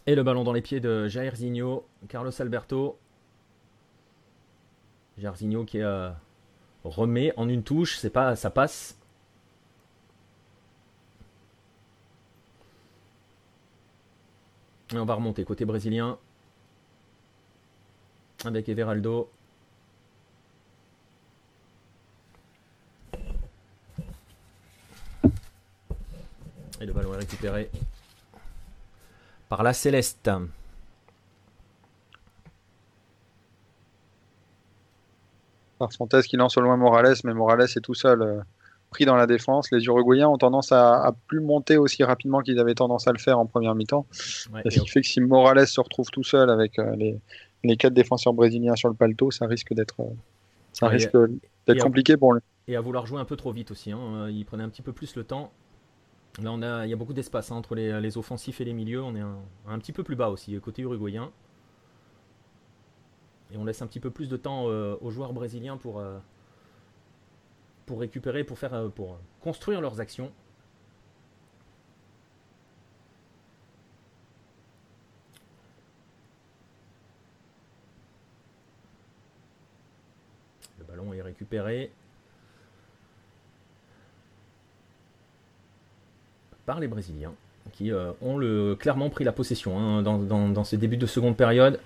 Speaker 1: Et le ballon dans les pieds de Jairzinho, Carlos Alberto. Jairzinho qui euh, remet en une touche, c'est pas, ça passe. Et on va remonter côté brésilien avec Everaldo. Et le ballon est récupéré par la Céleste.
Speaker 2: Par Fontes qui lance au loin Morales, mais Morales est tout seul euh, pris dans la défense. Les Uruguayens ont tendance à, plus monter aussi rapidement qu'ils avaient tendance à le faire en première mi-temps. ce qui fait que si Morales se retrouve tout seul avec euh, les, quatre défenseurs brésiliens sur le paletot, ça risque d'être euh, ça risque d'être compliqué pour lui.
Speaker 1: Et à vouloir jouer un peu trop vite aussi. Hein. Il prenait un petit peu plus le temps. Là, on a, il y a beaucoup d'espace hein, entre les, offensifs et les milieux. On est un, petit peu plus bas aussi, côté uruguayen. Et on laisse un petit peu plus de temps euh, aux joueurs brésiliens pour, euh, pour récupérer, pour, faire, euh, pour construire leurs actions. Le ballon est récupéré. par les Brésiliens, qui ont le, clairement pris la possession hein, dans, ces débuts de seconde période.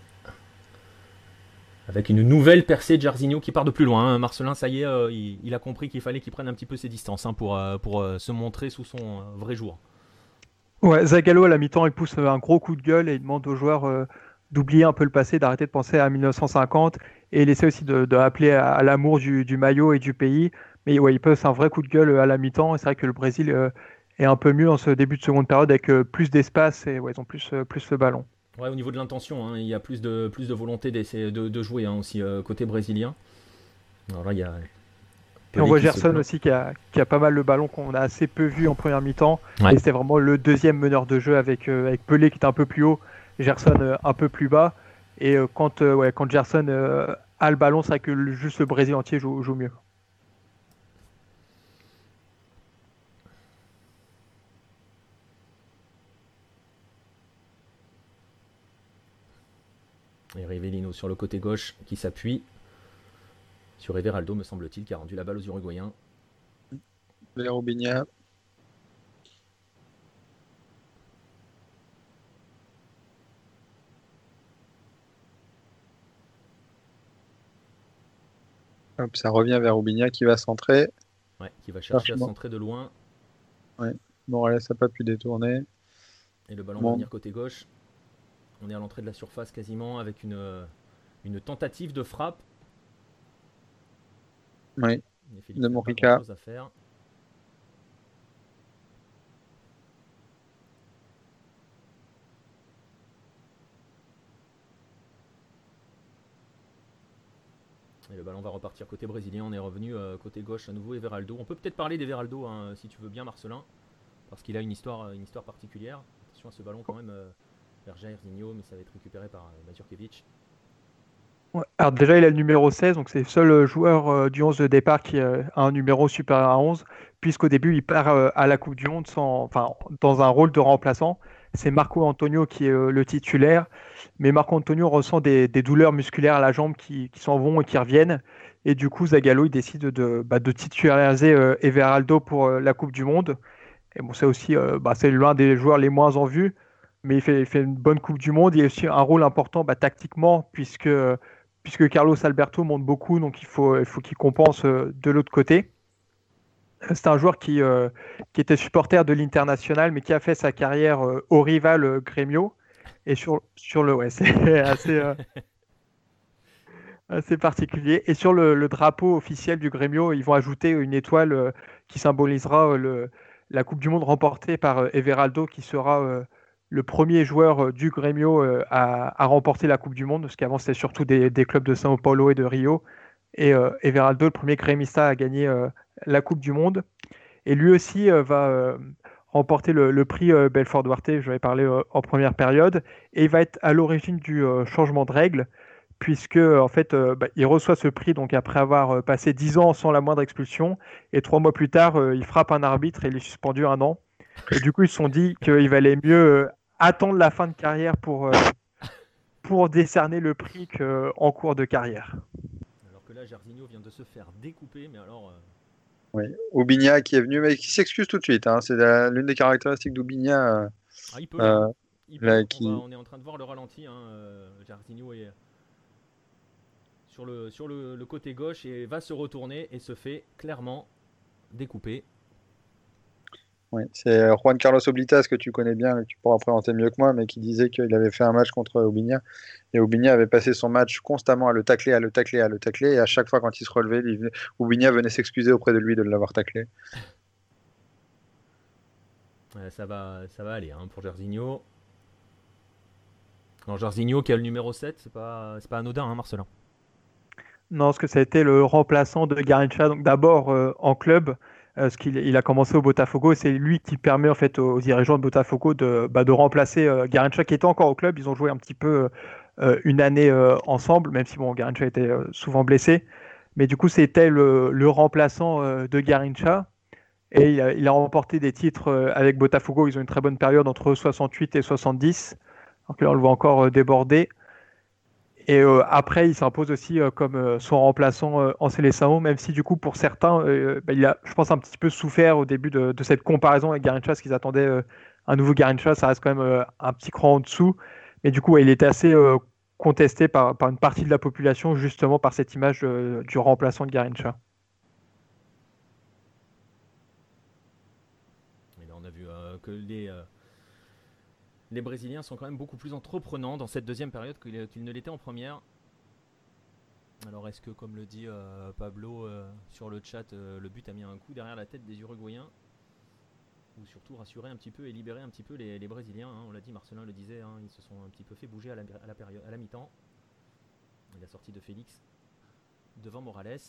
Speaker 1: Avec une nouvelle percée de Jarzinho qui part de plus loin. Hein. Marcelin, ça y est, il, a compris qu'il fallait qu'il prenne un petit peu ses distances hein, pour, pour se montrer sous son vrai jour.
Speaker 3: Ouais, Zagallo à la mi-temps, il pousse un gros coup de gueule et il demande aux joueurs d'oublier un peu le passé, d'arrêter de penser à 1950 et il essaie aussi de, à, l'amour du, maillot et du pays. Mais ouais, il passe un vrai coup de gueule à la mi-temps et c'est vrai que le Brésil euh, est un peu mieux en ce début de seconde période avec euh, plus d'espace et ils ont plus, euh, plus le ballon.
Speaker 1: Ouais, au niveau de l'intention, hein, il y a plus de, plus de volonté d'essayer de, jouer hein, aussi côté brésilien.
Speaker 3: Alors là, il y a et on voit Gerson aussi qui a, qui a, pas mal le ballon qu'on a assez peu vu en première mi-temps. Et c'est vraiment le deuxième meneur de jeu avec, avec Pelé qui est un peu plus haut Gerson euh, un peu plus bas. Et euh, quand, euh, ouais, quand Gerson a le ballon, c'est vrai que juste le Brésil entier joue, joue mieux.
Speaker 1: Et Rivellino sur le côté gauche qui s'appuie sur Everaldo, me semble-t-il, qui a rendu la balle aux Uruguayens.
Speaker 2: Vers ça revient vers Aubignac qui va centrer.
Speaker 1: Ouais, qui va chercher à centrer de loin.
Speaker 2: Ouais. Morales n'a pas pu détourner.
Speaker 1: Et le ballon va venir côté gauche. On est à l'entrée de la surface quasiment avec une, une tentative de frappe.
Speaker 2: Oui. De Morica.
Speaker 1: Et le ballon va repartir côté brésilien. On est revenu euh, côté gauche à nouveau. Everaldo. On peut peut-être parler d'Everaldo hein, si tu veux bien, Marcelin. Parce qu'il a une histoire, une histoire particulière. Attention à ce ballon quand même euh, vers Jair Zinho, mais euh,
Speaker 3: déjà, il a le numéro 16, donc c'est le seul joueur du 11 de départ qui a un numéro supérieur à 11, puisqu'au début, il part à la Coupe du Monde sans, dans un rôle de remplaçant c'est Marco Antonio qui est euh, le titulaire. Mais Marco Antonio ressent des, douleurs musculaires à la jambe qui, s'en vont et qui reviennent. Et du coup, Zagallo décide de, bah, titulariser euh, Everaldo pour euh, la Coupe du Monde. C'est aussi bah, l'un des joueurs les moins en vue, mais il fait, une bonne Coupe du Monde. Il a aussi un rôle important bah, tactiquement, puisque, puisque Carlos Alberto monte beaucoup, donc il faut, il faut qu'il compense de l'autre côté. C'est un joueur qui, euh, qui était supporter de l'International, mais qui a fait sa carrière euh, au rival euh, Grêmio. Et sur, sur le. Ouais, c'est assez, assez particulier. Et sur le, drapeau officiel du Grêmio, ils vont ajouter une étoile qui symbolisera le, la Coupe du Monde remportée par Everaldo, qui sera le premier joueur du Grêmio à, à, remporter la Coupe du Monde, parce qu'avant c'était surtout des, clubs de São Paulo et de Rio. Et Everaldo, le premier grémista à gagner la Coupe du Monde. Et lui aussi euh, va euh, remporter le, prix euh, Belfort Duarte, je vais parler en première période, et il va être à l'origine du changement de règle, puisque en fait bah, il reçoit ce prix donc après avoir passé dix ans sans la moindre expulsion, et trois mois plus tard il frappe un arbitre et il est suspendu un an. Et du coup ils se sont dit qu'il valait mieux attendre la fin de carrière pour, pour décerner le prix qu'en cours de carrière.
Speaker 1: Alors que là Jarzinho vient de se faire découper, mais alors
Speaker 2: oui, Aubigna qui est venu, mais qui s'excuse tout de suite. Hein. C'est l'une des caractéristiques d'Aubigna.
Speaker 1: Euh, ah, il peut. Euh, on, est en train de voir le ralenti. Hein, euh, est sur, le, sur le, côté gauche et va se retourner et se fait clairement découper
Speaker 2: oui, c'est euh, Juan Carlos Oblitas que tu connais bien, que tu pourras présenter mieux que moi, mais qui disait qu'il avait fait un match contre Aubigna. Et Aubigna avait passé son match constamment à le tacler, à le tacler, à le tacler. Et à chaque fois, quand il se relevait, Aubigna venait s'excuser auprès de lui de l'avoir taclé.
Speaker 1: ça, va, ça va aller hein, pour Jarzinho. Alors, Jarzinho qui a le numéro 7, c'est pas, pas anodin, hein, Marcelin
Speaker 3: Non, parce que ça a été le remplaçant de Garincha, donc d'abord euh, en club. Euh, ce qu'il il a commencé au Botafogo. C'est lui qui permet en fait aux dirigeants de Botafogo de, bah, remplacer euh, Garincha qui était encore au club. Ils ont joué un petit peu euh, une année ensemble, même si bon, Garincha était souvent blessé. Mais du coup, c'était le, le, remplaçant de Garincha. Et il a, il a, remporté des titres avec Botafogo. Ils ont une très bonne période entre 68 et 70. Donc là, on le voit encore déborder. Et euh, après, il s'impose aussi euh, comme euh, son remplaçant en Célessao, même si du coup, pour certains, bah, il a, je pense, un petit peu souffert au début de, cette comparaison avec Garincha, parce qu'ils attendaient un nouveau Garincha, ça reste quand même un petit cran en dessous. Mais du coup, il était assez contesté par, une partie de la population, justement par cette image du remplaçant de Garincha.
Speaker 1: on a vu que les, les Brésiliens sont quand même beaucoup plus entreprenants dans cette deuxième période qu'ils ne l'étaient en première. Alors est-ce que, comme le dit euh, Pablo euh, sur le chat, euh, le but a mis un coup derrière la tête des Uruguayens Ou surtout rassurer un petit peu et libérer un petit peu les, Brésiliens hein. On l'a dit, Marcelin le disait, hein, ils se sont un petit peu fait bouger à la, période, à la mi-temps. la sortie de Félix devant Morales.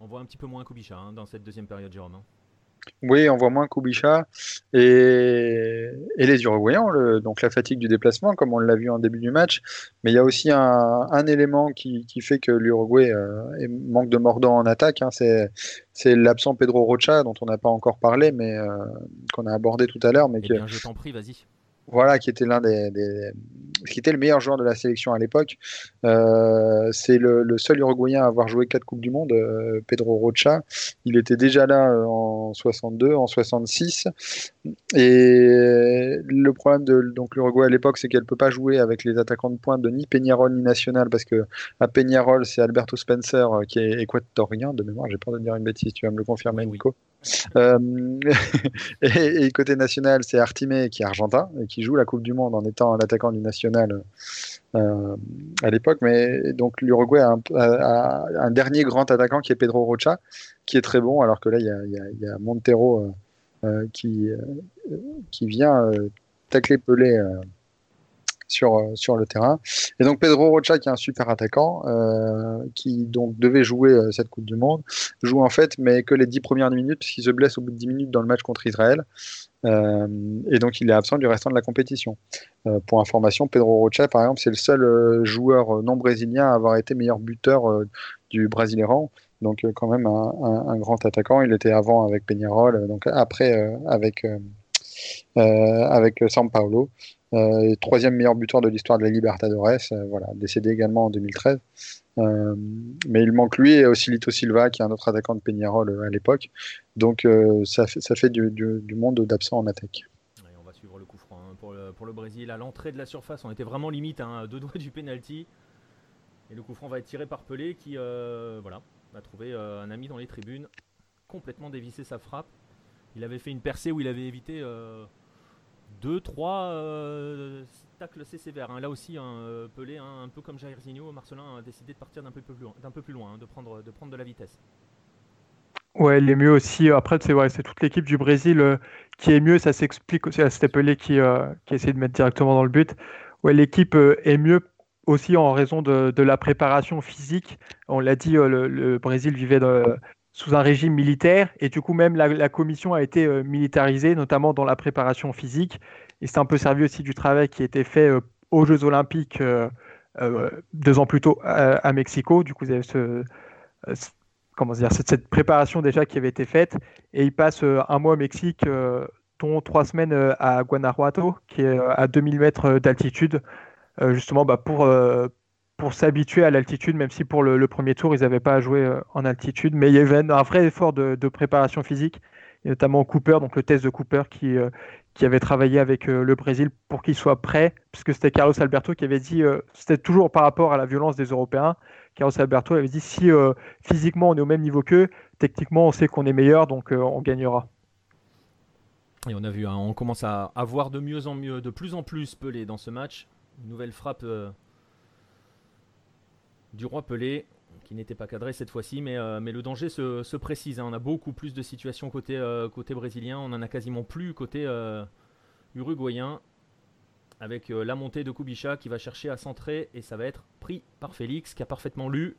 Speaker 1: On voit un petit peu moins Kubicha hein, dans cette deuxième période, Jérôme.
Speaker 2: Oui, on voit moins Kubicha et, et les Uruguayens, donc la fatigue du déplacement, comme on l'a vu en début du match. Mais il y a aussi un, élément qui, fait que l'Uruguay euh, manque de mordant en attaque. Hein. c'est l'absent Pedro Rocha, dont on n'a pas encore parlé, mais euh, qu'on a abordé tout à l'heure. Mais
Speaker 1: eh bien, je t'en prie, vas-y.
Speaker 2: Voilà, qui était l'un des, qui était le meilleur joueur de la sélection à l'époque. Euh, c'est le, seul Uruguayen à avoir joué quatre coupes du monde, euh, Pedro Rocha. Il était déjà là euh, en 62, en 66. Et le problème de donc l'Uruguay à l'époque, c'est qu'elle peut pas jouer avec les attaquants de pointe de ni Peñarol ni National parce que à Peñarol, c'est Alberto Spencer qui est équatorien de mémoire. J'ai peur de dire une bêtise, tu vas me le confirmer, Nico. Euh, et, côté national, c'est Artimé qui est argentin et qui joue la Coupe du Monde en étant un attaquant du national euh, à l'époque. Mais donc l'Uruguay a, un dernier grand attaquant qui est Pedro Rocha, qui est très bon, alors que là, il y a, Montero euh, qui, qui vient tacler Pelé sur, euh, sur le terrain. Et donc Pedro Rocha, qui est un super attaquant, euh, qui donc devait jouer euh, cette Coupe du Monde, joue en fait, mais que les dix premières minutes, puisqu'il se blesse au bout de 10 minutes dans le match contre Israël. et donc il est absent du restant de la compétition. pour information, Pedro Rocha, par exemple, c'est le seul joueur non brésilien à avoir été meilleur buteur du Brasileirão. Donc quand même un, grand attaquant. Il était avant avec Peñarol, donc après avec avec São Paulo. Euh, troisième meilleur buteur de l'histoire de la Libertadores, euh, voilà, décédé également en 2013. Euh, mais il manque lui et aussi Lito Silva, qui est un autre attaquant de Peñarol à l'époque. Donc ça fait, ça fait du, monde d'absents en attaque.
Speaker 1: on va suivre le coup franc hein, pour, le, Brésil. À l'entrée de la surface, on était vraiment limite hein, deux doigts du penalty. Et le coup franc va être tiré par Pelé qui voilà, a trouvé un ami dans les tribunes, complètement dévissé sa frappe. Il avait fait une percée où il avait évité 2, 3 euh, tacles assez sévères. Hein. Là aussi, un euh, Pelé, hein, un peu comme Jairzinho, Marcelin a décidé de partir d'un peu, plus loin, hein, de, prendre, de la vitesse.
Speaker 3: Ouais, il est mieux aussi. Après, c'est ouais, toute l'équipe du Brésil euh, qui est mieux. Ça s'explique aussi C'était Pelé qui, qui essaie de mettre directement dans le but. Ouais, l'équipe est mieux aussi en raison de, de, la préparation physique. On l'a dit, le, le, Brésil vivait de, sous un régime militaire. Et du coup, même la, commission a été euh, militarisée, notamment dans la préparation physique. Et c'est un peu servi aussi du travail qui a été fait euh, aux Jeux Olympiques euh, deux ans plus tôt à, Mexico. Du coup, vous avez ce, comment dire, cette, préparation déjà qui avait été faite. Et il passe un mois au Mexique, dont trois semaines à Guanajuato, qui est à 2000 mètres d'altitude, justement bah, pour pour s'habituer à l'altitude, même si pour le, premier tour, ils n'avaient pas à jouer euh, en altitude. Mais il y avait un vrai effort de, préparation physique, et notamment Cooper, donc le test de Cooper qui, euh, qui avait travaillé avec euh, le Brésil pour qu'il soit prêt, puisque c'était Carlos Alberto qui avait dit, c'était toujours par rapport à la violence des Européens, Carlos Alberto avait dit, si physiquement on est au même niveau qu'eux, techniquement on sait qu'on est meilleur, donc on gagnera.
Speaker 1: Et on a vu, hein, on commence à, avoir de mieux en mieux, de plus en plus Pelé dans ce match. Une nouvelle frappe du roi Pelé, qui n'était pas cadré cette fois-ci, mais, euh, le danger se, précise. Hein. On a beaucoup plus de situations côté, euh, côté brésilien, on en a quasiment plus côté euh, uruguayen, avec la montée de Kubicha qui va chercher à centrer, et ça va être pris par Félix, qui a parfaitement lu.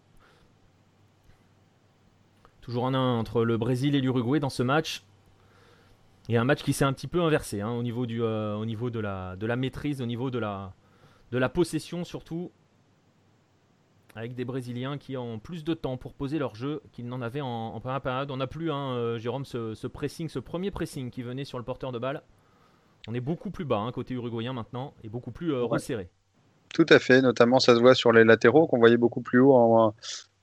Speaker 1: Toujours un 1 entre le Brésil et l'Uruguay dans ce match. Et un match qui s'est un petit peu inversé hein, au niveau, de, la, maîtrise, au niveau de la possession surtout avec des Brésiliens qui ont plus de temps pour poser leur jeu qu'ils n'en avaient en, première période. On n'a plus, hein, euh, Jérôme, ce, pressing, ce premier pressing qui venait sur le porteur de balle. On est beaucoup plus bas hein, côté uruguayen maintenant et beaucoup plus euh, resserré.
Speaker 2: Tout à fait, notamment ça se voit sur les latéraux qu'on voyait beaucoup plus haut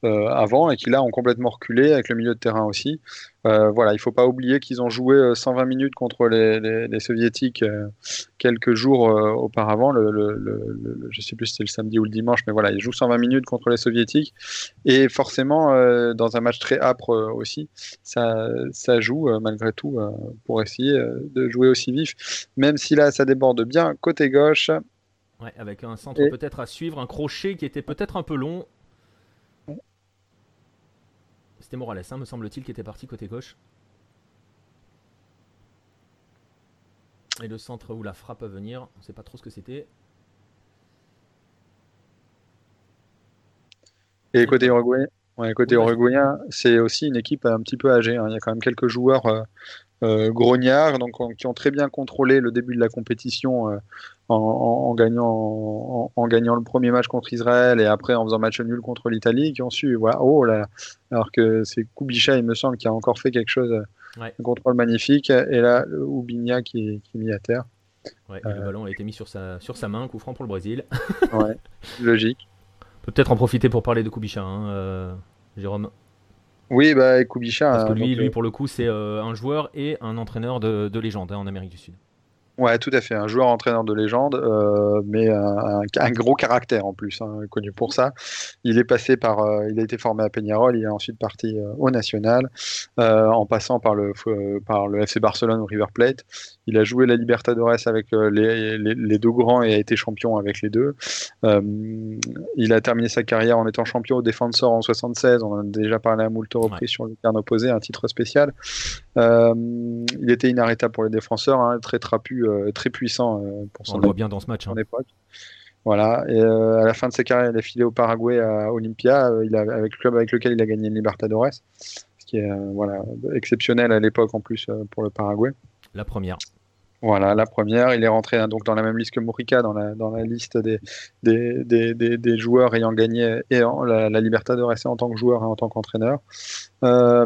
Speaker 2: euh, avant et qui là ont complètement reculé avec le milieu de terrain aussi. Euh, voilà, il faut pas oublier qu'ils ont joué 120 minutes contre les, les, soviétiques quelques jours auparavant. Le, le, je sais plus si c'était le samedi ou le dimanche, mais voilà, ils jouent 120 minutes contre les soviétiques et forcément dans un match très âpre aussi, ça, ça joue malgré tout pour essayer de jouer aussi vif, même si là ça déborde bien côté gauche.
Speaker 1: Ouais, avec un centre peut-être à suivre, un crochet qui était peut-être un peu long. C'était Morales, hein, me semble-t-il, qui était parti côté gauche. Et le centre où la frappe à venir, on ne sait pas trop ce que c'était.
Speaker 2: Et côté uruguayen, côté uruguayen, c'est aussi une équipe un petit peu âgée. Hein. Il y a quand même quelques joueurs euh, euh, grognards, donc qui ont très bien contrôlé le début de la compétition euh, en, gagnant en, gagnant le premier match contre Israël et après en faisant match nul contre l'Italie, qui ont su voilà oh là, alors que c'est Kubicha il me semble qui a encore fait quelque chose, un contrôle magnifique et là Ubinia qui, qui est mis à terre.
Speaker 1: le ballon a été mis sur sa sur sa main, coup franc pour le Brésil.
Speaker 2: ouais, logique.
Speaker 1: Peut être en profiter pour parler de Kubicha, hein, euh, Jérôme.
Speaker 2: Oui, bah, Kubicha.
Speaker 1: Parce que lui, lui, euh, pour le coup, c'est euh, un joueur et un entraîneur de, de légende hein, en Amérique du Sud.
Speaker 2: Ouais, tout à fait. Un joueur entraîneur de légende, euh, mais un, un, gros caractère en plus, hein, connu pour ça. Il est passé par, euh, il a été formé à Peñarol, il est ensuite parti euh, au National, en passant par le par le FC Barcelone ou River Plate. Il a joué la Libertadores avec les, les, les, deux grands et a été champion avec les deux. il a terminé sa carrière en étant champion au Defensor en 76. On en a déjà parlé à moult reprises sur le terrain opposé, un titre spécial. il était inarrêtable pour les défenseurs, hein, très trapu euh, très puissant euh, pour son
Speaker 1: On le voit bien dans ce match. Hein.
Speaker 2: époque. Voilà. Et euh, à la fin de sa carrière, il a filé au Paraguay à Olympia, il a, avec le club avec lequel il a gagné une Libertadores, ce qui est voilà, exceptionnel à l'époque en plus pour le Paraguay.
Speaker 1: La première.
Speaker 2: Voilà, la première, il est rentré hein, donc dans la même liste que Murica, dans la, dans la liste des, des, des, des, joueurs ayant gagné et la, la Libertadores en tant que joueur et en tant qu'entraîneur. Euh,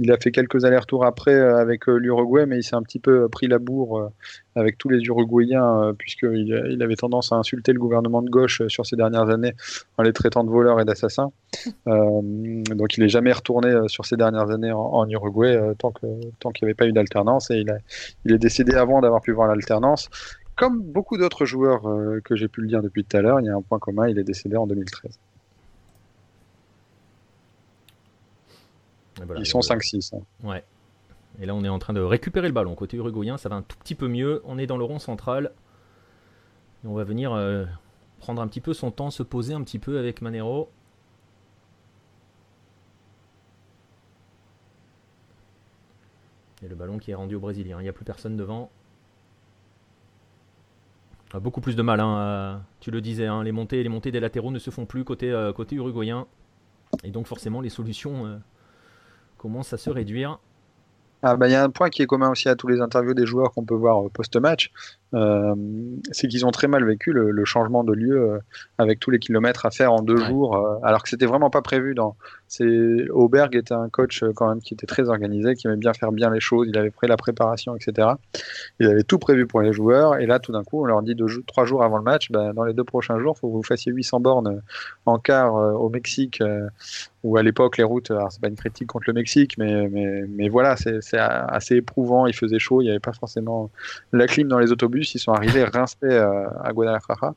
Speaker 2: il a fait quelques allers-retours après euh, avec euh, l'Uruguay, mais il s'est un petit peu pris la bourre avec tous les Uruguayens, puisqu'il il avait tendance à insulter le gouvernement de gauche sur ces dernières années en les traitant de voleurs et d'assassins. donc il n'est jamais retourné sur ces dernières années en, Uruguay tant qu'il tant n'y avait pas eu d'alternance, et il, a, il est décédé avant d'avoir pu voir l'alternance. Comme beaucoup d'autres joueurs que j'ai pu le dire depuis tout à l'heure, il y a un point commun, il est décédé en 2013. Ils sont 5-6. Hein.
Speaker 1: Ouais. Et là, on est en train de récupérer le ballon. Côté uruguayen, ça va un tout petit peu mieux. On est dans le rond central. Et on va venir euh, prendre un petit peu son temps, se poser un petit peu avec Manero. Et le ballon qui est rendu au Brésilien. Il n'y a plus personne devant. A beaucoup plus de mal, hein, tu le disais, hein, les montées les montées des latéraux ne se font plus côté, euh, côté uruguayen. Et donc forcément les solutions euh, commence à se réduire?
Speaker 2: Ah bah, il y a un point qui est commun aussi à tous les interviews des joueurs qu'on peut voir post-match, euh, c'est qu'ils ont très mal vécu le, changement de lieu euh, avec tous les kilomètres à faire en deux jours, euh, alors que c'était vraiment pas prévu. Dans, c'est Auberg était un coach quand même qui était très organisé, qui aimait bien faire bien les choses. Il avait pris la préparation, etc. Il avait tout prévu pour les joueurs, et là tout d'un coup on leur dit deux, trois jours avant le match, bah, dans les deux prochains jours, il faut que vous fassiez 800 bornes en quart au Mexique, où à l'époque les routes, alors c'est pas une critique contre le Mexique, mais mais, mais voilà, c'est assez éprouvant. Il faisait chaud, il n'y avait pas forcément la clim dans les autobus ils sont arrivés rincés euh, à Guadalajara.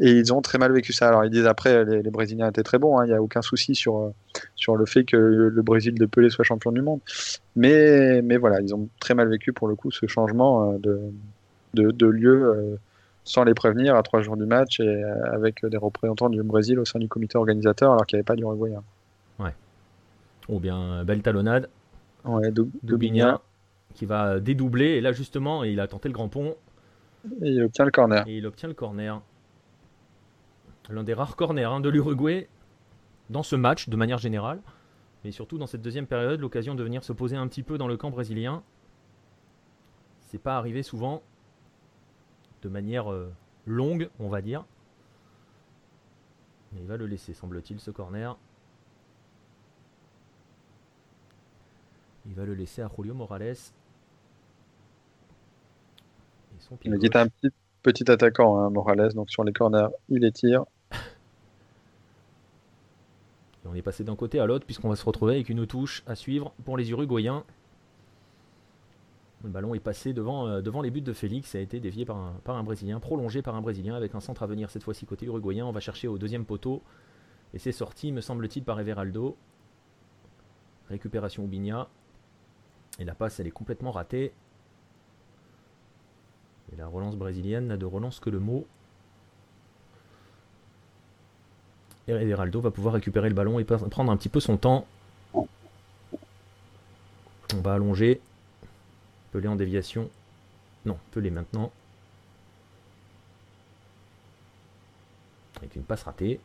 Speaker 2: Et ils ont très mal vécu ça. Alors ils disent après, les, Brésiliens étaient très bons, hein. il n'y a aucun souci sur, euh, sur le fait que le, Brésil de Pelé soit champion du monde. Mais, mais voilà, ils ont très mal vécu pour le coup ce changement euh, de, de, de lieu sans les prévenir à trois jours du match et avec des représentants du Brésil au sein du comité organisateur alors qu'il n'y avait pas d'Uruguayen.
Speaker 1: Ouais. Ou bien belle talonnade.
Speaker 2: Ouais,
Speaker 1: qui va dédoubler. Et là, justement, il a tenté le grand pont.
Speaker 2: Et il obtient le corner.
Speaker 1: Il obtient le corner. L'un des rares corners hein, de l'Uruguay dans ce match, de manière générale. Mais surtout dans cette deuxième période, l'occasion de venir se poser un petit peu dans le camp brésilien. C'est pas arrivé souvent. De manière euh, longue, on va dire. Mais il va le laisser, semble-t-il, ce corner. Il va le laisser à Julio Morales.
Speaker 2: Il est un petit, petit attaquant, hein, Morales, donc sur les corners, il les tire.
Speaker 1: on est passé d'un côté à l'autre puisqu'on va se retrouver avec une touche à suivre pour les Uruguayens. Le ballon est passé devant, euh, devant les buts de Félix, a été dévié par un, par un Brésilien, prolongé par un Brésilien avec un centre à venir cette fois-ci côté uruguayen. On va chercher au deuxième poteau et c'est sorti, me semble-t-il, par Everaldo. Récupération Ubinia. Et la passe, elle est complètement ratée. La relance brésilienne n'a de relance que le mot. Et Everaldo va pouvoir récupérer le ballon et prendre un petit peu son temps. On va allonger. Pelé en déviation. Non, Pelé maintenant. Avec une passe ratée.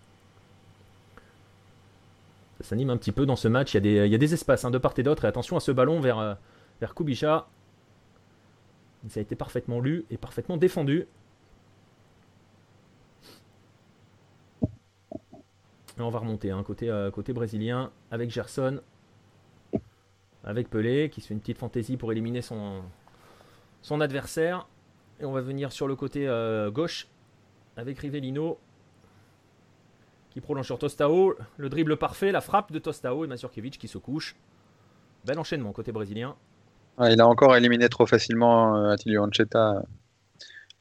Speaker 1: Ça s'anime un petit peu dans ce match. Il y a des, des espaces hein, de part et d'autre. Et attention à ce ballon vers, euh, vers Kubica. Ça a été parfaitement lu et parfaitement défendu. on va remonter hein, côté, euh, côté brésilien avec Gerson, avec Pelé qui se fait une petite fantaisie pour éliminer son, son adversaire. Et on va venir sur le côté euh, gauche avec Rivellino qui prolonge sur Tostao. Le dribble parfait, la frappe de Tostao et Mazurkiewicz qui se couche. Bel enchaînement côté brésilien.
Speaker 2: Il a encore éliminé trop facilement euh, Attilio Ancheta,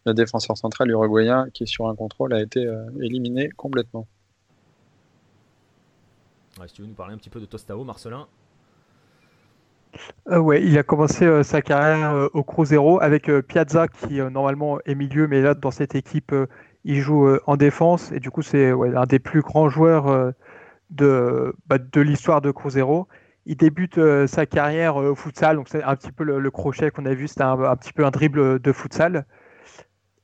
Speaker 2: le défenseur central uruguayen, qui sur un contrôle a été éliminé complètement
Speaker 1: si tu veux nous parler un petit peu de Tostao, Marcelin.
Speaker 3: Euh, ouais, il a commencé euh, sa carrière euh, au Cruzeiro avec Piazza qui normalement est milieu, mais là dans cette équipe il joue en défense et du coup c'est un des plus grands joueurs de, bah, de l'histoire de Cruzeiro. Il débute sa carrière au futsal, donc c'est un petit peu le, crochet qu'on a vu, c'était un, petit peu un dribble de futsal.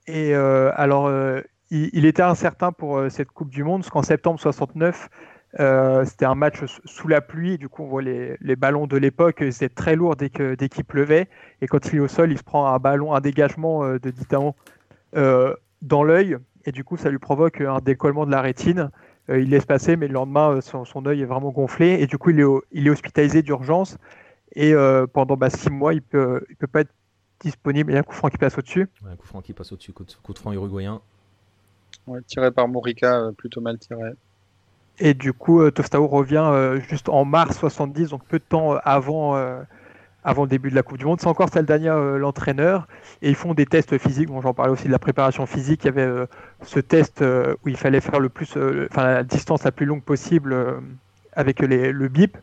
Speaker 3: Et alors il, était incertain pour cette Coupe du Monde, parce qu'en septembre 69, euh, c'était un match sous la pluie, du coup on voit les, ballons de l'époque, c'est très lourd dès qu'il pleuvait, et quand il est au sol, il se prend un ballon, un dégagement euh, de euh, dans l'œil, et du coup ça lui provoque un décollement de la rétine. Il laisse passer, mais le lendemain son, son œil est vraiment gonflé, et du coup il est, il est hospitalisé d'urgence, et pendant bah, six mois il peut, il peut pas être disponible. Il y a un coup franc qui passe au-dessus.
Speaker 1: un coup franc qui passe au-dessus, coup, de franc uruguayen.
Speaker 2: tiré par Morica, plutôt mal tiré.
Speaker 3: Et du coup, euh, Tostao revient euh, juste en mars 70, donc peu de temps euh, avant, avant le début de la Coupe du Monde. C'est encore Saldania l'entraîneur. Et ils font des tests physiques. Bon, J'en parlais aussi de la préparation physique. Il y avait ce test où il fallait faire le plus, enfin, la distance la plus longue possible avec les, le bip.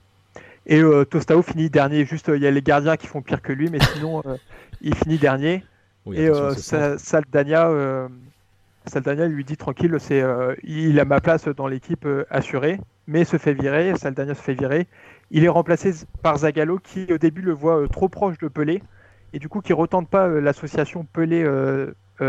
Speaker 3: Et Tostao finit dernier. Juste, il y a les gardiens qui font pire que lui, mais sinon, il finit dernier. et Saldania Saldania lui dit tranquille, c'est euh, il a ma place dans l'équipe euh, assurée, mais se fait virer. Saldania se fait virer. Il est remplacé par Zagallo qui au début le voit euh, trop proche de Pelé et du coup qui retente pas l'association Pelé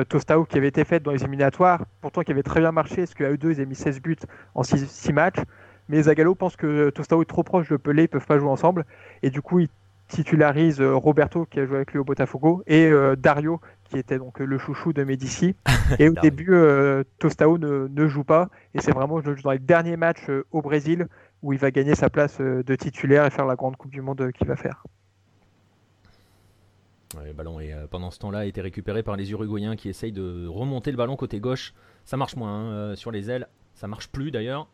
Speaker 3: Tostao qui avait été faite dans les éliminatoires, pourtant qui avait très bien marché parce qu'à eux deux ils avaient mis 16 buts en 6, matchs. Mais Zagallo pense que Tostao est trop proche de Pelé, ils peuvent pas jouer ensemble et du coup il titularise Roberto qui a joué avec lui au Botafogo et Dario qui était donc le chouchou de Medici. Et au début, euh, Tostao ne, joue pas. Et c'est vraiment dans les derniers matchs euh, au Brésil où il va gagner sa place euh, de titulaire et faire la grande Coupe du Monde qu'il va faire.
Speaker 1: le ballon est, pendant ce temps-là a été récupéré par les Uruguayens qui essayent de remonter le ballon côté gauche. Ça marche moins hein, sur les ailes. Ça marche plus d'ailleurs.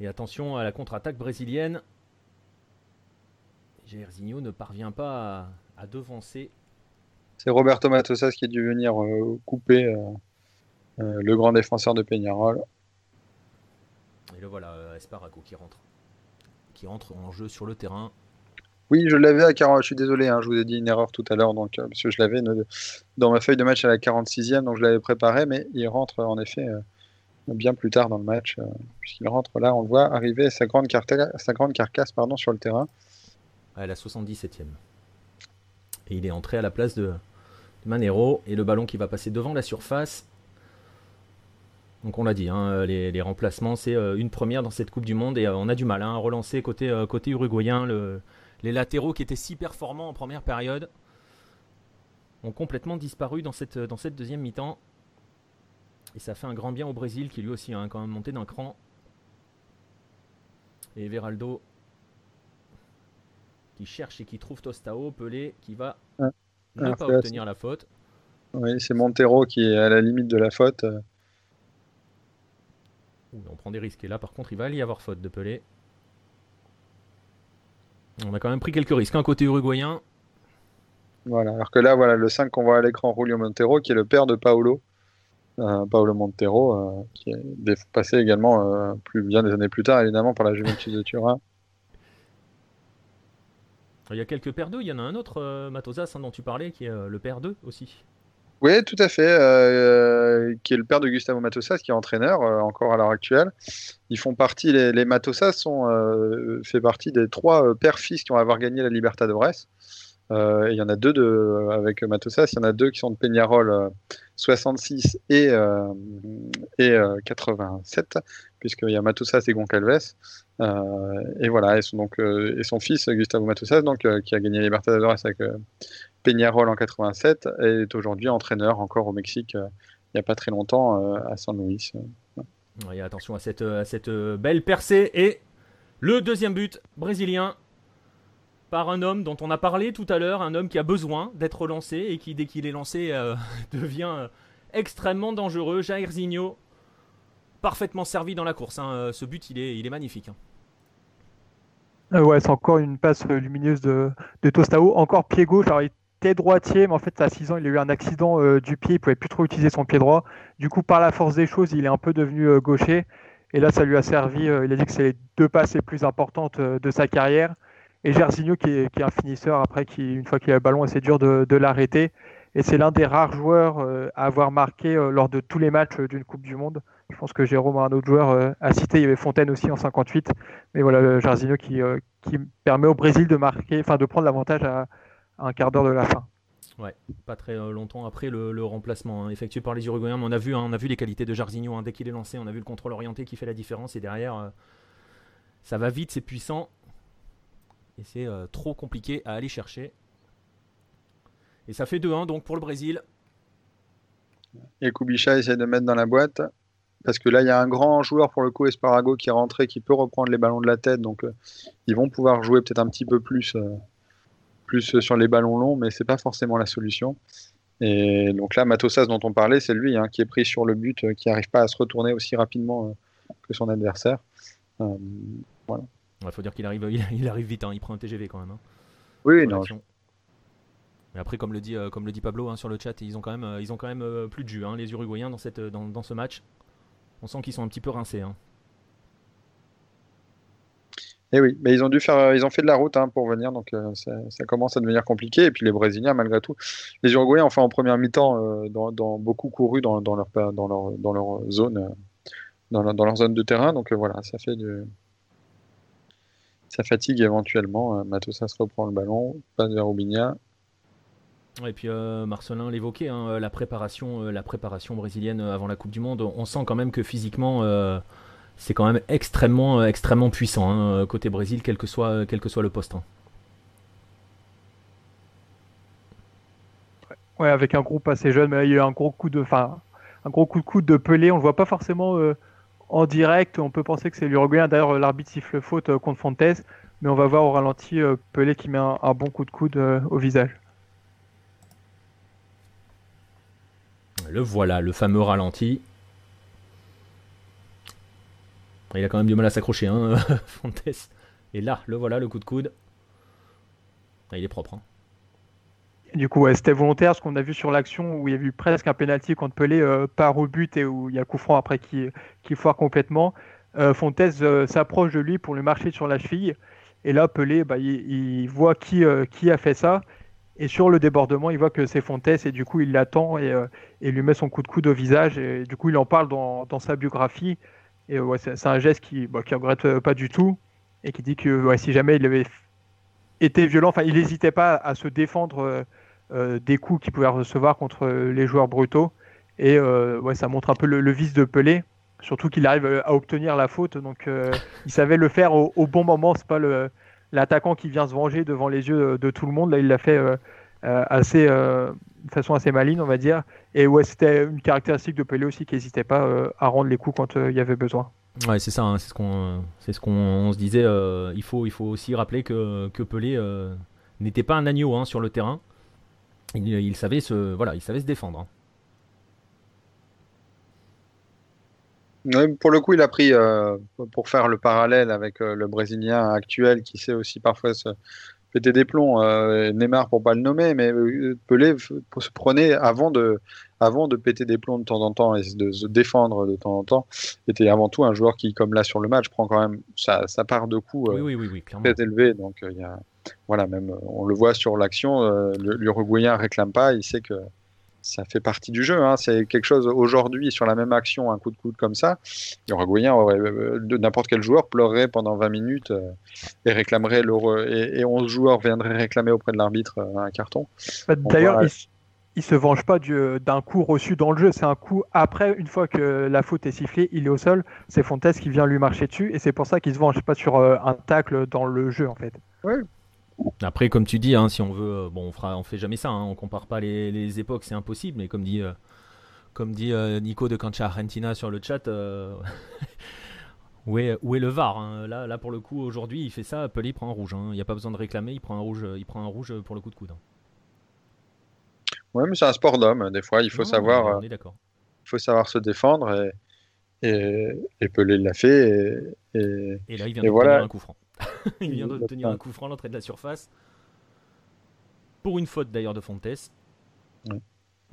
Speaker 1: Et attention à la contre-attaque brésilienne. Jairzinho ne parvient pas à devancer
Speaker 2: c'est Roberto Matosas qui a dû venir euh, couper euh, euh, le grand défenseur de Peñarol.
Speaker 1: Et le voilà, Esparago qui rentre. Qui rentre en jeu sur le terrain.
Speaker 2: Oui, je l'avais à 40. Je suis désolé, hein, je vous ai dit une erreur tout à l'heure, donc parce que je l'avais dans ma feuille de match à la 46e, donc je l'avais préparé, mais il rentre en effet bien plus tard dans le match, puisqu'il rentre là, on le voit arriver sa grande, sa grande carcasse pardon, sur le terrain.
Speaker 1: À la 77e. Et il est entré à la place de, Manero et le ballon qui va passer devant la surface. Donc on l'a dit, hein, les, remplacements, c'est euh, une première dans cette Coupe du Monde et euh, on a du mal hein, à relancer côté, euh, uruguayen. les latéraux qui étaient si performants en première période ont complètement disparu dans cette, dans cette deuxième mi-temps. Et ça fait un grand bien au Brésil qui lui aussi a hein, quand même monté d'un cran. Et Veraldo qui cherche et qui trouve Tostao, Pelé qui va ne ah, pas obtenir la faute.
Speaker 2: Oui, c'est Montero qui est à la limite de la faute.
Speaker 1: on prend des risques. Et là, par contre, il va y avoir faute de Pelé. On a quand même pris quelques risques. Un côté uruguayen.
Speaker 2: Voilà, alors que là, voilà, le 5 qu'on voit à l'écran, Julio Montero, qui est le père de Paolo. Euh, Paolo Montero, euh, qui est passé également euh, plus bien des années plus tard, évidemment, par la Juventus de Turin.
Speaker 1: Il y a quelques pères d'eux, il y en a un autre, Matosas, hein, dont tu parlais, qui est le père d'eux aussi.
Speaker 2: Oui, tout à fait. Euh, qui est le père de Gustavo Matosas, qui est entraîneur euh, encore à l'heure actuelle. Ils font partie, les, les Matosas sont euh, fait partie des trois pères-fils qui ont avoir gagné la Libertadores. Euh, il y en a deux de, avec Matosas, il y en a deux qui sont de Peñarol 66 et, et 87, puisqu'il y a Matosas et Goncalves. et voilà, et son, son fils Gustavo Matosas, donc, qui a gagné Libertadores avec Peñarol en 87 est aujourd'hui entraîneur encore au Mexique euh, il n'y a pas très longtemps euh, à San Luis.
Speaker 1: attention à cette, belle percée et le deuxième but brésilien par un homme dont on a parlé tout à l'heure, un homme qui a besoin d'être lancé et qui dès qu'il est lancé euh, devient extrêmement dangereux. Jairzinho, parfaitement servi dans la course. Hein. Ce but, il est, magnifique.
Speaker 3: Hein. ouais, c'est encore une passe lumineuse de, de Tostao. Encore pied gauche. Alors, il droitier, mais en fait, à 6 ans, il a eu un accident euh, du pied, il pouvait plus trop utiliser son pied droit. Du coup, par la force des choses, il est un peu devenu euh, gaucher. Et là, ça lui a servi. Euh, il a dit que c'est les deux passes les plus importantes de sa carrière. Et Gersigno, qui est, un finisseur, après, qui, une fois qu'il a le ballon, c'est dur de l'arrêter. Et c'est l'un des rares joueurs à avoir marqué lors de tous les matchs d'une Coupe du Monde. Je pense que Jérôme, un autre joueur, a cité. Il y avait Fontaine aussi en 58. Mais voilà, Gersigno qui, qui permet au Brésil de marquer, enfin de prendre l'avantage à, un quart d'heure de la fin.
Speaker 1: Ouais, pas très euh, longtemps après le, remplacement hein, effectué par les Uruguayens. Mais on a vu, hein, on a vu les qualités de Jarzinho hein. dès qu'il est lancé. On a vu le contrôle orienté qui fait la différence. Et derrière, euh, ça va vite, c'est puissant. Et c'est euh, trop compliqué à aller chercher. Et ça fait 2-1 donc pour le Brésil.
Speaker 2: Et Kubicha essaie de mettre dans la boîte. Parce que là, il y a un grand joueur pour le coup, Esparago, qui est rentré, qui peut reprendre les ballons de la tête. Donc, ils vont pouvoir jouer peut-être un petit peu plus plus sur les ballons longs, mais c'est pas forcément la solution. Et donc là, Matosas dont on parlait, c'est lui hein, qui est pris sur le but, euh, qui n'arrive pas à se retourner aussi rapidement euh, que son adversaire. Euh, voilà.
Speaker 1: Il faut dire qu'il arrive, il, arrive vite, hein. il prend un TGV quand même. Hein.
Speaker 2: Oui, non.
Speaker 1: Mais après, comme le dit, comme le dit Pablo sur le chat, ils ont quand même, ils ont quand même plus de jus, les Uruguayens, dans, cette, dans, dans ce match. On sent qu'ils sont un petit peu rincés.
Speaker 2: Et eh oui, ils ont dû faire, euh, ils ont fait de la route hein, pour venir, donc euh, ça, commence à devenir compliqué. Et puis les Brésiliens, malgré tout, les Uruguayens, enfin en première mi-temps, euh, beaucoup couru dans, leur, zone, de terrain. Donc voilà, ça fait du, ça fatigue éventuellement. Matosa se reprend le ballon, pas de Robinha.
Speaker 1: Et puis Marcelin l'évoquait, hein, la préparation, la préparation brésilienne avant la Coupe du Monde. On sent quand même que physiquement c'est quand même extrêmement, euh, extrêmement puissant hein, euh, côté Brésil, quel que soit, quel que soit le poste. Hein.
Speaker 3: Ouais, avec un groupe assez jeune, mais il y a eu un gros coup de, un gros coup de coude de Pelé. On le voit pas forcément euh, en direct. On peut penser que c'est l'Uruguayen. D'ailleurs, l'arbitre siffle faute contre Fontes, mais on va voir au ralenti Pelé qui met un, bon coup de coude au visage.
Speaker 1: Le voilà, le fameux ralenti. Il a quand même du mal à s'accrocher, hein, Fontes. Et là, le voilà, le coup de coude. Ah, il est propre. Hein.
Speaker 3: Du coup, c'était volontaire, ce qu'on a vu sur l'action où il y a eu presque un penalty contre Pelé euh, par au but et où il y a le coup franc après qui, qui foire complètement. Euh, Fontes euh, s'approche de lui pour lui marcher sur la cheville. Et là, Pelé, bah, il, voit qui, qui a fait ça. Et sur le débordement, il voit que c'est Fontes et du coup, il l'attend et, et, lui met son coup de coude au visage. Et du coup, il en parle dans, sa biographie. Et ouais, c'est un geste qui bah, regrette euh, pas du tout et qui dit que si jamais il avait été violent, enfin il n'hésitait pas à se défendre euh, euh, des coups qu'il pouvait recevoir contre les joueurs brutaux. Et ouais, ça montre un peu le, vice de Pelé, surtout qu'il arrive à obtenir la faute. Donc il savait le faire au, bon moment. C'est pas l'attaquant qui vient se venger devant les yeux de tout le monde. Là, il l'a fait assez, de façon assez maligne, on va dire. Et ouais, c'était une caractéristique de Pelé aussi qui n'hésitait pas euh, à rendre les coups quand euh, il y avait besoin.
Speaker 1: Ouais, c'est ça, hein, c'est ce qu'on se disait. Euh, il, faut, il faut aussi rappeler que, que Pelé n'était pas un agneau hein, sur le terrain. Il, savait se, voilà, il savait se défendre. Hein.
Speaker 2: Pour le coup, il a pris, euh, pour faire le parallèle avec euh, le Brésilien actuel qui sait aussi parfois se péter des plombs, euh, Neymar pour pas le nommer, mais Pelé se prenait avant de, avant de péter des plombs de temps en temps et de se défendre de temps en temps, était avant tout un joueur qui, comme là sur le match, prend quand même sa, part de coups
Speaker 1: oui, oui, oui,
Speaker 2: très élevée. Donc, il y a, voilà, même on le voit sur l'action, l'Uruguayen réclame pas, il sait que ça fait partie du jeu. Hein. C'est quelque chose aujourd'hui sur la même action, un coup de coude comme ça. Euh, n'importe quel joueur pleurerait pendant 20 minutes euh, et réclamerait et, et 11 joueurs viendraient réclamer auprès de l'arbitre euh, un carton.
Speaker 3: Bah, d'ailleurs, il, il, se venge pas d'un coup reçu dans le jeu. C'est un coup après, une fois que la faute est sifflée, il est au sol. C'est Fontes qui vient lui marcher dessus et c'est pour ça qu'il se venge pas sur un tacle dans le jeu en fait.
Speaker 2: Oui,
Speaker 1: après, comme tu dis, hein, si on veut, euh, bon, on fera, on fait jamais ça. Hein, on compare pas les, époques, c'est impossible. Mais comme dit, euh, comme dit euh, Nico de Cancha Argentina sur le chat, où, est, où est le VAR hein? Là, là, pour le coup, aujourd'hui, il fait ça. Pelé prend un rouge. Il n'y a pas besoin de réclamer. Il prend un rouge. Il prend un rouge pour le coup de coude.
Speaker 2: Ouais, mais c'est un sport d'homme. Des fois, il faut savoir.
Speaker 1: On est d'accord.
Speaker 2: Il faut savoir se défendre et, et, Pelé l'a fait. Et,
Speaker 1: et, là, il vient de voilà. un coup franc. il vient d'obtenir un coup franc à l'entrée de la surface. Pour une faute d'ailleurs de Fontes.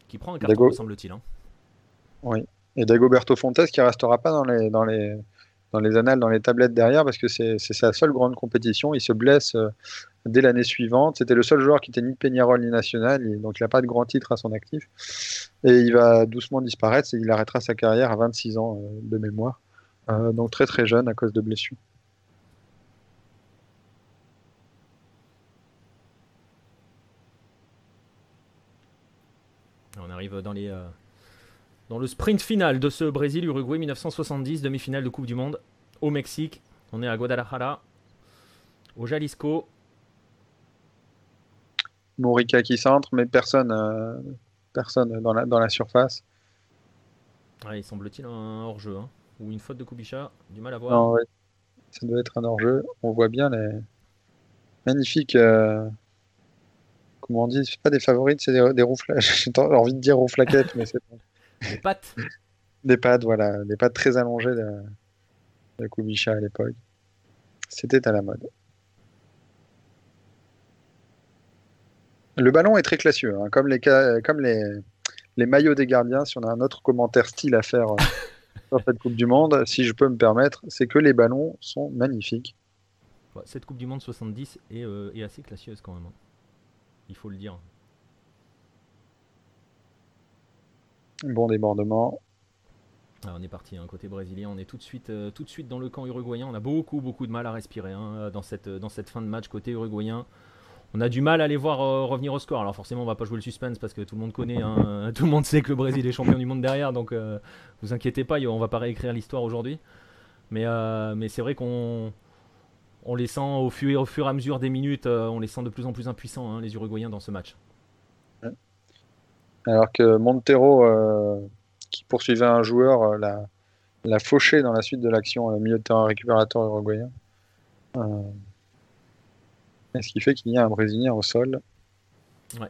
Speaker 1: Qui prend un carton, semble-t-il. Hein.
Speaker 2: Oui. Et Dagoberto Fontes qui restera pas dans les, dans les, dans les annales, dans les tablettes derrière, parce que c'est sa seule grande compétition. Il se blesse euh, dès l'année suivante. C'était le seul joueur qui était ni Peñarol ni national, donc il n'a pas de grand titre à son actif. Et il va doucement disparaître. Et il arrêtera sa carrière à 26 ans euh, de mémoire. Euh, donc très très jeune à cause de blessures.
Speaker 1: On arrive dans, les, euh, dans le sprint final de ce Brésil-Uruguay 1970, demi-finale de Coupe du Monde au Mexique. On est à Guadalajara, au Jalisco.
Speaker 2: Morica qui centre, mais personne, euh, personne dans, la, dans la surface.
Speaker 1: il semble-t-il un hors-jeu, hein. ou une faute de Kubicha, du mal à voir.
Speaker 2: Ça doit être un hors-jeu. On voit bien les magnifiques euh, comment on dit, c'est pas des favorites, c'est des, des J'ai envie de dire rouflaquettes, mais c'est
Speaker 1: Des pattes.
Speaker 2: Des pattes, voilà, des pattes très allongées de, de Kubicha à l'époque. C'était à la mode. Le ballon est très classieux, hein, comme, les, comme les, les maillots des gardiens. Si on a un autre commentaire style à faire sur cette Coupe du Monde, si je peux me permettre, c'est que les ballons sont magnifiques.
Speaker 1: Cette Coupe du Monde 70 est, euh, est assez classieuse quand même. Il faut le dire.
Speaker 2: Bon débordement.
Speaker 1: Ah, on est parti, hein, côté brésilien, on est tout de, suite, euh, tout de suite dans le camp uruguayen. On a beaucoup, beaucoup de mal à respirer hein, dans, cette, dans cette fin de match côté uruguayen. On a du mal à les voir euh, revenir au score. Alors forcément, on va pas jouer le suspense parce que tout le monde connaît, hein, tout le monde sait que le Brésil est champion du monde derrière. Donc euh, vous inquiétez pas, on va pas réécrire l'histoire aujourd'hui. Mais, mais c'est vrai qu'on on les sent au fur, au fur et à mesure des minutes, euh, on les sent de plus en plus impuissants, hein, les Uruguayens, dans ce match.
Speaker 2: Alors que Montero, euh, qui poursuivait un joueur, euh, l'a, fauché dans la suite de l'action, milieu de terrain récupérateur uruguayen. ce qui fait qu'il y a un Brésilien au sol?
Speaker 1: Ouais.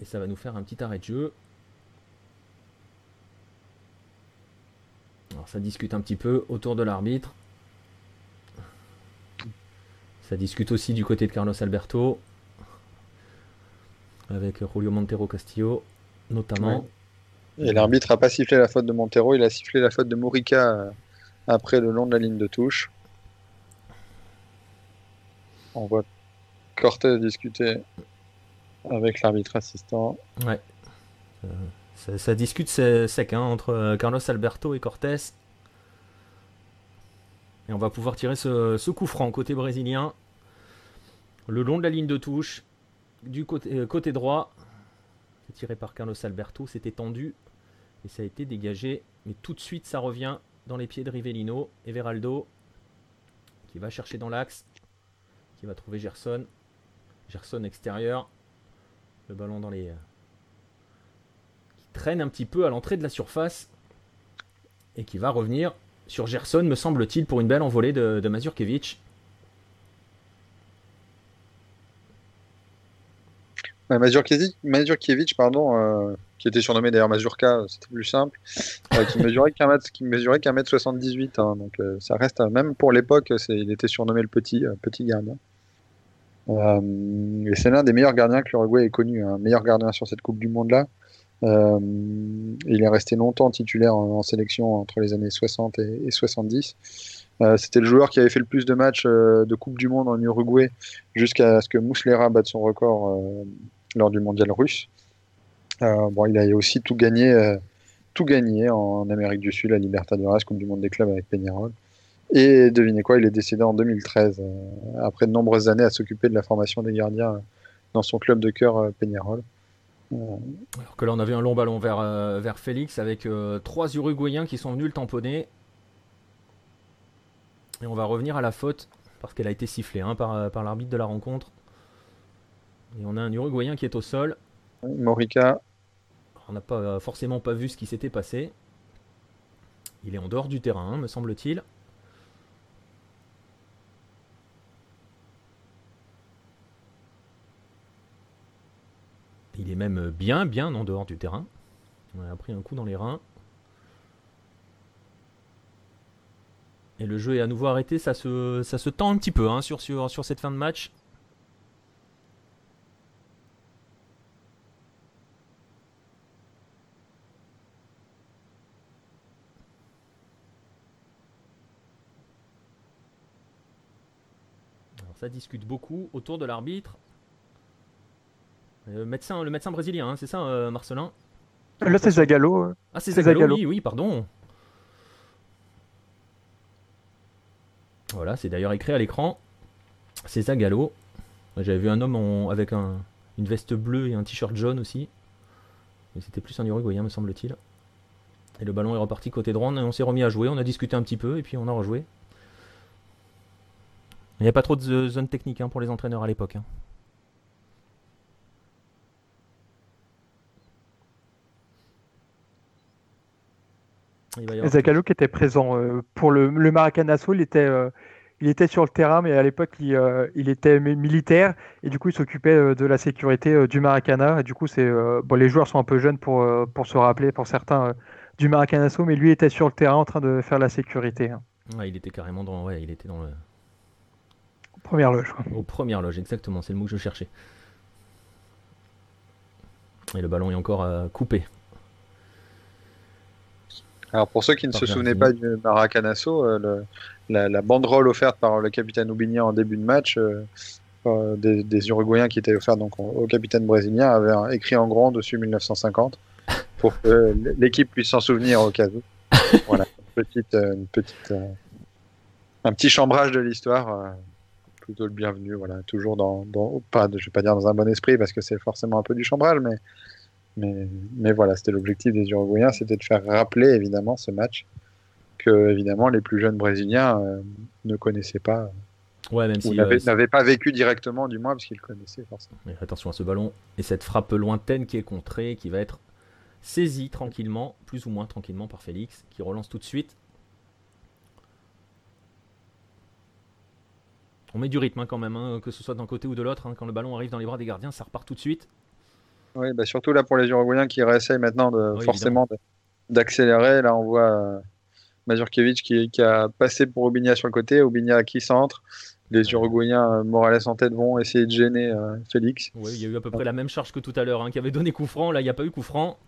Speaker 1: Et ça va nous faire un petit arrêt de jeu. Alors ça discute un petit peu autour de l'arbitre. Ça discute aussi du côté de Carlos Alberto, avec Julio Montero Castillo, notamment.
Speaker 2: Et l'arbitre n'a pas sifflé la faute de Montero, il a sifflé la faute de Morica euh, après le long de la ligne de touche. On voit Cortés discuter avec l'arbitre assistant.
Speaker 1: Ouais. Euh, ça, discute sec hein, entre euh, Carlos Alberto et Cortés. Et on va pouvoir tirer ce, coup franc côté brésilien. Le long de la ligne de touche. Du côté, euh, droit. Tiré par Carlos Alberto. C'était tendu. Et ça a été dégagé. Mais tout de suite, ça revient dans les pieds de Rivellino. Everaldo. Qui va chercher dans l'axe. Qui va trouver Gerson. Gerson extérieur. Le ballon dans les. Euh, qui traîne un petit peu à l'entrée de la surface. Et qui va revenir sur Gerson, me semble-t-il, pour une belle envolée de, de Mazurkiewicz.
Speaker 2: Mazurkiewicz, pardon, euh, qui était surnommé d'ailleurs Mazurka, c'était plus simple, qui mesurait qu'un mètre, qui mesurait qu'un mètre 78. Hein, donc ça reste, même pour l'époque, il était surnommé le petit, petit gardien. et c'est l'un des meilleurs gardiens que l'Uruguay ait connu, un hein, meilleur gardien sur cette Coupe du Monde là. Euh, il est resté longtemps titulaire en, sélection entre les années 60 et, 70. Euh, c'était le joueur qui avait fait le plus de matchs euh, de Coupe du Monde en Uruguay jusqu'à ce que Mouslera batte son record lors du mondial russe. bon, il a aussi tout gagné, tout gagné en Amérique du Sud, la Libertadores, Coupe du Monde des clubs avec Peñarol. Et devinez quoi, il est décédé en 2013, après de nombreuses années à s'occuper de la formation des gardiens dans son club de cœur Peñarol.
Speaker 1: Alors que là, on avait un long ballon vers, euh, vers Félix avec euh, trois Uruguayens qui sont venus le tamponner. Et on va revenir à la faute parce qu'elle a été sifflée hein, par, euh, par l'arbitre de la rencontre. Et on a un Uruguayen qui est au sol.
Speaker 2: Morica.
Speaker 1: On n'a pas forcément pas vu ce qui s'était passé. Il est en dehors du terrain, me semble-t-il. Il est même bien, bien en dehors du terrain. On a pris un coup dans les reins. Et le jeu est à nouveau arrêté. Ça se, tend un petit peu hein, sur, sur, sur cette fin de match. Ça discute beaucoup autour de l'arbitre. Le médecin, le médecin brésilien, hein, c'est ça, euh, Marcelin?
Speaker 3: Là, c'est Zagallo.
Speaker 1: Euh. Ah, c'est Zagallo, oui, oui, pardon. Voilà, c'est d'ailleurs écrit à l'écran. C'est Zagallo. J'avais vu un homme avec une veste bleue et un t-shirt jaune aussi. Mais c'était plus un Uruguayen, me semble-t-il. Et le ballon est reparti côté droit. On s'est remis à jouer. On a discuté un petit peu et puis on a rejoué. Il n'y a pas trop de zone technique hein, pour les entraîneurs à l'époque. Hein.
Speaker 3: Zagallo qui était présent euh, pour le, le Maracanazo, il était, euh, il était sur le terrain, mais à l'époque il, euh, il, était militaire et du coup il s'occupait de la sécurité du Maracana. Et du coup, c'est bon, les joueurs sont un peu jeunes pour, pour se rappeler, pour certains, du Maracanazo, mais lui était sur le terrain en train de faire la sécurité. Hein.
Speaker 1: il était carrément dans, ouais, il était dans le...
Speaker 3: Première loge.
Speaker 1: Aux premières loges, exactement, c'est le mot que je cherchais. Et le ballon est encore coupé.
Speaker 2: Alors pour ceux qui ne se souvenaient pas du Maracanazo, euh, la, banderole offerte par le capitaine Oubignan en début de match, euh, euh, des, Uruguayens qui étaient offerts donc au, capitaine brésilien, avait écrit en grand dessus 1950 pour que l'équipe puisse s'en souvenir au cas où. Voilà, une petite, une petite, un petit chambrage de l'histoire, plutôt le bienvenu. Voilà, toujours dans, dans, pas, je vais pas dire dans un bon esprit parce que c'est forcément un peu du chambrage, mais mais, voilà, c'était l'objectif des Uruguayens, c'était de faire rappeler évidemment ce match que évidemment les plus jeunes Brésiliens euh, ne connaissaient pas.
Speaker 1: Ouais, même si
Speaker 2: euh, n'avaient pas vécu directement, du moins, parce qu'ils connaissaient forcément.
Speaker 1: Mais attention à ce ballon et cette frappe lointaine qui est contrée, qui va être saisie tranquillement, plus ou moins tranquillement par Félix, qui relance tout de suite. On met du rythme hein, quand même, hein, que ce soit d'un côté ou de l'autre. Hein. quand le ballon arrive dans les bras des gardiens, ça repart tout de suite.
Speaker 2: Oui, bah surtout là pour les Uruguayens qui réessayent maintenant de, forcément d'accélérer. Là, on voit euh, Mazurkiewicz qui, a passé pour Obinia sur le côté, Obinia qui centre. Les Uruguayens, euh, Morales en tête, vont essayer de gêner euh, Félix.
Speaker 1: Oui, il y a eu à peu près la même charge que tout à l'heure, hein, qui avait donné coup franc. Là, il n'y a pas eu coup franc.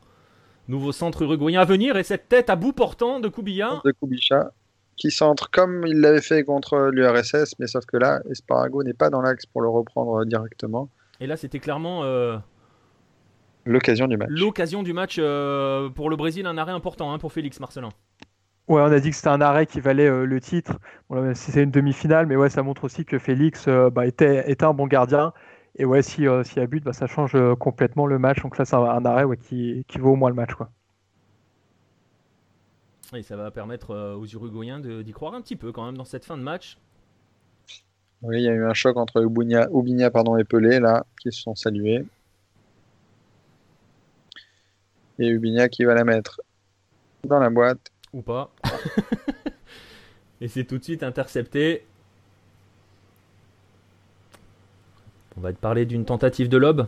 Speaker 1: Nouveau centre uruguayen à venir et cette tête à bout portant de Kubilla.
Speaker 2: De Kubicha, qui centre comme il l'avait fait contre l'URSS, mais sauf que là, Esparago n'est pas dans l'axe pour le reprendre directement.
Speaker 1: Et là, c'était clairement
Speaker 2: L'occasion du match.
Speaker 1: L'occasion du match euh, pour le Brésil, un arrêt important hein, pour Félix Marcelin.
Speaker 3: Ouais, on a dit que c'était un arrêt qui valait euh, le titre. Bon, c'est une demi-finale, mais ouais, ça montre aussi que Félix euh, bah, était, était, un bon gardien. Et ouais, s'il si y a but, bah, ça change complètement le match. Donc là, c'est un, arrêt ouais, qui, qui, vaut au moins le match. Quoi.
Speaker 1: Et ça va permettre aux Uruguayens d'y croire un petit peu quand même dans cette fin de match.
Speaker 2: Oui, il y a eu un choc entre Ubigna, pardon, et Pelé, là, qui se sont salués. Et Ubinia qui va la mettre dans la boîte.
Speaker 1: Ou pas. et c'est tout de suite intercepté. On va te parler d'une tentative de lob.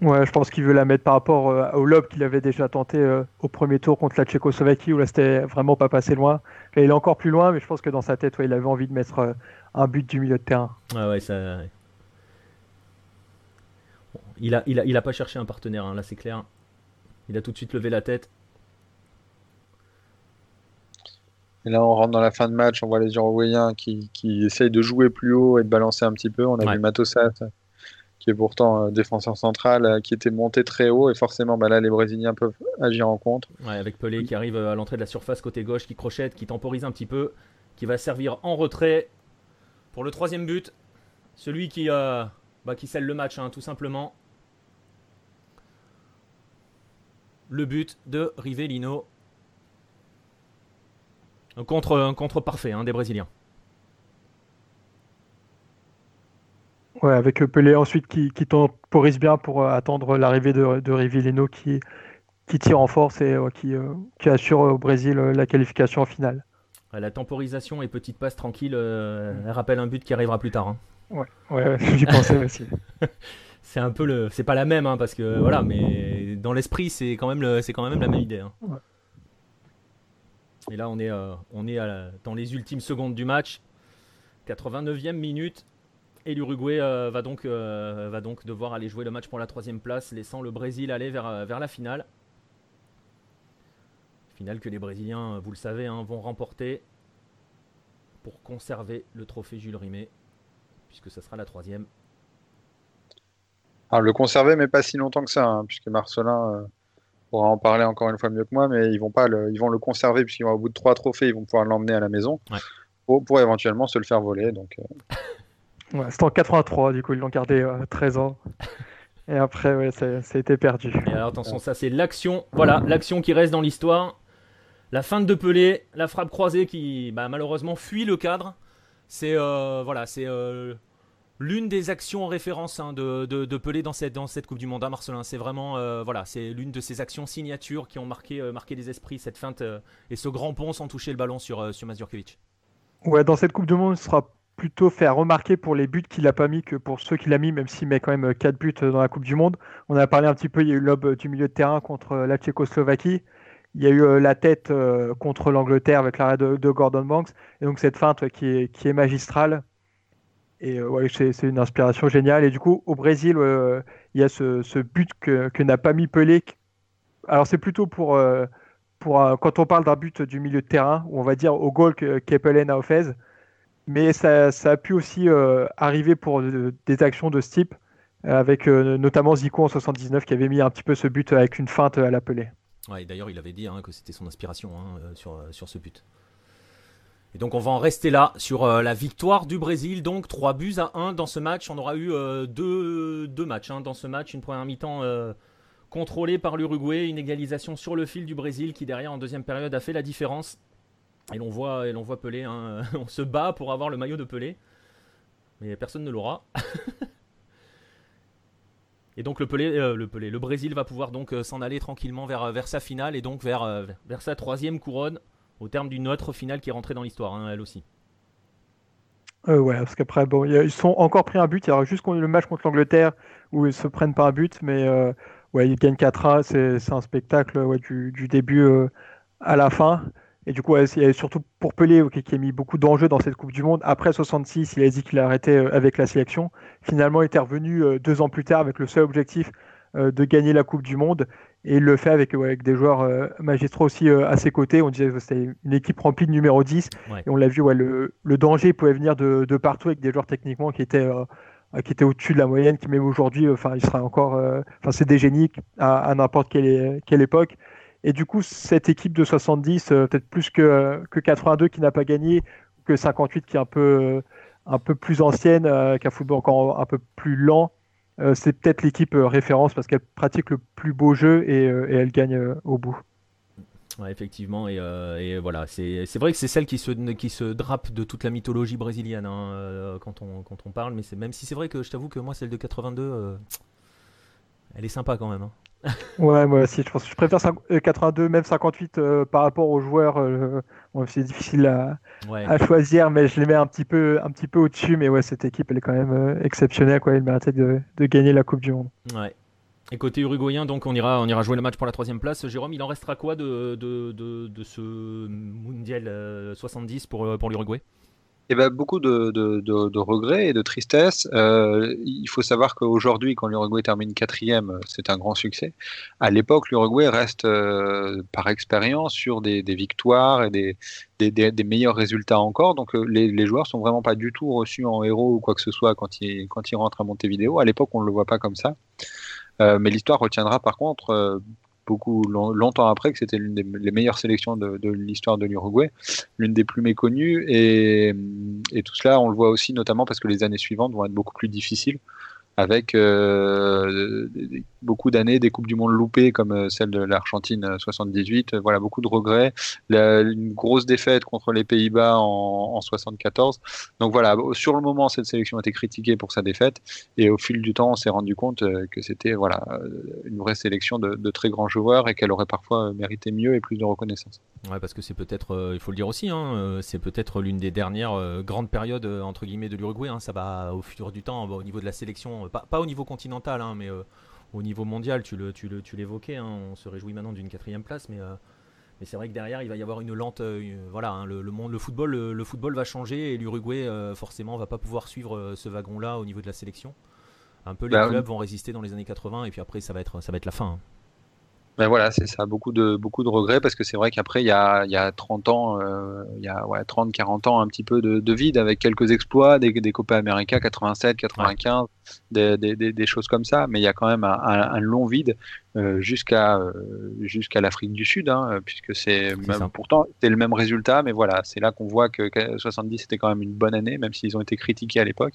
Speaker 3: Ouais, je pense qu'il veut la mettre par rapport euh, au lob qu'il avait déjà tenté euh, au premier tour contre la Tchécoslovaquie, où là c'était vraiment pas passé loin. il est encore plus loin, mais je pense que dans sa tête, il avait envie de mettre euh, un but du milieu de terrain.
Speaker 1: Ah ouais, ça. Il, a, il, a, il a pas cherché un partenaire, hein, là c'est clair. Il a tout de suite levé la tête.
Speaker 2: Et là, on rentre dans la fin de match, on voit les Uruguayens qui, qui essayent de jouer plus haut et de balancer un petit peu. On a vu Matosat qui est pourtant euh, défenseur central, euh, qui était monté très haut. Et forcément, bah là, les Brésiliens peuvent agir en contre.
Speaker 1: Ouais, avec Pelé qui arrive à l'entrée de la surface côté gauche, qui crochette, qui temporise un petit peu, qui va servir en retrait pour le troisième but. Celui qui, euh, bah, qui scelle le match, hein, tout simplement. Le but de Rivellino. Un contre, un contre parfait hein, des Brésiliens.
Speaker 3: Ouais, avec Pelé ensuite qui, qui temporise bien pour euh, attendre l'arrivée de, de Rivellino qui, qui tire en force et qui, euh, qui, assure au Brésil euh, la qualification en finale.
Speaker 1: La temporisation et petite passe tranquille, elle rappelle un but qui arrivera plus tard. Hein.
Speaker 3: Ouais, ouais, j'y pensais aussi.
Speaker 1: c'est un peu le, c'est pas la même hein, parce que voilà, mais dans l'esprit c'est quand même le, c'est quand même la même idée. Hein. Et là on est, on est dans les ultimes secondes du match, 89e minute. Et l'Uruguay euh, va, donc, euh, va donc devoir aller jouer le match pour la troisième place, laissant le Brésil aller vers, euh, vers la finale. Finale que les Brésiliens, vous le savez, hein, vont remporter pour conserver le trophée Jules Rimet, puisque ce sera la troisième.
Speaker 2: Alors, le conserver, mais pas si longtemps que ça, hein, puisque Marcelin pourra en parler encore une fois mieux que moi, mais ils vont, pas le, ils vont le conserver, puisqu'au bout de trois trophées, ils vont pouvoir l'emmener à la maison pour, éventuellement se le faire voler. Donc,
Speaker 3: Ouais, C'était en 83, du coup, ils l'ont gardé 13 euh, ans. Et après, ouais, ça, a été perdu.
Speaker 1: Et alors, attention, ça c'est l'action. Voilà, l'action qui reste dans l'histoire. La fin de Pelé, la frappe croisée qui, bah, malheureusement, fuit le cadre. C'est euh, voilà, c'est euh, l'une des actions en référence hein, de, Pelé dans cette, Coupe du Monde à Marcelin. C'est vraiment voilà, c'est l'une de ces actions signatures qui ont marqué, marqué les esprits, cette feinte et ce grand pont sans toucher le ballon sur, sur.
Speaker 3: Ouais, dans cette Coupe du Monde, ce sera plutôt faire remarquer pour les buts qu'il a pas mis que pour ceux qu'il a mis, même s'il met quand même 4 buts dans la Coupe du Monde. On a parlé un petit peu, il y a eu l'aube du milieu de terrain contre la Tchécoslovaquie. Il y a eu euh, la tête euh, contre l'Angleterre avec l'arrêt de, Gordon Banks. Et donc cette feinte qui est, qui est magistrale. Et euh, c'est une inspiration géniale. Et du coup, au Brésil, il y a ce, but que, n'a pas mis Pelé. Alors c'est plutôt pour, quand on parle d'un but du milieu de terrain, où on va dire au goal Pelé n'a fait mais ça, a pu aussi arriver pour des actions de ce type, avec notamment Zico en 79 qui avait mis un petit peu ce but avec une feinte à l'appeler.
Speaker 1: Ouais, D'ailleurs, il avait dit hein, que c'était son inspiration hein, sur, sur ce but. Et donc on va en rester là sur la victoire du Brésil. Donc 3 buts à 1 dans ce match. On aura eu deux, matchs hein, dans ce match. Une première mi-temps contrôlée par l'Uruguay, une égalisation sur le fil du Brésil qui derrière en deuxième période a fait la différence. Et l'on voit, et l'on voit Pelé, on se bat pour avoir le maillot de Pelé, mais personne ne l'aura. et donc le Pelé, euh, le Pelé, le Brésil va pouvoir donc euh, s'en aller tranquillement vers, vers sa finale et donc vers, euh, vers sa troisième couronne au terme d'une autre finale qui est rentrée dans l'histoire, hein, elle aussi.
Speaker 3: ouais, parce qu'après, bon, ils sont encore pris un but. Il y aura juste le match contre l'Angleterre où ils se prennent pas un but, mais ouais, ils gagnent 4-1. C'est un spectacle ouais, du, du, début à la fin. Et du coup, il y a surtout pour Pelé qui a mis beaucoup d'enjeux dans cette Coupe du Monde. Après 66, il a dit qu'il arrêtait euh, avec la sélection. Finalement, il était revenu euh, deux ans plus tard avec le seul objectif euh, de gagner la Coupe du Monde. Et il le fait avec, avec des joueurs magistraux aussi à ses côtés. On disait que c'était une équipe remplie de numéro 10. Et on l'a vu, ouais, le, le, danger pouvait venir de, de, partout avec des joueurs techniquement qui étaient, qui étaient au-dessus de la moyenne, qui même aujourd'hui, enfin, il sera encore, enfin, c'est des génies à, à n'importe quelle, quelle époque. Et du coup, cette équipe de 70, euh, peut-être plus que, que 82 qui n'a pas gagné, que 58 qui est un peu, un peu plus ancienne, euh, qu'un football encore un peu plus lent, euh, c'est peut-être l'équipe référence parce qu'elle pratique le plus beau jeu et, elle gagne au bout.
Speaker 1: Ouais, effectivement, et, et voilà, c'est vrai que c'est celle qui se, qui se drape de toute la mythologie brésilienne hein, quand, on, quand on parle, mais même si c'est vrai que je t'avoue que moi, celle de 82, elle est sympa quand même. Hein.
Speaker 3: Ouais, moi aussi, je pense je préfère 82, euh, même 58 euh, par rapport aux joueurs. Euh, c'est difficile à, choisir, mais je les mets un petit peu, un petit peu au-dessus. Mais ouais, cette équipe, elle est quand même exceptionnelle. Quoi. Elle méritait de, de, gagner la Coupe du Monde.
Speaker 1: Ouais. Et côté uruguayen, donc on ira, on ira jouer le match pour la troisième place. Jérôme, il en restera quoi de, de, de, ce mondial 70 pour, pour l'Uruguay?
Speaker 2: Eh ben, beaucoup de, de, regrets et de tristesse. Euh, il faut savoir qu'aujourd'hui, quand l'Uruguay termine quatrième, c'est un grand succès. À l'époque, l'Uruguay reste euh, par expérience sur des, victoires et des, des, meilleurs résultats encore. Donc euh, les, les, joueurs sont vraiment pas du tout reçus en héros ou quoi que ce soit quand ils, quand ils rentrent à Montevideo. À l'époque, on ne le voit pas comme ça. mais l'histoire retiendra par contre beaucoup longtemps après que c'était l'une des meilleures sélections de, l'histoire de l'Uruguay, l'une des plus méconnues. Et, tout cela, on le voit aussi notamment parce que les années suivantes vont être beaucoup plus difficiles avec euh, beaucoup d'années des coupes du monde loupées comme euh, celle de l'Argentine 78 euh, voilà beaucoup de regrets. Une grosse défaite contre les Pays-Bas en, en, 74 donc voilà sur le moment cette sélection a été critiquée pour sa défaite. Et au fil du temps on s'est rendu compte que c'était voilà une vraie sélection de, très grands joueurs et qu'elle aurait parfois mérité mieux et plus de reconnaissance.
Speaker 1: Ouais parce que c'est peut-être il faut le dire aussi hein, c'est peut-être l'une des dernières grandes périodes entre guillemets de l'Uruguay hein, ça va au fur du temps au niveau de la sélection pas, au niveau continental, hein, mais euh, au niveau mondial, tu le, tu le, tu l'évoquais, hein, on se réjouit maintenant d'une quatrième place, mais, euh, mais c'est vrai que derrière il va y avoir une lente, euh, voilà, hein, le, monde, le football, le, football va changer et l'Uruguay forcément va pas pouvoir suivre ce wagon-là au niveau de la sélection. Un peu les bah clubs vont résister dans les années 80 et puis après ça va être, ça va être la fin.
Speaker 2: Ben voilà, c'est ça, beaucoup de, beaucoup de regrets parce que c'est vrai qu'après, il y a, il y a 30 ans, euh, il y a ouais, 30, 40 ans, un petit peu de, de vide avec quelques exploits, des, des Copa América 87, 95, des, des, des, choses comme ça, mais il y a quand même un, un, long vide euh, jusqu'à euh, jusqu'à l'Afrique du Sud, hein, puisque c'est pourtant c'est le même résultat, mais voilà, c'est là qu'on voit que 70 c'était quand même une bonne année, même s'ils ont été critiqués à l'époque.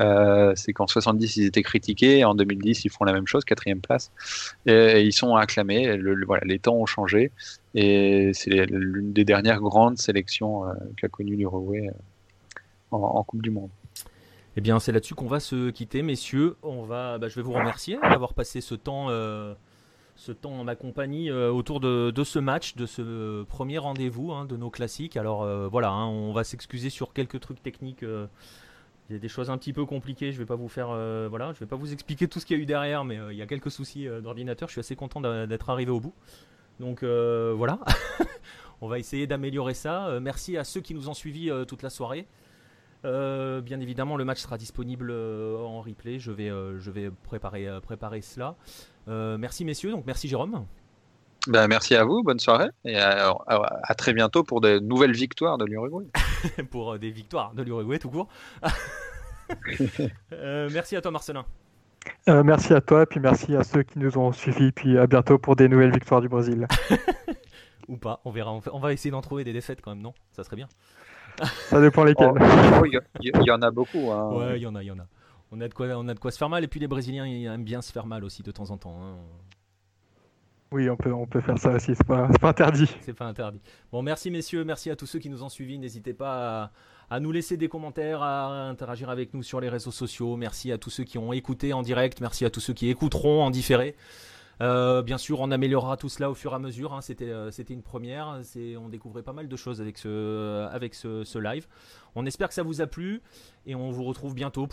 Speaker 2: Euh, c'est qu'en 70 ils étaient critiqués, en 2010 ils font la même chose, quatrième place, et, ils sont acclamés. Le, voilà, les temps ont changé et c'est l'une des dernières grandes sélections qu'a connu l'Uruguay en, Coupe du Monde.
Speaker 1: Eh bien, c'est là-dessus qu'on va se quitter, messieurs. On va, bah, je vais vous remercier d'avoir passé ce temps, ce temps en ma compagnie autour de, ce match, de ce premier rendez-vous hein, de nos classiques. Alors voilà, hein, on va s'excuser sur quelques trucs techniques il y a des choses un petit peu compliquées. Je vais vous faire, euh, voilà, je vais pas vous expliquer tout ce qu'il y a eu derrière, mais euh, il y a quelques soucis euh, d'ordinateur. Je suis assez content d'être arrivé au bout. Donc voilà, on va essayer d'améliorer ça. merci à ceux qui nous ont suivis toute la soirée. Bien évidemment, le match sera disponible en replay. Je vais, je vais préparer, préparer cela. merci messieurs. Donc merci Jérôme.
Speaker 2: Ben, merci à vous, bonne soirée et à, à, très bientôt pour de nouvelles victoires de l'Uruguay.
Speaker 1: pour euh, des victoires de l'Uruguay tout court. Euh, merci à toi Marcelin.
Speaker 3: Euh, merci à toi, puis merci à ceux qui nous ont suivis, puis à bientôt pour des nouvelles victoires du Brésil.
Speaker 1: Ou pas, on verra. On va essayer d'en trouver des défaites quand même, non? Ça serait bien.
Speaker 3: Ça dépend lesquelles.
Speaker 2: Oh, il y, en a beaucoup. Hein.
Speaker 1: Ouais, il y en a, il y en a. On a, de quoi, on a de quoi se faire mal, et puis les Brésiliens ils aiment bien se faire mal aussi de temps en temps. Hein.
Speaker 3: Oui, on peut, on peut faire ça aussi, c'est pas, pas interdit.
Speaker 1: C'est pas interdit. Bon, merci messieurs, merci à tous ceux qui nous ont suivis. N'hésitez pas à, nous laisser des commentaires, à interagir avec nous sur les réseaux sociaux. Merci à tous ceux qui ont écouté en direct, merci à tous ceux qui écouteront en différé. Euh, bien sûr, on améliorera tout cela au fur et à mesure. Hein. C'était, euh, c'était une première. On découvrait pas mal de choses avec ce live. On espère que ça vous a plu et on vous retrouve bientôt